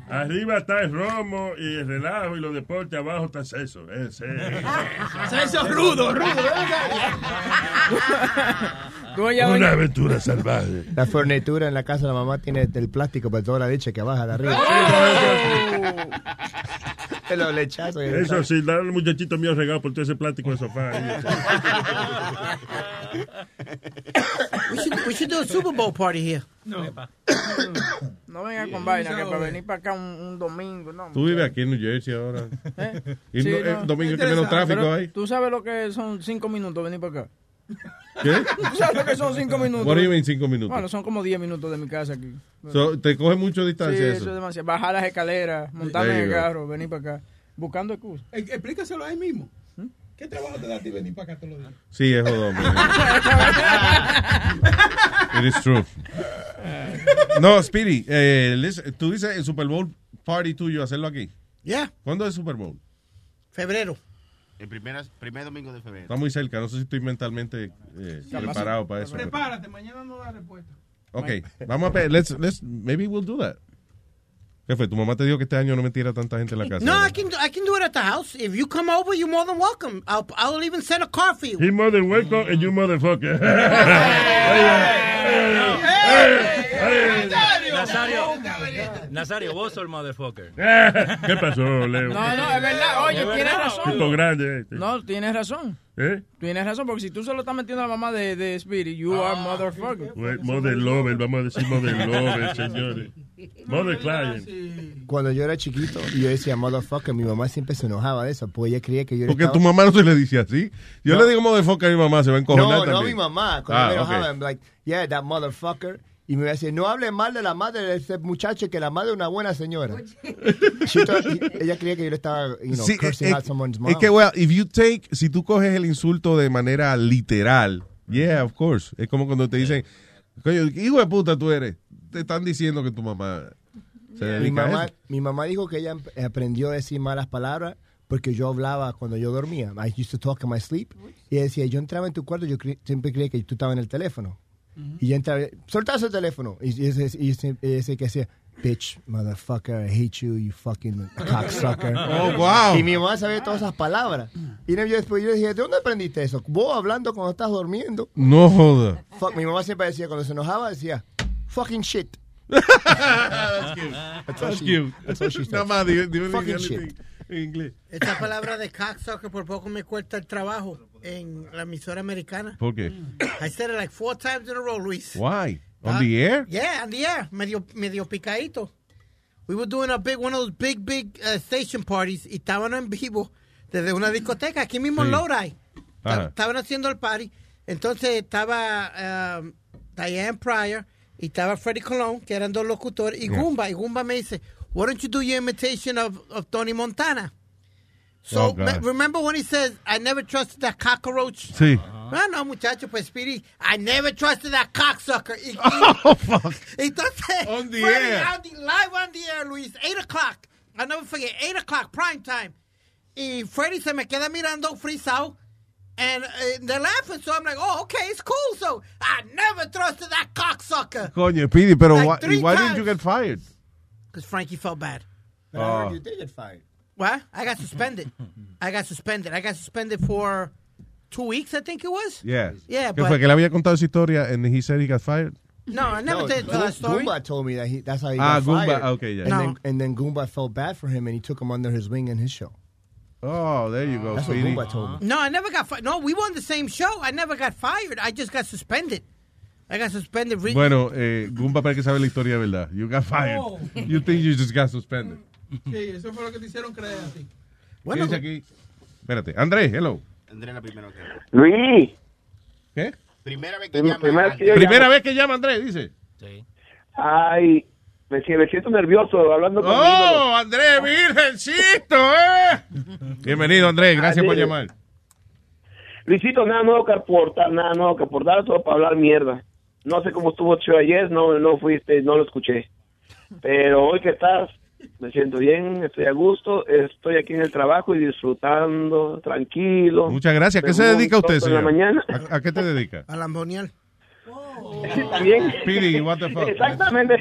Arriba está el romo y el relajo y los deportes. Abajo está el sexo. El sexo. Sexo rudo, rudo. Una aventura salvaje. La fornitura en la casa de la mamá tiene el plástico para toda la leche que baja de arriba. Los lechazos. Eso sí, dale al muchachito mío regado por todo ese plástico de sofá. ahí. We should, we should do a Super Bowl party here. No. No venga con vaina, que para venir para acá un, un domingo, no. Tú vives aquí en New Jersey ahora. ¿Eh? Y Sí, no- no. el domingo que menos tráfico hay. Tú sabes lo que son cinco minutos venir para acá. ¿Qué? ¿Tú sabes lo que son cinco minutos? What do you mean cinco minutos? Bueno, son como diez minutos de mi casa aquí. So, ¿Te coge mucho sí, distancia eso eso? es demasiado. Bajar las escaleras, montarme en el carro, venir para acá. Buscando excusas. Eh, Explícaselo ahí mismo. ¿Qué trabajo te da a ti venir para acá todos los días? Sí, es jodón. It is true. No, Speedy, eh, listen, tú dices el Super Bowl party tuyo, hacerlo aquí. Yeah. ¿Cuándo es el Super Bowl? Febrero. El primer, primer domingo de febrero. Está muy cerca, no sé si estoy mentalmente eh, preparado para eso. Prepárate, mañana no da respuesta. Ok, vamos a ver, let's, let's, maybe we'll do that. ¿Qué fue? ¿Tu mamá te dijo que este año no metiera tanta gente en la casa? No, I can, do- I can do it at the house. If you come over, you're more than welcome. I'll, I'll even send a car for you. He mother welcome and you motherfucker. Nazario, Nazario, vos el motherfucker. ¿Qué pasó, Leo? No, no, es verdad. Oye, Es tienes verdad. razón. Tipo grande este. No, tienes razón. ¿Eh? Tienes razón, porque si tú solo estás metiendo a la mamá de, de Speedy, you are motherfucker. Well, Mother lover, vamos a decir mother lover, señores. Mother client. Cuando yo era chiquito y yo decía motherfucker, mi mamá siempre se enojaba de eso, porque ella creía que yo Porque estaba... tu mamá no se le dice así. Yo No. le digo motherfucker a mi mamá, se va a encojonar No, también. no mi mamá. Cuando Ah, me enojaba, I'm like, yeah, that motherfucker. Y me iba a decir, no hable mal de la madre de ese muchacho, que la madre es una buena señora. Thought- ella creía que yo le estaba, you know, Sí, cursing es, out someone's mom. es que, well, if you take, si tú coges el insulto de manera literal, yeah, of course. Es como cuando te dicen, coño, ¿qué hijo de puta tú eres. Te están diciendo que tu mamá se mi, dedica a mamá, eso. mi mamá dijo que ella aprendió a decir malas palabras porque yo hablaba cuando yo dormía. I used to talk in my sleep. Y ella decía, yo entraba en tu cuarto, yo cre- siempre creía que tú estabas en el teléfono. Y yo entraba, soltás el teléfono. Y, y, ese- y ese- y ese que decía, bitch, motherfucker, I hate you, you fucking cocksucker. Oh, wow. Y mi mamá sabía todas esas palabras. Y yo después yo dije, ¿de dónde aprendiste eso? Vos hablando cuando estás durmiendo. No joda. Fuck, mi mamá siempre decía, cuando se enojaba, decía, fucking shit. That's cute. That's cute. that's all she said. Más, di- di- Fucking shit. En inglés. Esta palabra de cocksucker por poco me cuesta el trabajo en la emisora americana. ¿Por qué? I said it like four times in a row, Luis. Why? On Ah, the air? Yeah, on the air. Medio, medio picadito. We were doing a big, one of those big, big uh, station parties y estaban en vivo desde una discoteca aquí mismo en Sí. Lodi. Estaban haciendo el party. Entonces estaba um, Diane Pryor y estaba Freddie Colon, que eran dos locutores, y Yeah. Goomba. Y Goomba me dice, why don't you do your imitation of, of Tony Montana? So, Oh, me- remember when he says, I never trusted that cockroach? Sí. Ah, no, muchacho, pues Speedy, I never trusted that cocksucker. Y, Oh, fuck. Entonces, On the Freddie, air. on the- live on the air, Luis, 8 o'clock. I'll never forget, 8 o'clock, prime time. Y Freddie se me queda mirando frisado. And uh, they're laughing, so I'm like, oh, okay, it's cool. So I never trusted that cocksucker. Coño, Speedy, pero Like why, why didn't you get fired? Because Frankie felt bad. But I heard Oh. you did get fired. What? I got suspended. I got suspended. I got suspended for two weeks, I think it was. Yeah. Yeah, ¿Qué but- fue? ¿Que le había contado esa historia and he said he got fired? No, I never No, did tell that story. Goomba told me that he, that's how he Ah, got Goomba, fired. okay, yeah. And, No. then, and then Goomba felt bad for him, and he took him under his wing in his show. Oh, there you go, That's what Speedy. Goomba told me. No, I never got fired. No, we were on the same show. I never got fired. I just got suspended. I got suspended. Bueno, eh, Goomba para que sabe la historia, ¿verdad? You got fired. Oh. You think you just got suspended. Sí, eso fue lo que te hicieron creer a ti. ¿Qué dice aquí? Espérate. Andrés, hello. Andrés la primera que Luis. ¿Qué? Primera vez que llama. primera vez Primera llamo. vez que llama Andrés, dice. Ay, me, si- me siento nervioso hablando con. ¡Oh, Andrés, virgencito, eh! Bienvenido, Andrés. Gracias por llamar. Luisito, nada nuevo que aportar, nada nuevo que aportar, solo para hablar mierda. No sé cómo estuvo show ayer, no, no fuiste, no lo escuché. Pero hoy que estás, me siento bien, estoy a gusto, estoy aquí en el trabajo y disfrutando, tranquilo. Muchas gracias. ¿Qué Me se dedica usted, en la señor? mañana. ¿A, a qué te dedica? A Lambonial. También. Speedy, what the fuck? Exactamente.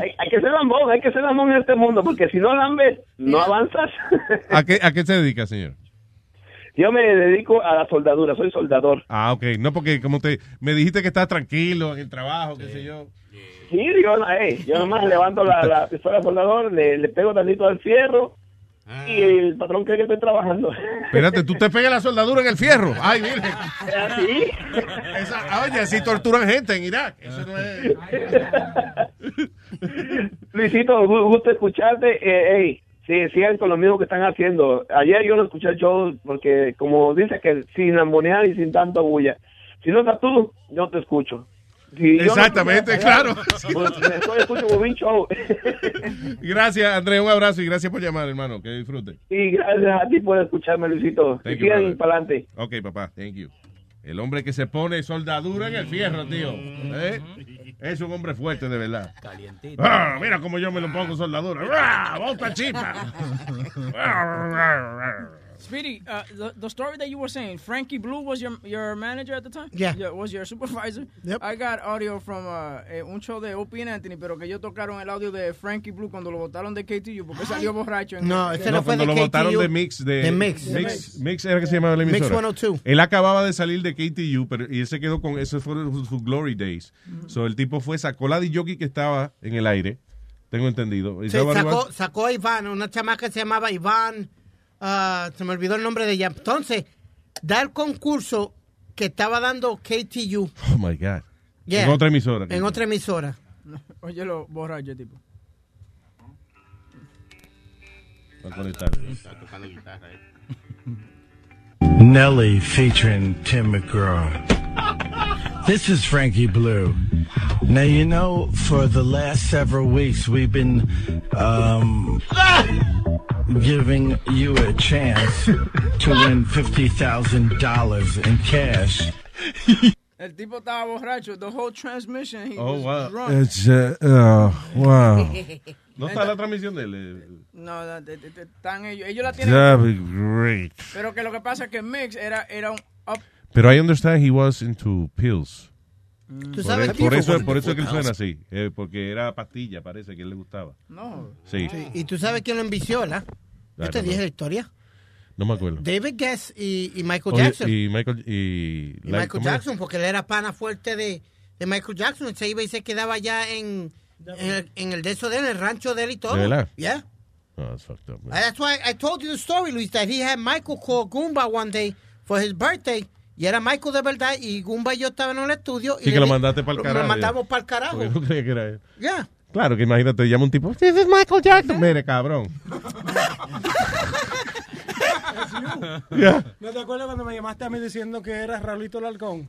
hay, hay que ser lambón, hay que ser lambón en este mundo, porque si no lambes, no avanzas. ¿A qué, ¿A qué se dedica, señor? Yo me dedico a la soldadura, soy soldador. Ah, ok. No, porque como te me dijiste que estás tranquilo en el trabajo, qué sé yo. Sí, yo, hey, yo nomás levanto la, la pistola de soldador, le, le pego tantito al fierro y el patrón cree que estoy trabajando. Espérate, tú te pegas la soldadura en el fierro. Ay, virgen. ¿Así? Esa, oye, así torturan gente en Irak. Eso no es... Luisito, gu- gusto escucharte. Eh, hey, sí, sigan con lo mismo que están haciendo. Ayer yo no escuché el show porque, como dices, que sin ambonear y sin tanto bulla. Si no estás tú, yo te escucho. Si yo no Exactamente, claro. Pues escucho Bobín Show. Gracias, Andrés. Un abrazo y gracias por llamar, hermano. Que disfrute. y gracias a ti por escucharme, Luisito. Thank Y sigan para adelante. Ok, papá. Thank you. El hombre que se pone soldadura en el fierro, tío. ¿Eh? Es un hombre fuerte, de verdad. Calientito. Ah, mira cómo yo me lo pongo soldadura. ¡Ah! ¡Bota chispa! Speedy, uh, the, the story that you were saying, Frankie Blue was your your manager at the time? Yeah. was your supervisor? Yep. I got audio from uh, eh, un show de Opie and Anthony, pero que ellos tocaron el audio de Frankie Blue cuando lo votaron de KTU porque salió borracho. En No, el- ese No, no fue cuando de lo votaron de Mix. De, De Mix. Mix, Mix era que se llamaba la Mix emisora. 102. Él acababa de salir de KTU, pero y él se quedó con esos fueron sus, sus glory days. So el tipo fue, sacó la de jockey que estaba en el aire, tengo entendido. Y Sí, sacó, sacó a Iván, una chamaca que se llamaba Iván. Ah, se me olvidó el nombre de ella. Entonces, da el concurso que estaba dando KTU Oh my God. Yeah. En otra emisora. en otra emisora. Oye, lo borracho, tipo. Para conectar. Está tocando guitarra, eh. Nelly featuring Tim McGraw. This is Frankie Blue. Now, you know, for the last several weeks, we've been um, giving you a chance to win $50,000 in cash. El tipo estaba borracho. The whole transmission, he Oh, was wow. drunk. It's, uh, oh, wow. ¿No está la transmisión de él? Eh, No, no, están ellos. Ellos la tienen. That'd be great. Pero que lo que pasa es que Mix era, era un up. Pero I understand he was into pills. ¿Tú Por, sabes e- quién por fue eso, por eso es que él suena así. eh, porque era pastilla, parece que él le gustaba. No. Sí. Sí, Y tú sabes quién lo envició, ¿verdad? Yo te dije no. la historia. No me acuerdo. David Guess y, y Michael Oye, Jackson. y Michael, y, Y Michael. Jackson, porque él era pana fuerte de, de Michael Jackson. Se iba y se quedaba allá en, en, el, en el de eso de él, en el rancho de él y todo. ¿De verdad? Yeah. Oh, that's fucked up, man. That's why I told you the story, Luis, that he had Michael call Goomba one day for his birthday. Y era Michael de verdad. Y Goomba y yo estaban en el estudio. y Sí, le que lo mandaste para el carajo. Lo mandamos para el carajo. Porque no creía que era él. Yeah. Claro, que imagínate, llama un tipo. This is Michael Jackson. Mire, cabrón. Yeah. ¿No te acuerdas cuando me llamaste a mí diciendo que era Raulito Larcón?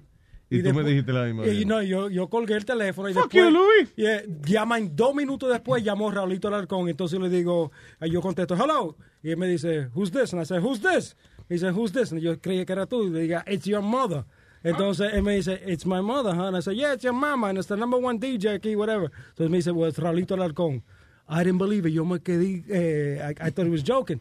Y, tú me después- dijiste la misma Y no, yo, yo colgué el teléfono y Fuck después... you, Luis. y, eh, llaman dos minutos después, llamó Raulito Alarcón. Entonces le digo, eh, yo contesto, hello. Y él me dice, who's this? And I said, who's this? Me dice, who's this? Y yo creía que era tú. Y le diga, it's your mother. Entonces él me dice, it's my mother, huh? And I said, yeah, it's your mama. And it's the number one DJ aquí, whatever. Entonces me dice, well, it's Raulito Alarcón. I didn't believe it. Yo me quedé, eh, I, I thought he was joking.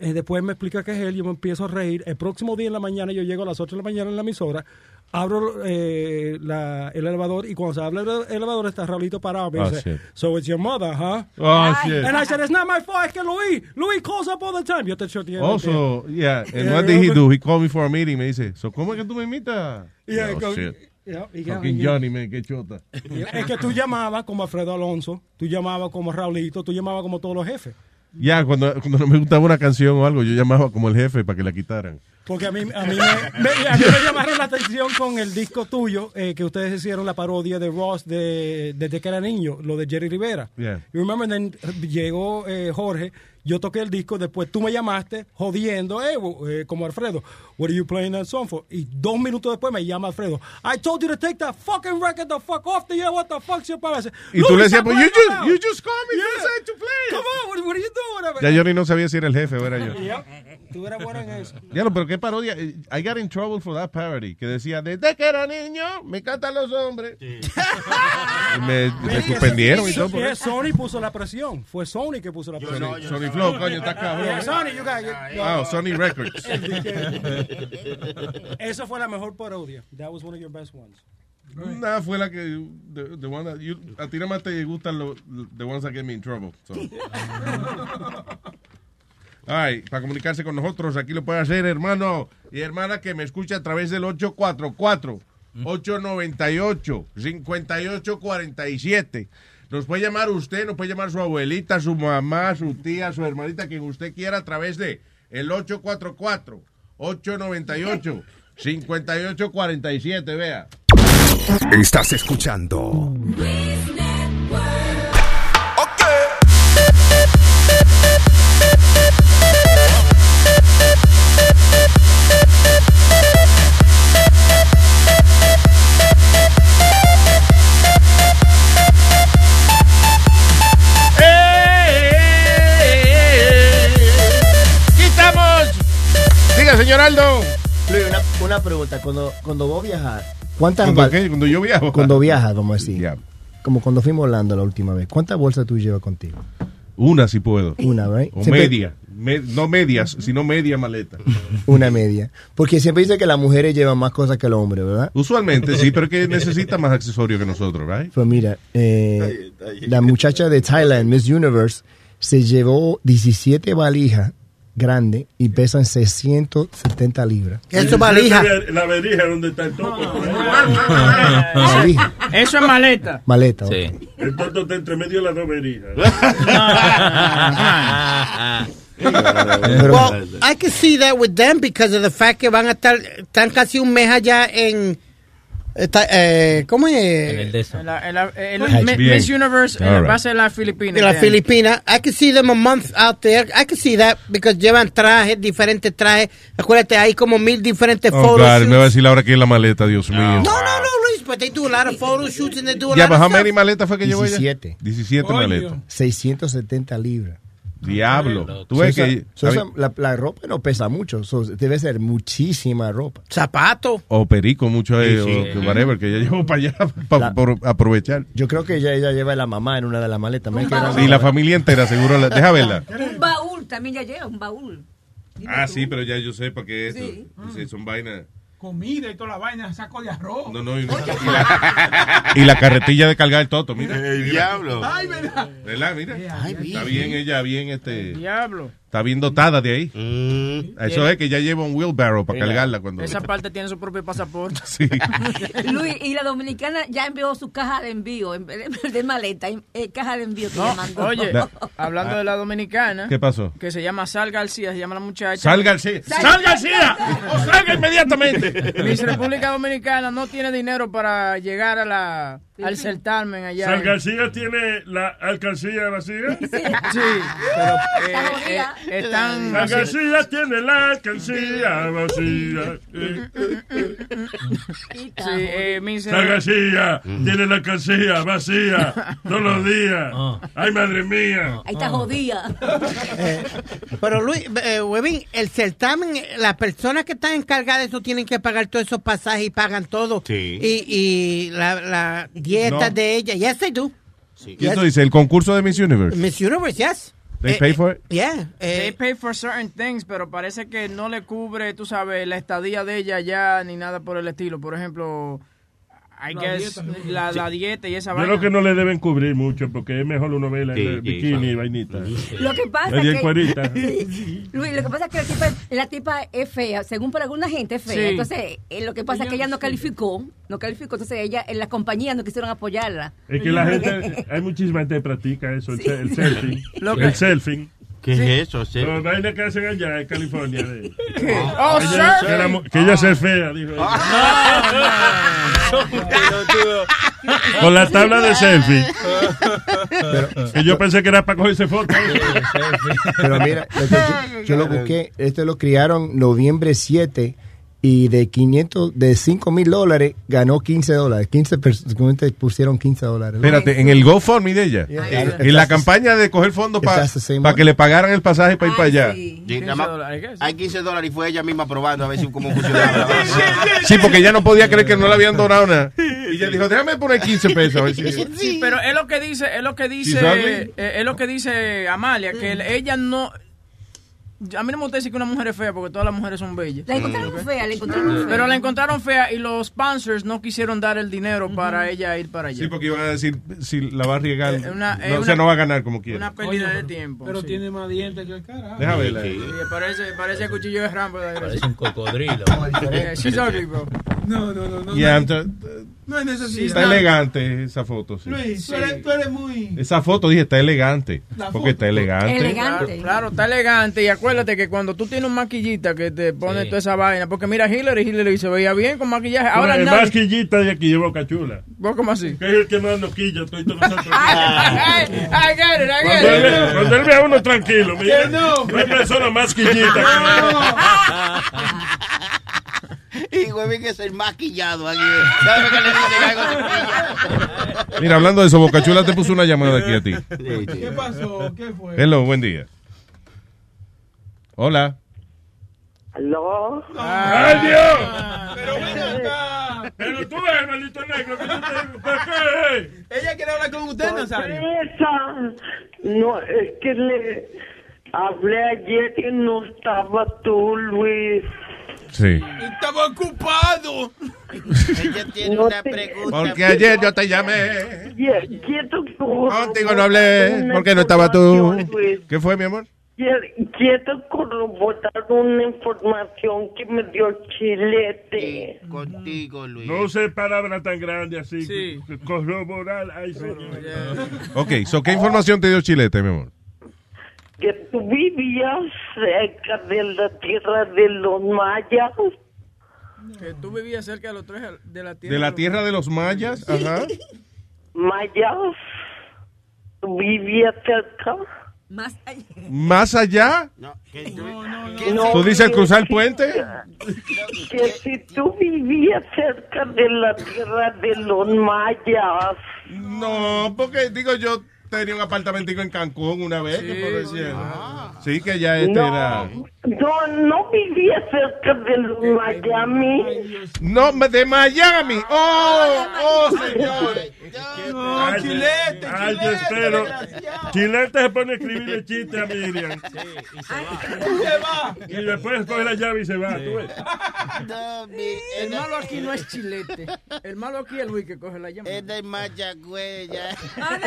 Eh, después me explica que es él, yo me empiezo a reír. El próximo día en la mañana, yo llego a las 8 de la mañana en la emisora, abro eh, la- el elevador y cuando se abre el elevador está Raulito parado. Me Oh, dice, shit. so it's your mother, huh? Oh, shit. And I said, it's not my fault, es que Luis, Luis calls up all the time. Yo te choteé. Also, yeah, and what did he do? He called me for a meeting. Me dice, so, ¿cómo es que tú me imitas? Yeah, oh, shit. Yeah, Fucking Johnny, man, qué chota. Es que tú llamabas como Alfredo Alonso, tú llamabas como Raulito, tú llamabas como todos los jefes. Ya, cuando, cuando no me gustaba una canción o algo, yo llamaba como el jefe para que la quitaran. Porque a mí, a mí, me, me- a mí me llamaron la atención con el disco tuyo, eh, que ustedes hicieron la parodia de Ross de, desde que era niño, lo de Jerry Rivera. Yeah. You remember then llegó eh, Jorge, yo toqué el disco, después tú me llamaste jodiendo, eh, eh, como Alfredo, what are you playing that song for? Y dos minutos después me llama Alfredo, I told you to take that fucking record the fuck off the air, what the fuck's your said, Y tú le "Luis, decías, pues, you just, now." you just called me, you said to play. Come on, what, what are you doing? Ya Johnny no sabía si era el jefe o era yo. Yep. Tú eras bueno en eso. Ya, pero qué parodia. I got in trouble for that parody. Que decía, desde que era niño, me cantan los hombres. Y me, me suspendieron y todo. Sony puso la presión. Fue Sony que puso la presión. Sony, Flow, coño, está cabrón. Yeah, Sony, you got it. Wow, Sony Records. Esa fue la mejor parodia. That was one of your best ones. Nada, fue la que. The, the one that you- a ti nada más te gustan los the ones that get me in trouble. So. Ay, para comunicarse con nosotros, aquí lo puede hacer, hermano y hermana que me escucha a través del 844-898-5847. Nos puede llamar usted, nos puede llamar su abuelita, su mamá, su tía, su hermanita, quien usted quiera, a través de el 844-898-5847. Vea. Estás escuchando Cuando, cuando vos viajas, ¿cuántas ¿Cuando qué? Cuando yo viajo. Cuando viajas, vamos a decir. Como cuando fuimos a Orlando la última vez. ¿Cuántas bolsas tú llevas contigo? Una si puedo. Una, right? O Siempre- media. Me- no medias, sino media maleta. Una media. Porque siempre dice que las mujeres llevan más cosas que el hombre, ¿verdad? Usualmente sí, pero que necesita más accesorios que nosotros, ¿right? Pues mira, eh, la muchacha de Thailand, Miss Universe, se llevó 17 valijas grandes y pesan 670 libras. Eso es valija. La verija donde está el. Eso es maleta. Maleta. ok. El toto está entre medio de las dos verijas. well, I can see that with them because of the fact que van a estar, están casi un mes allá en, está, eh, ¿cómo es? En el de eso. En la- en la- Mi- bien. Miss Universe right. va a ser en las Filipinas. de la año. Filipina. I can see them a month out there. I can see that because llevan trajes, diferentes trajes. Acuérdate, hay como mil diferentes Oh, photo God, shoots. me va a decir ahora que es la maleta, Dios mío. No, no, no, Luis, but they do a lot of photo shoots and they do a Ya, lot pero of how stuff. many maletas fue que llevó ella? 17. 17 maletas. 670 libras. Diablo. Tú So ves esa- que... so esa- la, la ropa no pesa mucho, so debe ser muchísima ropa. Zapato. O perico, mucho, eh, Sí, sí. o que whatever, que ella llevó para allá para aprovechar. Yo creo que ella, ella lleva a la mamá en una de las maletas. Sí, la familia entera, seguro. la- deja verla. Un baúl también ya lleva, un baúl. Ah, sí, pero ya yo sé para qué esto. Sí. Sí, son vainas. Comida y toda la vaina, saco de arroz. No, no, y, y la, y la carretilla de cargar el toto, mira. El diablo. Ay, verdad. ¿Verdad? Mira. Ay, Está bien ella, bien este. Diablo. Está bien dotada de ahí. Eso es que ya lleva un wheelbarrow para cargarla cuando. Esa parte tiene su propio pasaporte. Sí. Luis, y la dominicana ya envió su caja de envío, en vez de, maleta, eh, caja de envío que No, mandó. oye, La- hablando de la dominicana. ¿Qué pasó? Que se llama Sal García, se llama la muchacha. Sal García. ¡Sal García! ¡O salga inmediatamente! Miss República Dominicana no tiene dinero para llegar a la al certamen allá. San García tiene la alcancía vacía. Sí, pero eh, eh, están... San García tiene la alcancía vacía. Sí, eh, mi San García tiene la alcancía vacía todos los días. Ay, madre mía. Ahí está jodida. Eh, pero Luis, eh, Webin, el certamen, las personas que están encargadas de eso tienen que pagar todos esos pasajes y pagan todo. Sí. Y, y la, la dieta No. de ella. Yes, they do. ¿Quién tú dices? ¿El concurso de Miss Universe? Miss Universe, yes. They Eh, pay for it? Yeah. eh, They pay for certain things, pero parece que no le cubre, tú sabes, la estadía de ella ya ni nada por el estilo. Por ejemplo, I La guess, dieta, ¿no? la, la dieta y esa Yo vaina. creo que no le deben cubrir mucho porque es mejor uno verla en Sí, el bikini sí. y vainita. Lo que pasa Ella en que... Luis, lo que pasa es que la tipa, la tipa es fea, según para alguna gente es fea. Sí. Entonces, eh, lo que pasa es que ella no calificó, no calificó, entonces ella, en la compañía no quisieron apoyarla. Es que la gente, hay muchísima gente que practica eso, el, el selfie. Lo que- el selfie. ¿Qué es eso? selfie? Las vainas que hacen allá en California. ¿Qué? Oh, ella, sir. que, mu- que ella se fea, dijo. Con la tabla de selfie. que yo pensé que era para cogerse fotos. Pero mira, yo, yo lo busqué, este lo criaron noviembre 7 y de 500, de 5 mil dólares ganó 15 dólares. 15 personas pusieron 15 dólares. Espérate, en el GoFundMe de ella. Yeah. En la campaña de coger fondos para que le pagaran el pasaje para ir para allá. Sí, hay 15 dólares y fue ella misma probando a ver si cómo funcionaba. Sí, porque ella no podía creer que no le habían donado nada. Y ella dijo, déjame poner 15 pesos. A ver si... Sí, pero es lo que dice, es lo que dice, eh, es lo que dice Amalia, que el- ella no, a mí no me gusta decir que una mujer es fea porque todas las mujeres son bellas. La encontraron fea, la encontraron fea. Pero la encontraron fea y los sponsors no quisieron dar el dinero para ella ir para allá. Sí, porque iban a decir, si la va a arriesgar, Eh, una- no, eh, o sea, no va a ganar como quiera. Una pérdida de tiempo. Pero sí. tiene más dientes que el carajo. Deja verla. Sí, parece, parece cuchillo de Rambo. Parece un cocodrilo. She's ugly, bro. No, no, no. no Yeah, no, I'm no hay necesidad. Está elegante esa foto, sí. Luis, tú, eres, tú eres muy... Esa foto, dije, está elegante. La Porque está elegante. Claro, claro, está elegante. Y acuérdate que cuando tú tienes un maquillita que te pone toda esa vaina, porque mira a Hillary, Hillary se veía bien con maquillaje. Ahora el nadie- más quillita de aquí lleva Boca Chula. ¿Vos cómo así? Que es el que más nos quilla. Estoy nosotros. It, I get Cuando él, it. ve- cuando él ve a uno tranquilo, mira, Que no. no hay persona más quillita Y güey, que es el maquillado aquí. ¿Sabes que le dicen algo? Mira, hablando de eso, Bocachula te puso una llamada aquí a ti. ¿Qué pasó? ¿Qué fue? Hello, buen día. Hola. ¿Aló? ¡Ay, Dios! Pero ven acá. Pero tú eres, maldito negro. que tú te- ¿Por qué? Ella quiere hablar con usted, Nazario. Esa, no, es que le hablé ayer y no estaba tú, Luis. Sí. Estaba ocupado. Ella tiene No una te- pregunta. Porque ayer yo te llamé. Qui- Quieto Contigo no hablé. porque no estaba tú? ¿Qué fue, mi amor? Qui- Quiero corroborar una información que me dio Chilete. Contigo, Luis. No use palabras tan grandes así. Corroborar. Ay, señor. Ok, so, ¿qué información te dio Chilete, mi amor? Que tú vivías cerca de la tierra de los mayas. Que tú vivías cerca de los tres de la tierra. De la tierra de los mayas, ajá. Mayas. ¿Tú vivías cerca? Más allá. Más allá, No, ¿tú dices que cruzar el puente? Que si tú vivías cerca de la tierra de los mayas. No, porque digo yo tenía un apartamentico en Cancún una vez, que por decir. Sí, que ya este era. No, no vivía cerca de Miami. No, de Miami. Oh, oh, señor. Ay, Chilete, Ay, yo Chilete, espero. Chilete se pone a escribirle chiste a Miriam. Se va. Y después coge la llave y se va. ¿tú ves? El malo aquí no es chilete. El malo aquí es Luis que coge la llamada. Es de Mayagüez, ya. Ah,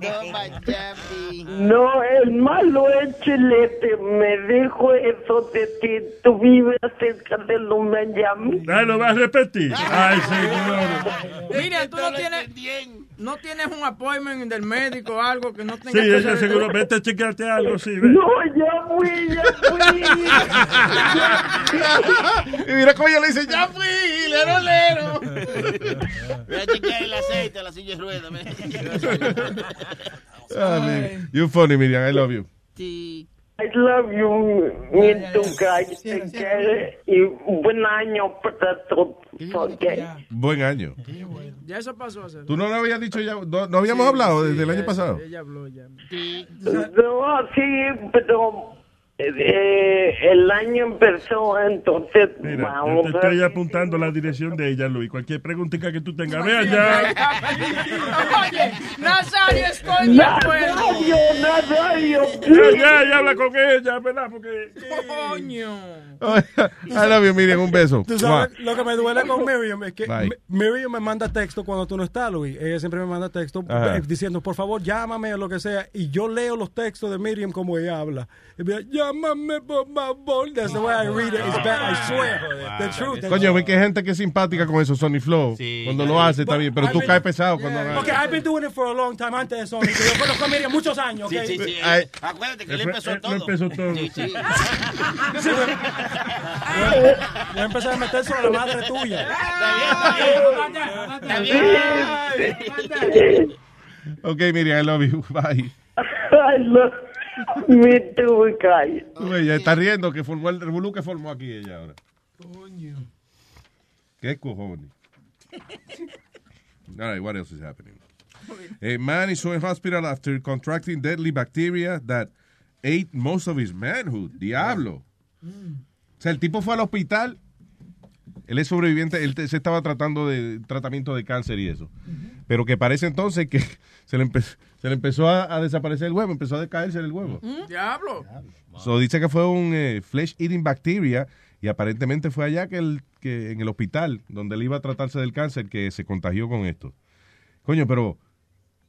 No, Miami. No, el malo es Chilete. Me dijo eso de ti. Tú vives cerca de los Miami. Ah, ¿Lo vas a repetir? Ay, señor. Mira, tú no tienes, no tienes un appointment del médico o algo que no tenga Sí, que ella seguro. Vete a chequearte algo, sí. ve. No, ya fui, ya fui. Y mira cómo ella le dice, ya fui. Cherolero. Voy a chequear el aceite de la silla de ruedas. Ah, man. You funny, Miriam. I love you. I love you, me too, guys. Te quiere y buen año para todos. ok. Buen año. Ya eso pasó a ser. ¿Tú no lo habías dicho ya? ¿No, no habíamos hablado desde el año pasado? Ella habló ya. No, sí, pero eh, el año empezó, entonces Mira, yo vamos te a estoy apuntando la dirección de ella, Luis. Cualquier preguntita que tú tengas, ve allá. Oye, Nazario, estoy de acuerdo. Nazario, Nazario. Ya, ya, ya habla con ella, ¿verdad? Porque... Coño. I love you, Miriam. Un beso. Tú sabes, lo que me duele con Miriam es que Bye. Miriam me manda texto cuando tú no estás, Luis. Ella siempre me manda texto Ajá. eh, diciendo, por favor, llámame o lo que sea. Y yo leo los textos de Miriam como ella habla. Y favor. That's the way I read it. It's bad, I swear. The truth. Coño, truth. ve que hay gente que es simpática con eso, Sony Flow. Cuando lo hace está bien, pero tú caes pesado cuando. Porque I've been doing it for a long time antes de Sony. Yo conozco a Miriam muchos años, ¿ok? Sí, sí, sí. Ay. Acuérdate que Él empezó él todo. empezó todo. Sí, sí. Sí, pero- Voy a meter sobre la madre tuya. Está bien. Ok, Miriam, I love you. Bye. I love me guys. Tú, ella está riendo que formó el revolú que formó aquí ella ahora. ¿Qué cojones? All right, what else is happening? A man is in hospital after contracting deadly bacteria that ate most of his manhood. Diablo. O sea, el tipo fue al hospital. Él es sobreviviente. Él se estaba tratando de tratamiento de cáncer y eso. Pero que parece entonces que se le, empe- se le empezó a, a desaparecer el huevo. Empezó a decaerse el huevo. Diablo. So, dice que fue un eh, flesh eating bacteria y aparentemente fue allá que, el, que en el hospital donde él iba a tratarse del cáncer que se contagió con esto. Coño, pero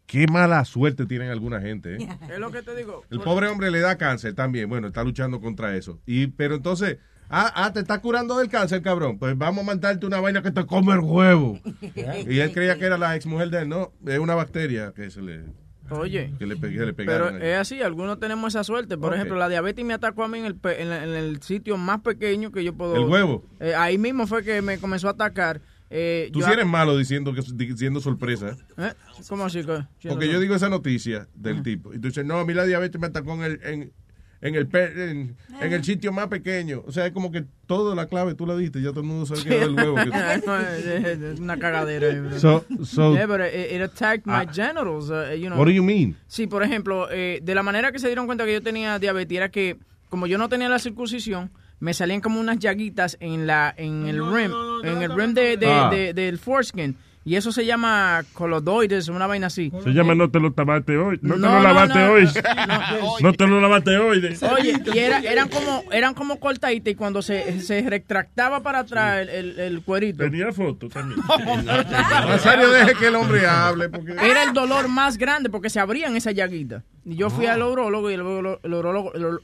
qué mala suerte tienen alguna gente. ¿eh? Es lo que te digo. El pobre hombre le da cáncer también. Bueno, está luchando contra eso. Y pero entonces, ah, ah, te está curando del cáncer, cabrón. Pues vamos a mandarte una vaina que te come el huevo. y él creía que era la exmujer de él. No, es una bacteria que se le Oye. que le, que le Pero ahí. es así, algunos tenemos esa suerte. Por ejemplo, la diabetes me atacó a mí en el, en, en el sitio más pequeño que yo puedo... ¿El huevo? Eh, ahí mismo fue que me comenzó a atacar. Eh, Tú yo- sí eres malo diciendo que diciendo sorpresa. ¿eh? ¿Cómo así? que- Porque yo digo esa noticia del tipo. Y tú dices, no, a mí la diabetes me atacó en el, en, en el, pe- en, en el sitio más pequeño. O sea, es como que toda la clave tú la diste. Ya todo el mundo sabe que era el huevo. que- No, es- una cagadera. So- so- Yeah, but it, it attacked my Ah. genitals. uh, you know. What do you mean? Sí, por ejemplo, eh, de la manera que se dieron cuenta que yo tenía diabetes era que como yo no tenía la circuncisión, me salían como unas llaguitas en la en el rim, en el rim de, de- Ah. de- del foreskin. Y eso se llama colodoides, una vaina así. Se llama No te lo lavaste hoy. No, te lo lavaste no. hoy. No. No, te lo lavaste hoy. de- Oye, y era, eran como eran como cortaditas y cuando se, se retractaba para atrás el, el, el cuerito. Tenía foto también. Nazario, deje que el hombre hable. Porque... Era el dolor más grande porque se abrían esas llaguitas. Y yo fui al urólogo y el, el urólogo... El,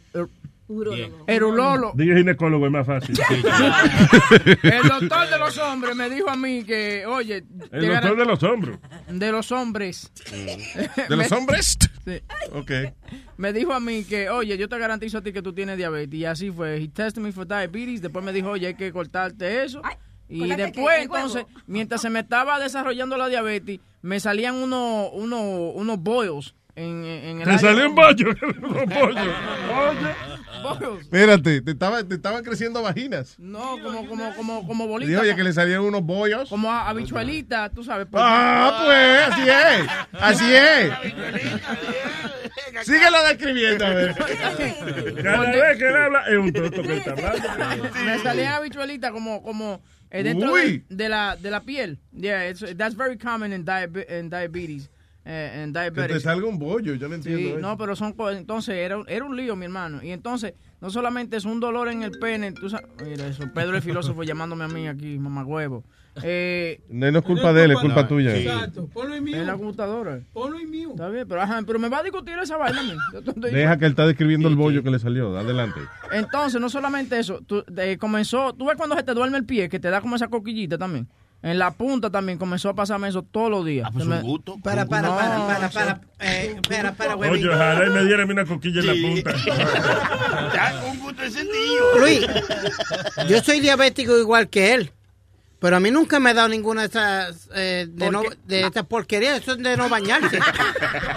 ur- el- el urólogo... Dije ginecólogo, es más fácil. El doctor de los hombres me dijo a mí que, oye... El doctor de los hombros. De los hombres. ¿De los hombres? Sí. Ok. Me dijo a mí que, oye, yo te garantizo a ti que tú tienes diabetes. Y así fue. He tested me for diabetes. Después me dijo, oye, hay que cortarte eso. y ¿cortarte después, entonces, mientras se me estaba desarrollando la diabetes, me salían unos unos unos boils en, en el Te área- salió un Boils. Espérate, te, estaba, te estaban creciendo vaginas. No, como, como, como, como bolitas. dije, oye, que le salían unos bollos. Como a- habichuelitas, tú sabes. pues. Ah, pues, así es. Así es. Síguelo describiendo, a ver. Cada vez que él habla, es un tonto que está hablando. Me salían habichuelitas como, como eh, dentro de, de la, de la piel. Yeah, it's, that's very common in, diabe- in diabetes. Eh, en Que te salga un bollo, yo no entiendo. Sí, eso. no, pero son entonces era, un- era un lío, mi hermano. Y entonces, no solamente es un dolor en el pene, tú sabes, mira eso, Pedro el filósofo llamándome a mí aquí, mamagüevo. Eh, No, no es culpa de él, es culpa tuya. Exacto. Ponlo en mío. en la computadora. Ponlo en mío. Está bien, pero, ajá, pero me va a discutir esa vaina Deja que él está describiendo el bollo que le salió. Adelante. Entonces, no solamente eso, tú, eh, comenzó, tú ves cuando se te duerme el pie, que te da como esa coquillita también. En la punta también comenzó a pasarme eso todos los días. Se me- Para, para, No, para, para, eso- para, eh, para, para, Oye, ojalá y me diera una coquilla en la punta. Ya, con gusto encendido. Luis, yo soy diabético igual que él, Pero a mí nunca me ha dado ninguna de esas eh, de, no, de estas porquerías, eso es de no bañarse.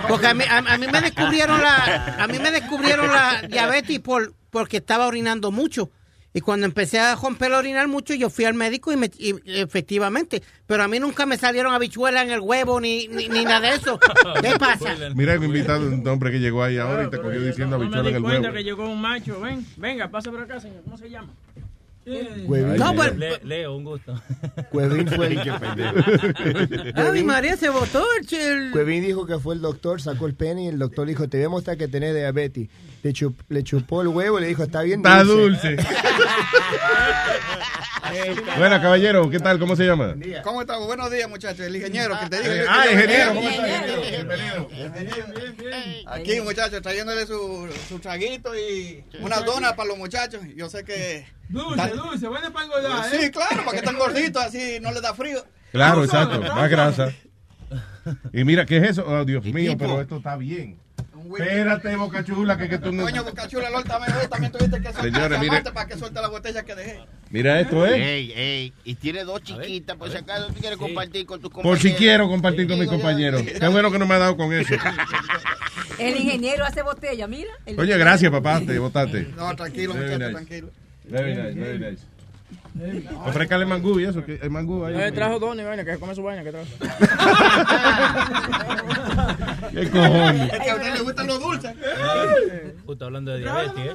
Porque a mí, a, a mí me descubrieron la a mí me descubrieron la diabetes por porque estaba orinando mucho. Y cuando empecé a romper a orinar mucho, yo fui al médico y, me, y efectivamente. Pero a mí nunca me salieron habichuelas en el huevo ni, ni, ni nada de eso. ¿Qué pasa? Mira, he invitado a un hombre que llegó ahí ahora y te cogió diciendo No me habichuela di en el cuenta huevo. que llegó un macho. Ven, venga, pasa por acá, señor. ¿Cómo se llama? No, pero- Le- Leo, un gusto. Cuevín fue el Qué Ay, María, se botó el... el- Cuevín dijo que fue el doctor, sacó el pene y el doctor dijo, te voy a mostrar que tenés diabetes. Le, chup- le chupó el huevo y le dijo, está bien Está dulce. Bueno, caballero, ¿qué tal? ¿Cómo se llama? ¿Cómo estamos? Buenos días, muchachos. El ingeniero que te. Eh, yo- ah, ingeniero, eh, ¿cómo está, Bienvenido. Aquí, muchachos, trayéndole su, su traguito y una dona para los muchachos. Yo sé que... Dulce, dulce, bueno para engordar, Sí, ¿eh? claro, para que estén gorditos, así no les da frío. Claro, exacto. Más grasa. Y mira, ¿qué es eso? Oh, Dios mío, pero esto está bien. Espérate, Boca Chula, que, que tú no... Coño, Bocachula, Lord, también, oye, también tuviste que soltar Señores, ese mire. amante para que suelte la botella que dejé. Mira esto, ¿eh? Ey, ey, y tiene dos chiquitas, por si acaso tú quieres compartir con tus Por compañeros. si quiero compartir con mis compañeros. Qué bueno que no me ha dado con eso. El ingeniero hace botella, mira. Oye, gracias, papá, te votaste. No, tranquilo, nice. tranquilo. Very nice, very nice. Ofrécale mangú y eso, que el mangú ahí. Eh, trajo Donny, vaina, que se come su vaina, que trajo. ¿Qué cojones? Es que a usted le gustan los dulces. Justo hablando de diabetes, ¿eh?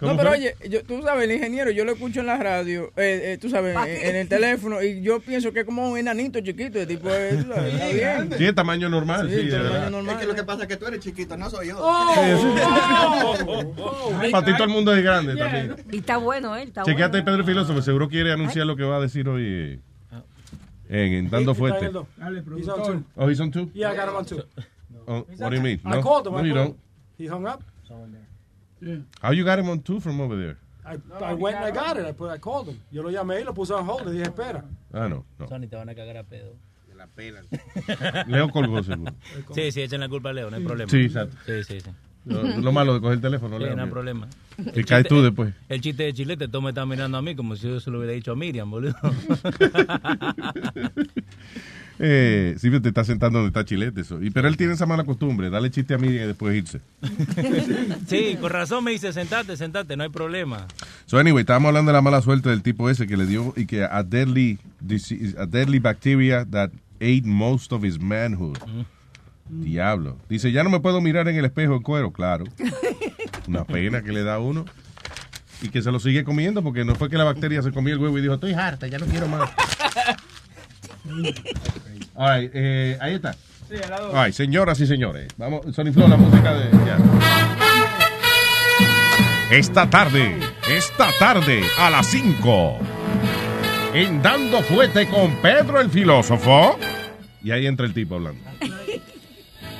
No, pero oye, yo, tú sabes, el ingeniero, yo lo escucho en la radio, eh, eh, tú sabes, en, en el teléfono, y yo pienso que es como un enanito chiquito, el tipo es, está bien. Sí, tamaño normal, sí, de verdad. Es que lo que pasa es que tú eres chiquito, no soy yo. Para ti todo el mundo es grande también. Y está bueno, ¿eh? Está Chequeate bueno. Pedro Filósofo, seguro quiere anunciar lo que va a decir hoy eh, en, en Dando Fuerte. Dale, productor. Oh, he's on two? Yeah, I got him on two. Oh, what do you mean? I No, called him. no I you don't. him. He hung up. How you got him on two from over there? I, I went and I got it. I, put, I called him. Yo lo llamé y lo puse on hold. Le dije, espera. Ah, no, no. Sony, te van a cagar a pedo. La pelan. Leo colgó seguro. Sí, sí, echen la culpa a Leo, no hay problema. Sí, exacto. Sí, sí, sí. Lo, lo malo de coger el teléfono, Sí, Leo. no hay problema. Y caes tú después. El chiste de Chilete, tú me estás mirando a mí como si yo se lo hubiera dicho a Miriam, boludo. Eh, sí, te está sentando donde está Chilete. Eso. Y, pero él tiene esa mala costumbre, darle chiste a Miriam y después irse. sí, con razón me dice, sentate, sentate, no hay problema. So anyway, estábamos hablando de la mala suerte del tipo ese que le dio y que a deadly, disease- a deadly bacteria that ate most of his manhood. Diablo. Dice, ya no me puedo mirar en el espejo en cuero. Claro. Una pena que le da a uno. Y que se lo sigue comiendo porque no fue que la bacteria se comió el huevo y dijo, estoy harta, ya no quiero más. All right, eh, ahí está. Sí, al lado. All right, señoras y señores. Vamos, Sony Flow, la música de... ya. Esta tarde, esta tarde a las 5. En Dando Fuete con Pedro el Filósofo. Y ahí entra el tipo hablando.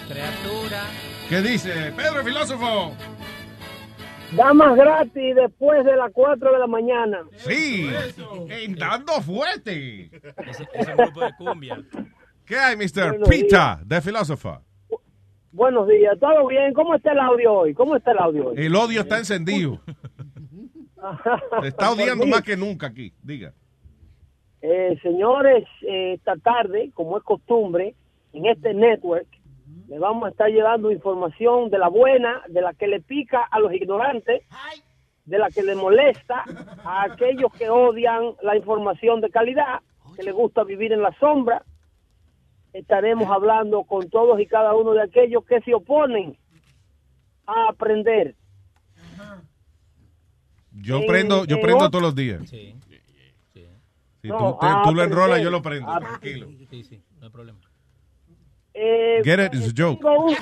Criatura. ¿Qué dice? Pedro el Filósofo. Damas gratis después de las 4 de la mañana. Sí, en Dando Fuete. Ese es un grupo de cumbia. ¿Qué hay, Mr. Buenos Pita, de Filósofo? Buenos días, ¿todo bien? ¿Cómo está el audio hoy? ¿Cómo está el audio hoy? El odio está encendido. Se está odiando más que nunca aquí. Diga. Eh, señores, eh, esta tarde, como es costumbre, en este network, le vamos a estar llevando información de la buena, de la que le pica a los ignorantes, de la que le molesta a aquellos que odian la información de calidad, que les gusta vivir en la sombra. Estaremos hablando con todos y cada uno de aquellos que se oponen a aprender. Yo En- prendo, yo en prendo otro- todos los días. Sí. Si No, tú, te- tú lo enrolas, yo lo prendo. Tranquilo. Sí, sí, no hay problema. Eh, Get it? It's a joke. tengo un-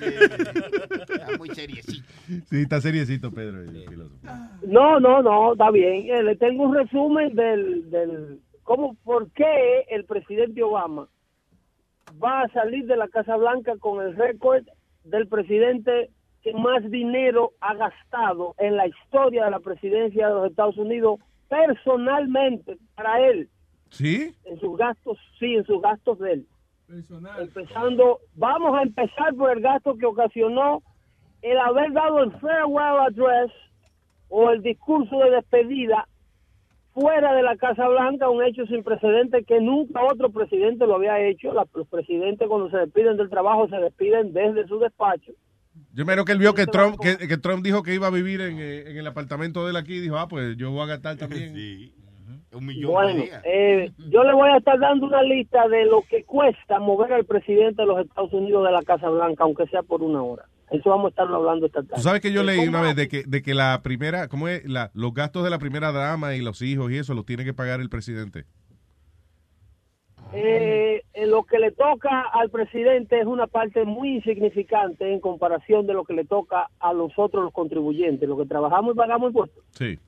Está muy seriecito. Sí, está seriecito, Pedro. el filósofo. No, no, no, está bien. Eh, le tengo un resumen del, del cómo, por qué el presidente Obama va a salir de la Casa Blanca con el récord del presidente que más dinero ha gastado en la historia de la presidencia de los Estados Unidos personalmente para él ¿Sí? en sus gastos, sí, en sus gastos de él. Empezando, vamos a empezar por el gasto que ocasionó el haber dado el farewell address o el discurso de despedida fuera de la Casa Blanca, un hecho sin precedente que nunca otro presidente lo había hecho. La- los presidentes cuando se despiden del trabajo se despiden desde su despacho. Yo menos que él vio que Trump, que, que Trump dijo que iba a vivir en, eh, en el apartamento de él aquí y dijo, ah, pues yo voy a gastar también. Un Bueno, eh, yo le voy a estar dando una lista de lo que cuesta mover al presidente de los Estados Unidos de la Casa Blanca, aunque sea por una hora. Eso vamos a estarlo hablando esta tarde. Tú sabes que yo leí una vez de que, de que la primera, ¿cómo es? La, los gastos de la primera dama y los hijos y eso los tiene que pagar el presidente. Eh, eh, lo que le toca al presidente es una parte muy insignificante en comparación de lo que le toca a nosotros los contribuyentes, los que trabajamos y pagamos impuestos, Sí.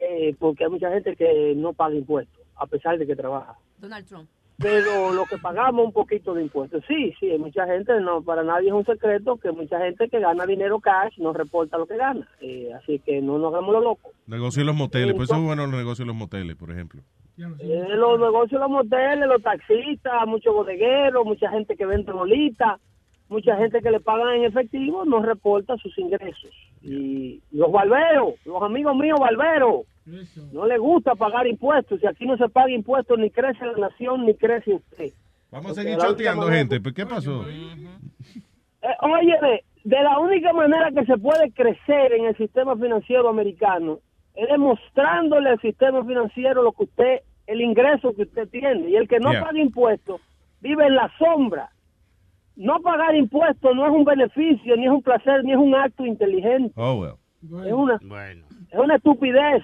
eh, porque hay mucha gente que no paga impuestos, a pesar de que trabaja. Donald Trump. Pero lo que pagamos un poquito de impuestos, sí, sí, hay mucha gente, no para nadie es un secreto que mucha gente que gana dinero cash no reporta lo que gana, Eh, así que no nos hagamos lo locos. Negocio en los moteles, por eso es bueno los negocios en los moteles, por ejemplo. Eh, los negocios, los moteles, los taxistas, muchos bodegueros, mucha gente que vende bolitas, mucha gente que le pagan en efectivo no reporta sus ingresos. Y los barberos, los amigos míos barberos, no les gusta pagar impuestos. Si aquí no se paga impuestos, ni crece la nación, ni crece usted. Vamos a seguir choteando, gente. ¿Pero qué pasó? Eh, óyeme, de la única manera que se puede crecer en el sistema financiero americano es demostrándole al sistema financiero lo que usted, el ingreso que usted tiene. Y el que no Yeah. paga impuestos vive en la sombra. No pagar impuestos no es un beneficio, ni es un placer, ni es un acto inteligente. Oh, well. Es una, es una estupidez.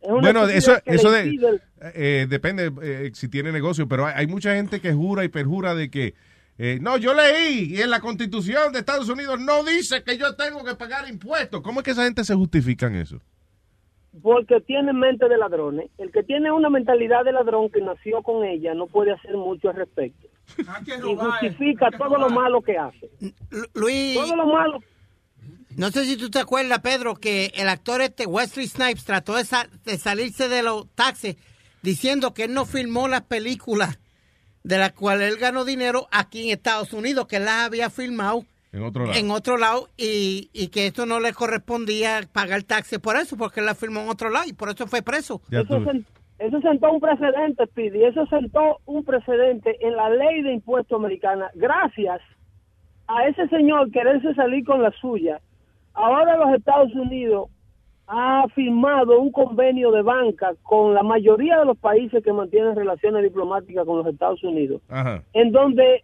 Es una Bueno, estupidez eso, eso de, el- eh, depende eh, si tiene negocio, pero hay, hay mucha gente que jura y perjura de que, eh, no, yo leí y en la constitución de Estados Unidos no dice que yo tengo que pagar impuestos. ¿Cómo es que esa gente se justifica en eso? Porque tiene mente de ladrones. El que tiene una mentalidad de ladrón que nació con ella no puede hacer mucho al respecto. Y justifica todo lo malo que hace. Luis. Todo lo malo. No sé si tú te acuerdas, Pedro, que el actor este Wesley Snipes trató de, sa- de salirse de los taxes diciendo que él no filmó las películas de las cuales él ganó dinero aquí en Estados Unidos, que él las había filmado En otro lado. en otro lado y, y que esto no le correspondía pagar taxes por eso, porque él la filmó en otro lado y por eso fue preso. Eso, sen- eso sentó un precedente, Speedy. Eso sentó un precedente en la ley de impuestos americana. Gracias a ese señor quererse salir con la suya, ahora los Estados Unidos ha firmado un convenio de banca con la mayoría de los países que mantienen relaciones diplomáticas con los Estados Unidos Ajá. en donde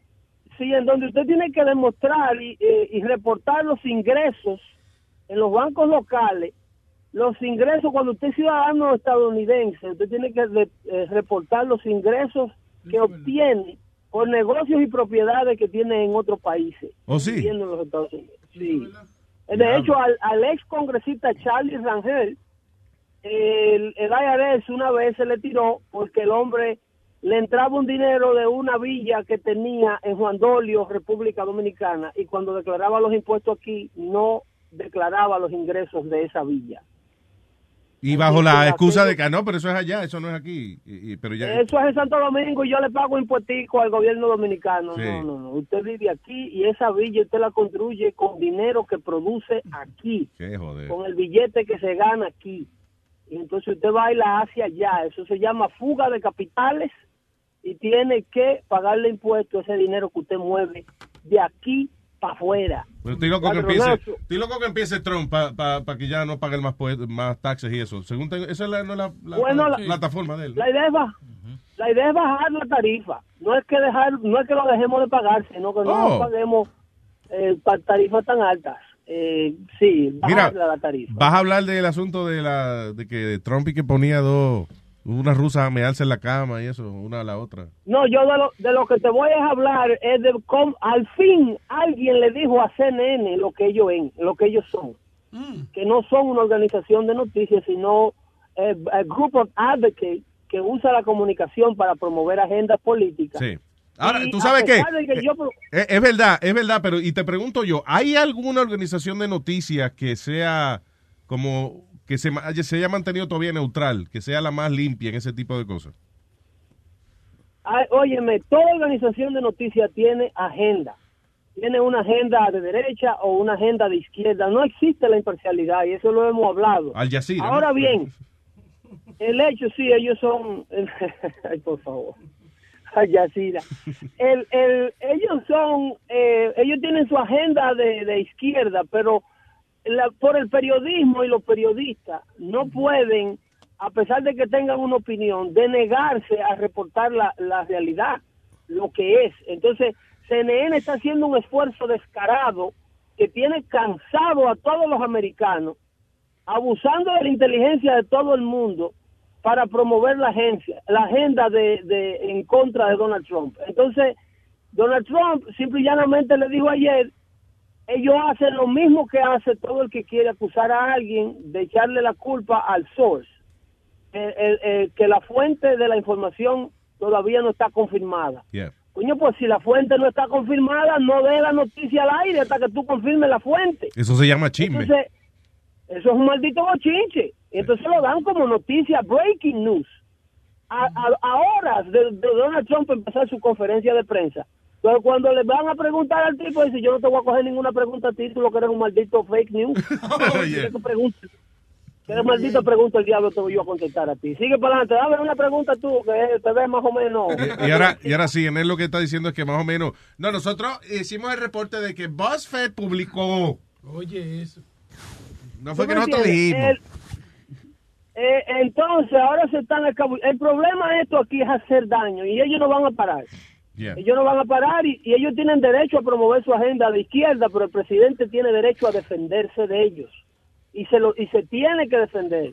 sí, en donde usted tiene que demostrar y, eh, y reportar los ingresos en los bancos locales, los ingresos cuando usted es ciudadano estadounidense, usted tiene que de- eh, reportar los ingresos que obtiene por negocios y propiedades que tiene en otros países, ¿Oh, sí? viviendo en los Estados Unidos. Sí. De hecho, al, al ex congresista Charlie Rangel, el, el IRS una vez se le tiró porque el hombre le entraba un dinero de una villa que tenía en Juan Dolio, República Dominicana, y cuando declaraba los impuestos aquí, no declaraba los ingresos de esa villa. Y bajo la excusa de que, "Ah, no, pero eso es allá, eso no es aquí. Y- y- pero ya, Eso es en Santo Domingo y yo le pago impuestico al gobierno dominicano. Sí. No, no, no. Usted vive aquí y esa villa usted la construye con dinero que produce aquí, qué joder. con el billete que se gana aquí. Y entonces usted va y la hace allá. Eso se llama fuga de capitales y tiene que pagarle impuestos ese dinero que usted mueve de aquí para afuera. Pero estoy loco que empiece, Ladronazo. estoy loco que empiece Trump para que ya no paguen más, más taxes y eso. Según esa es la, no es la, la- Bueno, la la- plataforma de él. La idea es ba- la idea es bajar la tarifa. No es que dejar, no es que lo dejemos de pagar, sino que no Oh. paguemos eh, pa- tarifas tan altas. Eh, sí, Mira, bajar la tarifa. vas a hablar del asunto de la de que Trump y que ponía dos, una rusa a mearse en la cama y eso, una a la otra. No, yo de lo, de lo que te voy a hablar es de cómo al fin alguien le dijo a CNN lo que ellos ven, lo que ellos son. Que no son una organización de noticias, sino eh, a group of advocates que usa la comunicación para promover agendas políticas. Sí. Ahora, Y ¿tú sabes qué? que yo pro- Es, es verdad, es verdad, pero y te pregunto yo, ¿hay alguna organización de noticias que sea como que se, se haya mantenido todavía neutral, que sea la más limpia en ese tipo de cosas? Ay, óyeme, toda organización de noticias tiene agenda. tiene una agenda de derecha o una agenda de izquierda. No existe la imparcialidad y eso lo hemos hablado. Al Jazeera. ¿no? Ahora bien, el hecho sí, ellos son... Ay, por favor. Al Jazeera. El, el, ellos son... eh, ellos tienen su agenda de, de izquierda, pero la- por el periodismo y los periodistas no pueden, a pesar de que tengan una opinión, de negarse a reportar la, la realidad, lo que es. Entonces, CNN está haciendo un esfuerzo descarado que tiene cansado a todos los americanos, abusando de la inteligencia de todo el mundo para promover la agencia, la agenda de, de en contra de Donald Trump. Entonces, Donald Trump simple y llanamente le dijo ayer, ellos hacen lo mismo que hace todo el que quiere acusar a alguien de echarle la culpa al source, El- el- el- que la fuente de la información todavía no está confirmada. Yeah. Coño, pues si la fuente no está confirmada, no dé la noticia al aire hasta que tú confirmes la fuente. Eso se llama chisme. Entonces, eso es un maldito bochinche. Entonces lo dan como noticia breaking news. A, a- a horas de, de Donald Trump empezar su conferencia de prensa. Pero cuando le van a preguntar al tipo, dice, yo no te voy a coger ninguna pregunta a ti, tú lo que eres un maldito fake news. ¿Qué tú preguntas? ¿Qué maldita pregunta el diablo te voy yo a contestar a ti? Sigue para adelante, dame una pregunta tú, que te ves más o menos... Y ahora, y ahora sí, en él lo que está diciendo es que más o menos. No, nosotros hicimos el reporte de que BuzzFeed publicó. Oye, eso. No fue ¿Tú que nosotros entiendes? dijimos. El- eh, entonces, ahora se están El problema de esto aquí es hacer daño y ellos no van a parar. Yeah. Ellos no van a parar y, y ellos tienen derecho a promover su agenda de izquierda, pero el presidente tiene derecho a defenderse de ellos y se lo y se tiene que defender.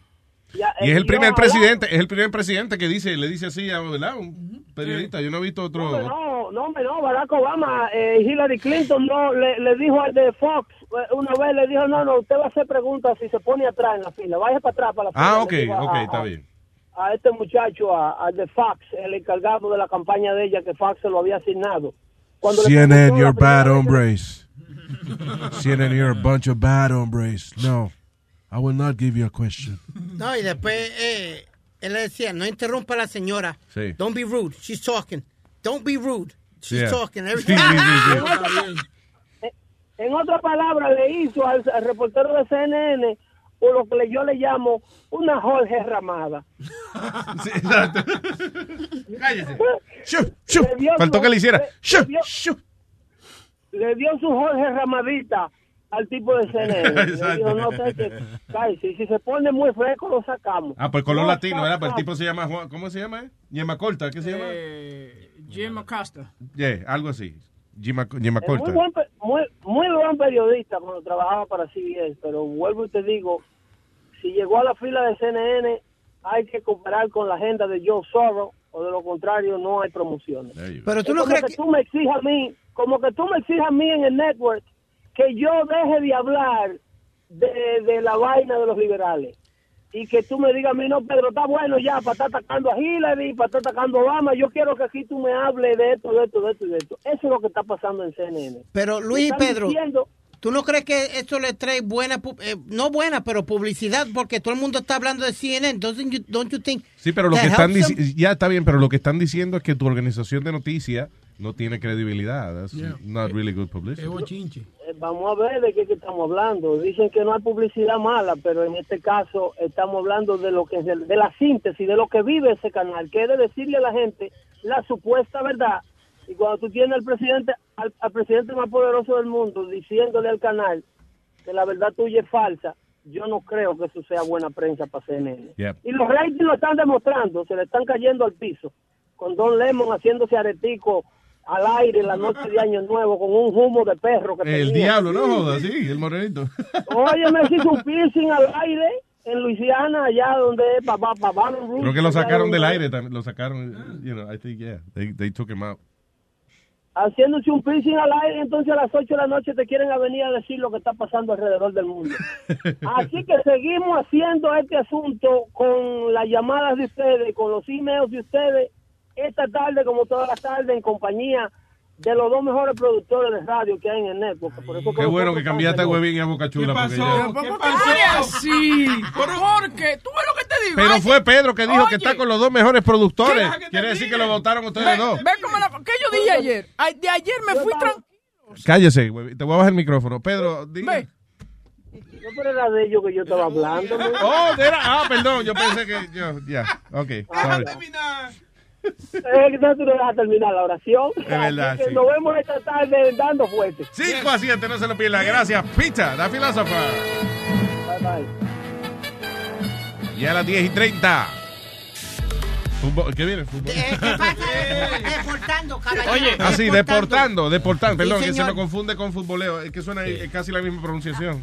Y es el primer presidente, es el primer presidente que dice, le dice así a ¿verdad? un periodista. Yo no he visto otro. No, no, no, hombre, no, Barack Obama, eh, Hillary Clinton no le, le dijo al de Fox, eh, una vez le dijo, no, no, usted va a hacer preguntas si se pone atrás en la fila, vaya para atrás para la fila. Ah, ok, dijo a- ok, está bien. A este muchacho, a- al de Fox, el encargado de la campaña de ella, que Fox se lo había asignado. Cuando le CNN, you're bad hombres. CNN, you're a bunch of bad hombres. No, I will not give you a question. No, y después eh, él le decía, no interrumpa a la señora. Sí. Don't be rude. She's talking. Don't be rude. She's Yeah. talking. Every Sí, sí, time. Eh, En otra palabra, le hizo al, al reportero de CNN o lo que yo le llamo una Jorge Ramada. Cállese. Le dio Faltó su- que le hiciera. Le, le dio, le dio su Jorge Ramadita al tipo de CNN. Exacto. dijo, no, que- cállese, si se pone muy fresco lo sacamos. Ah, pues color No, latino, ¿verdad? Pues el tipo se llama Juan, ¿cómo se llama? eh? Yema Corta, ¿qué se llama? Eh, Jim Acosta. Yeah, algo así. Yema, Yema Es muy buen, muy, muy buen periodista cuando trabajaba para CBS, pero vuelvo y te digo, si llegó a la fila de CNN, hay que comparar con la agenda de Joe Soros, o de lo contrario, no hay promociones. Pero tú Es no como crees que tú me exijas a mí, como que tú me exijas a mí en el network que yo deje de hablar de, de la vaina de los liberales y que tú me digas a mí, no, Pedro, está bueno ya para estar atacando a Hillary, para estar atacando a Obama, yo quiero que aquí tú me hables de esto, de esto, de esto y de esto. Eso es lo que está pasando en CNN. Pero Luis y Pedro, diciendo- ¿tú no crees que esto le trae buena, eh, no buena, pero publicidad? Porque todo el mundo está hablando de CNN. Doesn't you, don't you think Sí, pero lo que están diciendo, ya está bien, pero lo que están diciendo es que tu organización de noticias no tiene credibilidad. That's Yeah. not really good publicity. Eh, Vamos a ver de qué que estamos hablando. Dicen que no hay publicidad mala, pero en este caso estamos hablando de lo que es de, de la síntesis, de lo que vive ese canal, que es de decirle a la gente la supuesta verdad. Y cuando tú tienes al presidente, al, al presidente más poderoso del mundo, diciéndole al canal que la verdad tuya es falsa, yo no creo que eso sea buena prensa para CNN. Yep. Y los ratings lo están demostrando, se le están cayendo al piso, con Don Lemon haciéndose aretico al aire en la noche de Año Nuevo con un humo de perro que El tenía. diablo, no jodas, sí, el morenito. Oye, me hizo un piercing al aire en Luisiana, allá donde es papá, papá. Creo que lo sacaron del aire también, lo sacaron, you know, I think, yeah, they, they took him out. Haciéndose un piercing al aire, entonces a las 8 de la noche te quieren a venir a decir lo que está pasando alrededor del mundo. Así que seguimos haciendo este asunto con las llamadas de ustedes, con los emails de ustedes, esta tarde como todas las tardes en compañía de los dos mejores productores de radio que hay en el network. Por eso Qué bueno que cambiaste a Huevín y a Boca Chula. porque ya- ¿Por qué así? Jorge, ¿tú ves lo que te digo? Pero fue Pedro que dijo Oye. que está con los dos mejores productores. Quiere decir que lo votaron ustedes Ve, dos. ve cómo la- ¿Qué yo dije ayer? Ay, De ayer me fui tranquilo. Cállese, güey, te voy a bajar el micrófono. Pedro, diga. No, pero era de ellos que yo estaba hablando. ¿no? Oh, era, ah, perdón, yo pensé que yo, ya, ok, sorry. Es que no, tú no dejas terminar la oración. Es verdad, sí. Nos vemos esta tarde dando fuerte. 5 a 7, no se lo pierda. Gracias, Pizza, la filósofa. Bye, bye. Y a las 10 y 30. Fútbol, ¿Qué viene? Fútbol. Eh, ¿Qué pasa? Deportando, caballero. Ah, sí, deportando, deportando. Perdón, Sí, que se me confunde con futboleo. Es que suena casi la misma pronunciación.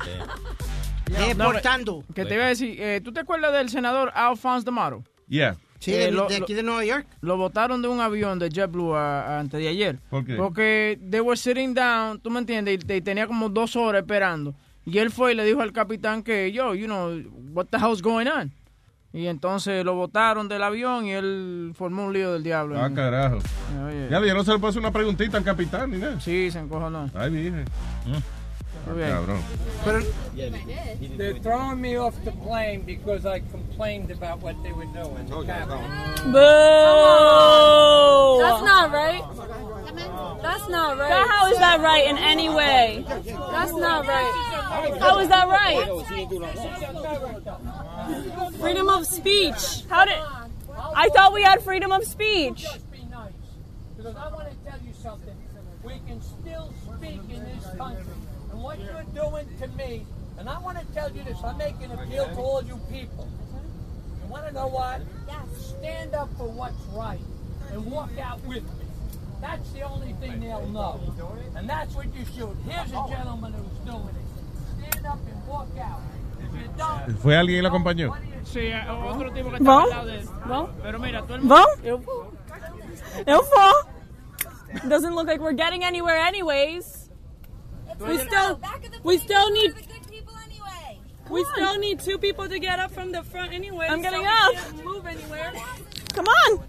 Deportando. Que te iba a decir, eh, ¿tú te acuerdas del senador Alphonse D'Amato? Yeah. Sí, de- Eh, lo- de aquí de Nueva York. Lo botaron de un avión de JetBlue a- a- antes de ayer. ¿Por qué? Porque they were sitting down, tú me entiendes, y, te- y tenía como dos horas esperando. Y él fue y le dijo al capitán que, yo, you know, what the hell's going on? Y entonces lo botaron del avión y él formó un lío del diablo. Ah, carajo. Oye. Ya, ya no se le puede hacer una preguntita al capitán ni nada. Sí, se encojonó. Ay, virgen. Muy bien. Cabrón. They're throwing me off the plane because I complained about what they were doing. Boo! That's not right. That's not right. how is that right in any way? That's not right. How is that right? Freedom of speech. How did? I thought we had freedom of speech. Because I want to tell you something. We can still speak in this country. And what you're doing to me, and I want to tell you this, I'm making an appeal to all you people. You want to know what? Stand up for what's right and walk out with me. That's the only thing they'll know. And that's what you should. Here's a gentleman who's doing it. Stand up and walk out. If you don't, ¿Fue alguien y lo acompañó? Sí, eh, otro tipo que Vão? está al lado de él. Pero mira, tú el Vão? Eu vou. Eu vou. Doesn't look like we're getting anywhere anyways. We still we still need we still need two people to get up from the front anyway. I'm getting so up. can't move anywhere. Come on.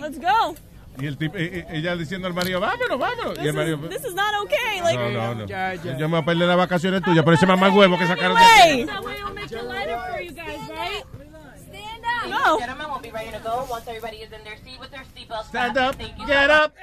Let's go. Y el tipo, ella diciendo al marido, vámonos, vámonos. Y This el marido, is, this is not okay. Like no, no, no. Yo me voy a perder las vacaciones tuyas, pero ese mamá huevo que sacaron de Stand up. No. Gentlemen, we'll be ready to go once everybody is in their seat with their seatbelts. Stand strapped. up, Thank you get so up.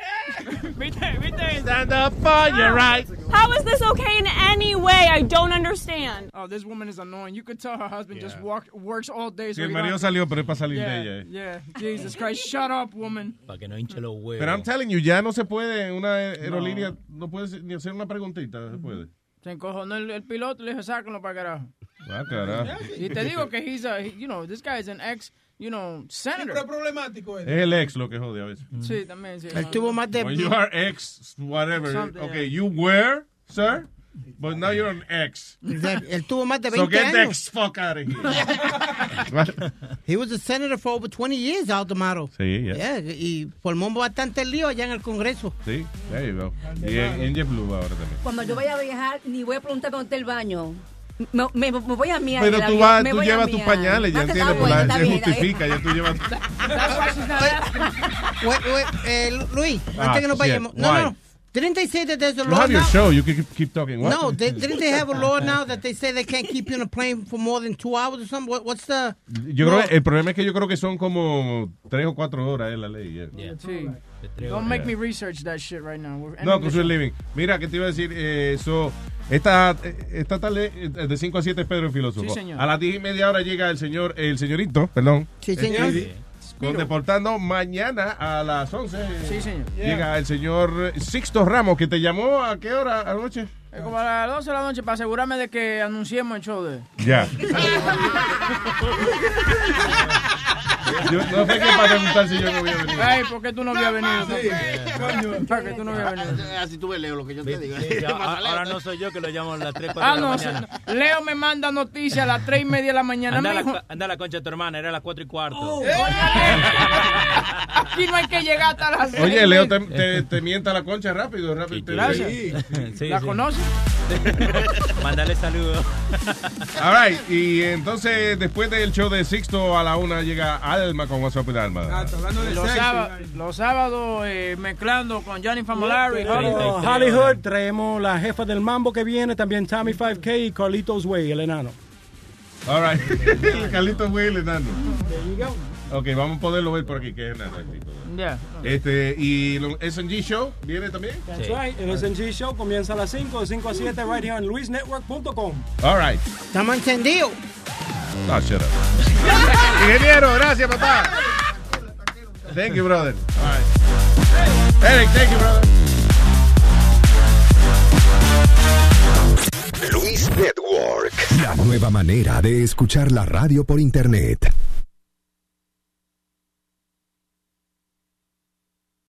Stand up for your rights. How is this okay in any way? I don't understand. Oh, this woman is annoying. You could tell her husband just walk, works all day. Si so el he marido salió, pero es para salir yeah, de ella. Yeah, Jesus Christ. Shut up, woman. Para que no hinche los huevos. Pero I'm telling you, ya no se puede, una aerolínea, no, puedes ni hacer una preguntita, se puede. Se encojonó el, el piloto y le dijo, sáquenlo para carajo. Ah, carajo. Y te digo que he's a, you know, this guy is an ex, you know, senator. Problemático Es el ex lo que jode a veces. Sí, también, sí. Él tuvo más de... When you are ex, whatever. Something, okay, you were, sir, but now you're an ex. Exacto. Él tuvo más de So 20 get the ex fuck out of here. He was a senator for over 20 years, Aldemaro. Sí, ya. Yeah, y formó bastante lío allá en el Congreso. Sí, there you go. Y en, en JetBlue ahora también. Cuando yo vaya a viajar, ni voy a preguntar dónde está el baño. Me, me- me voy a miar. Pero tú, vas, tú llevas tus pañales, ya Ah, entiendes, bueno, se bien, justifica, ya tú llevas... Eh, Luis, Ah, antes que nos vayamos. No, no. Didn't they say that there's a You law have your now? show, you can keep, keep talking. What? No, they, didn't they have a law now that they say they can't keep you on a plane for more than two hours or something? What, what's the... Yo creo el problema es que yo creo que son como tres o cuatro horas es la ley. yeah. Sí. Don't make me research that shit right now. We're No, su show. living. Mira, que te iba a decir, eh, so, esta, esta tarde eh, de 5 a 7 es Pedro el Filósofo. Sí, señor. A las 10 y media hora llega el señor, el señorito, perdón. Sí, señor. Speedy, Con Deportando mañana a las 11. Sí, señor. Llega el señor Sixto Ramos, que te llamó a qué hora anoche? Como a las 12 de la noche para asegurarme de que anunciemos el show de... Ya. Yo, no sé qué para preguntar si yo no voy a venir. Ay, ¿por qué tú no habías venido? ¿Por qué tú no habías venido? Así tú ves, Leo, lo que yo te digo. "Ah, ahora no soy yo que lo llamo a las 3, 4 Ah, de la no, mañana. sí, no. Leo me manda noticias a las 3 y media de la mañana. Anda a, la, mijo. anda a la concha de tu hermana, era a las 4 y cuarto. Aquí no hay que llegar hasta las seis Oye, y Leo te, te, te mienta la concha rápido. rápido te- Gracias. Sí, ¿La sí. conoces? Mándale saludos. All right, y entonces después del show de Sixto a la una llega Alma con de Alma. Los, sába- los sábados eh, mezclando con Johnny Famolari. Oh, Hollywood, traemos la jefa del mambo que viene, también Tommy 5K y Carlitos Way, el enano. All right. el Carlito Will enano. Ok, vamos a poderlo ver por aquí, que es enano. Yeah. Este, y el SNG Show viene también. That's right. El SNG Show comienza a las 5, de 5 a 7, right here en luisnetwork.com. All right. Estamos encendidos. Ah, shut up. Ingeniero, gracias, papá. Thank you, brother. All. Eric, thank you, brother. Luis Network, la nueva manera de escuchar la radio por internet.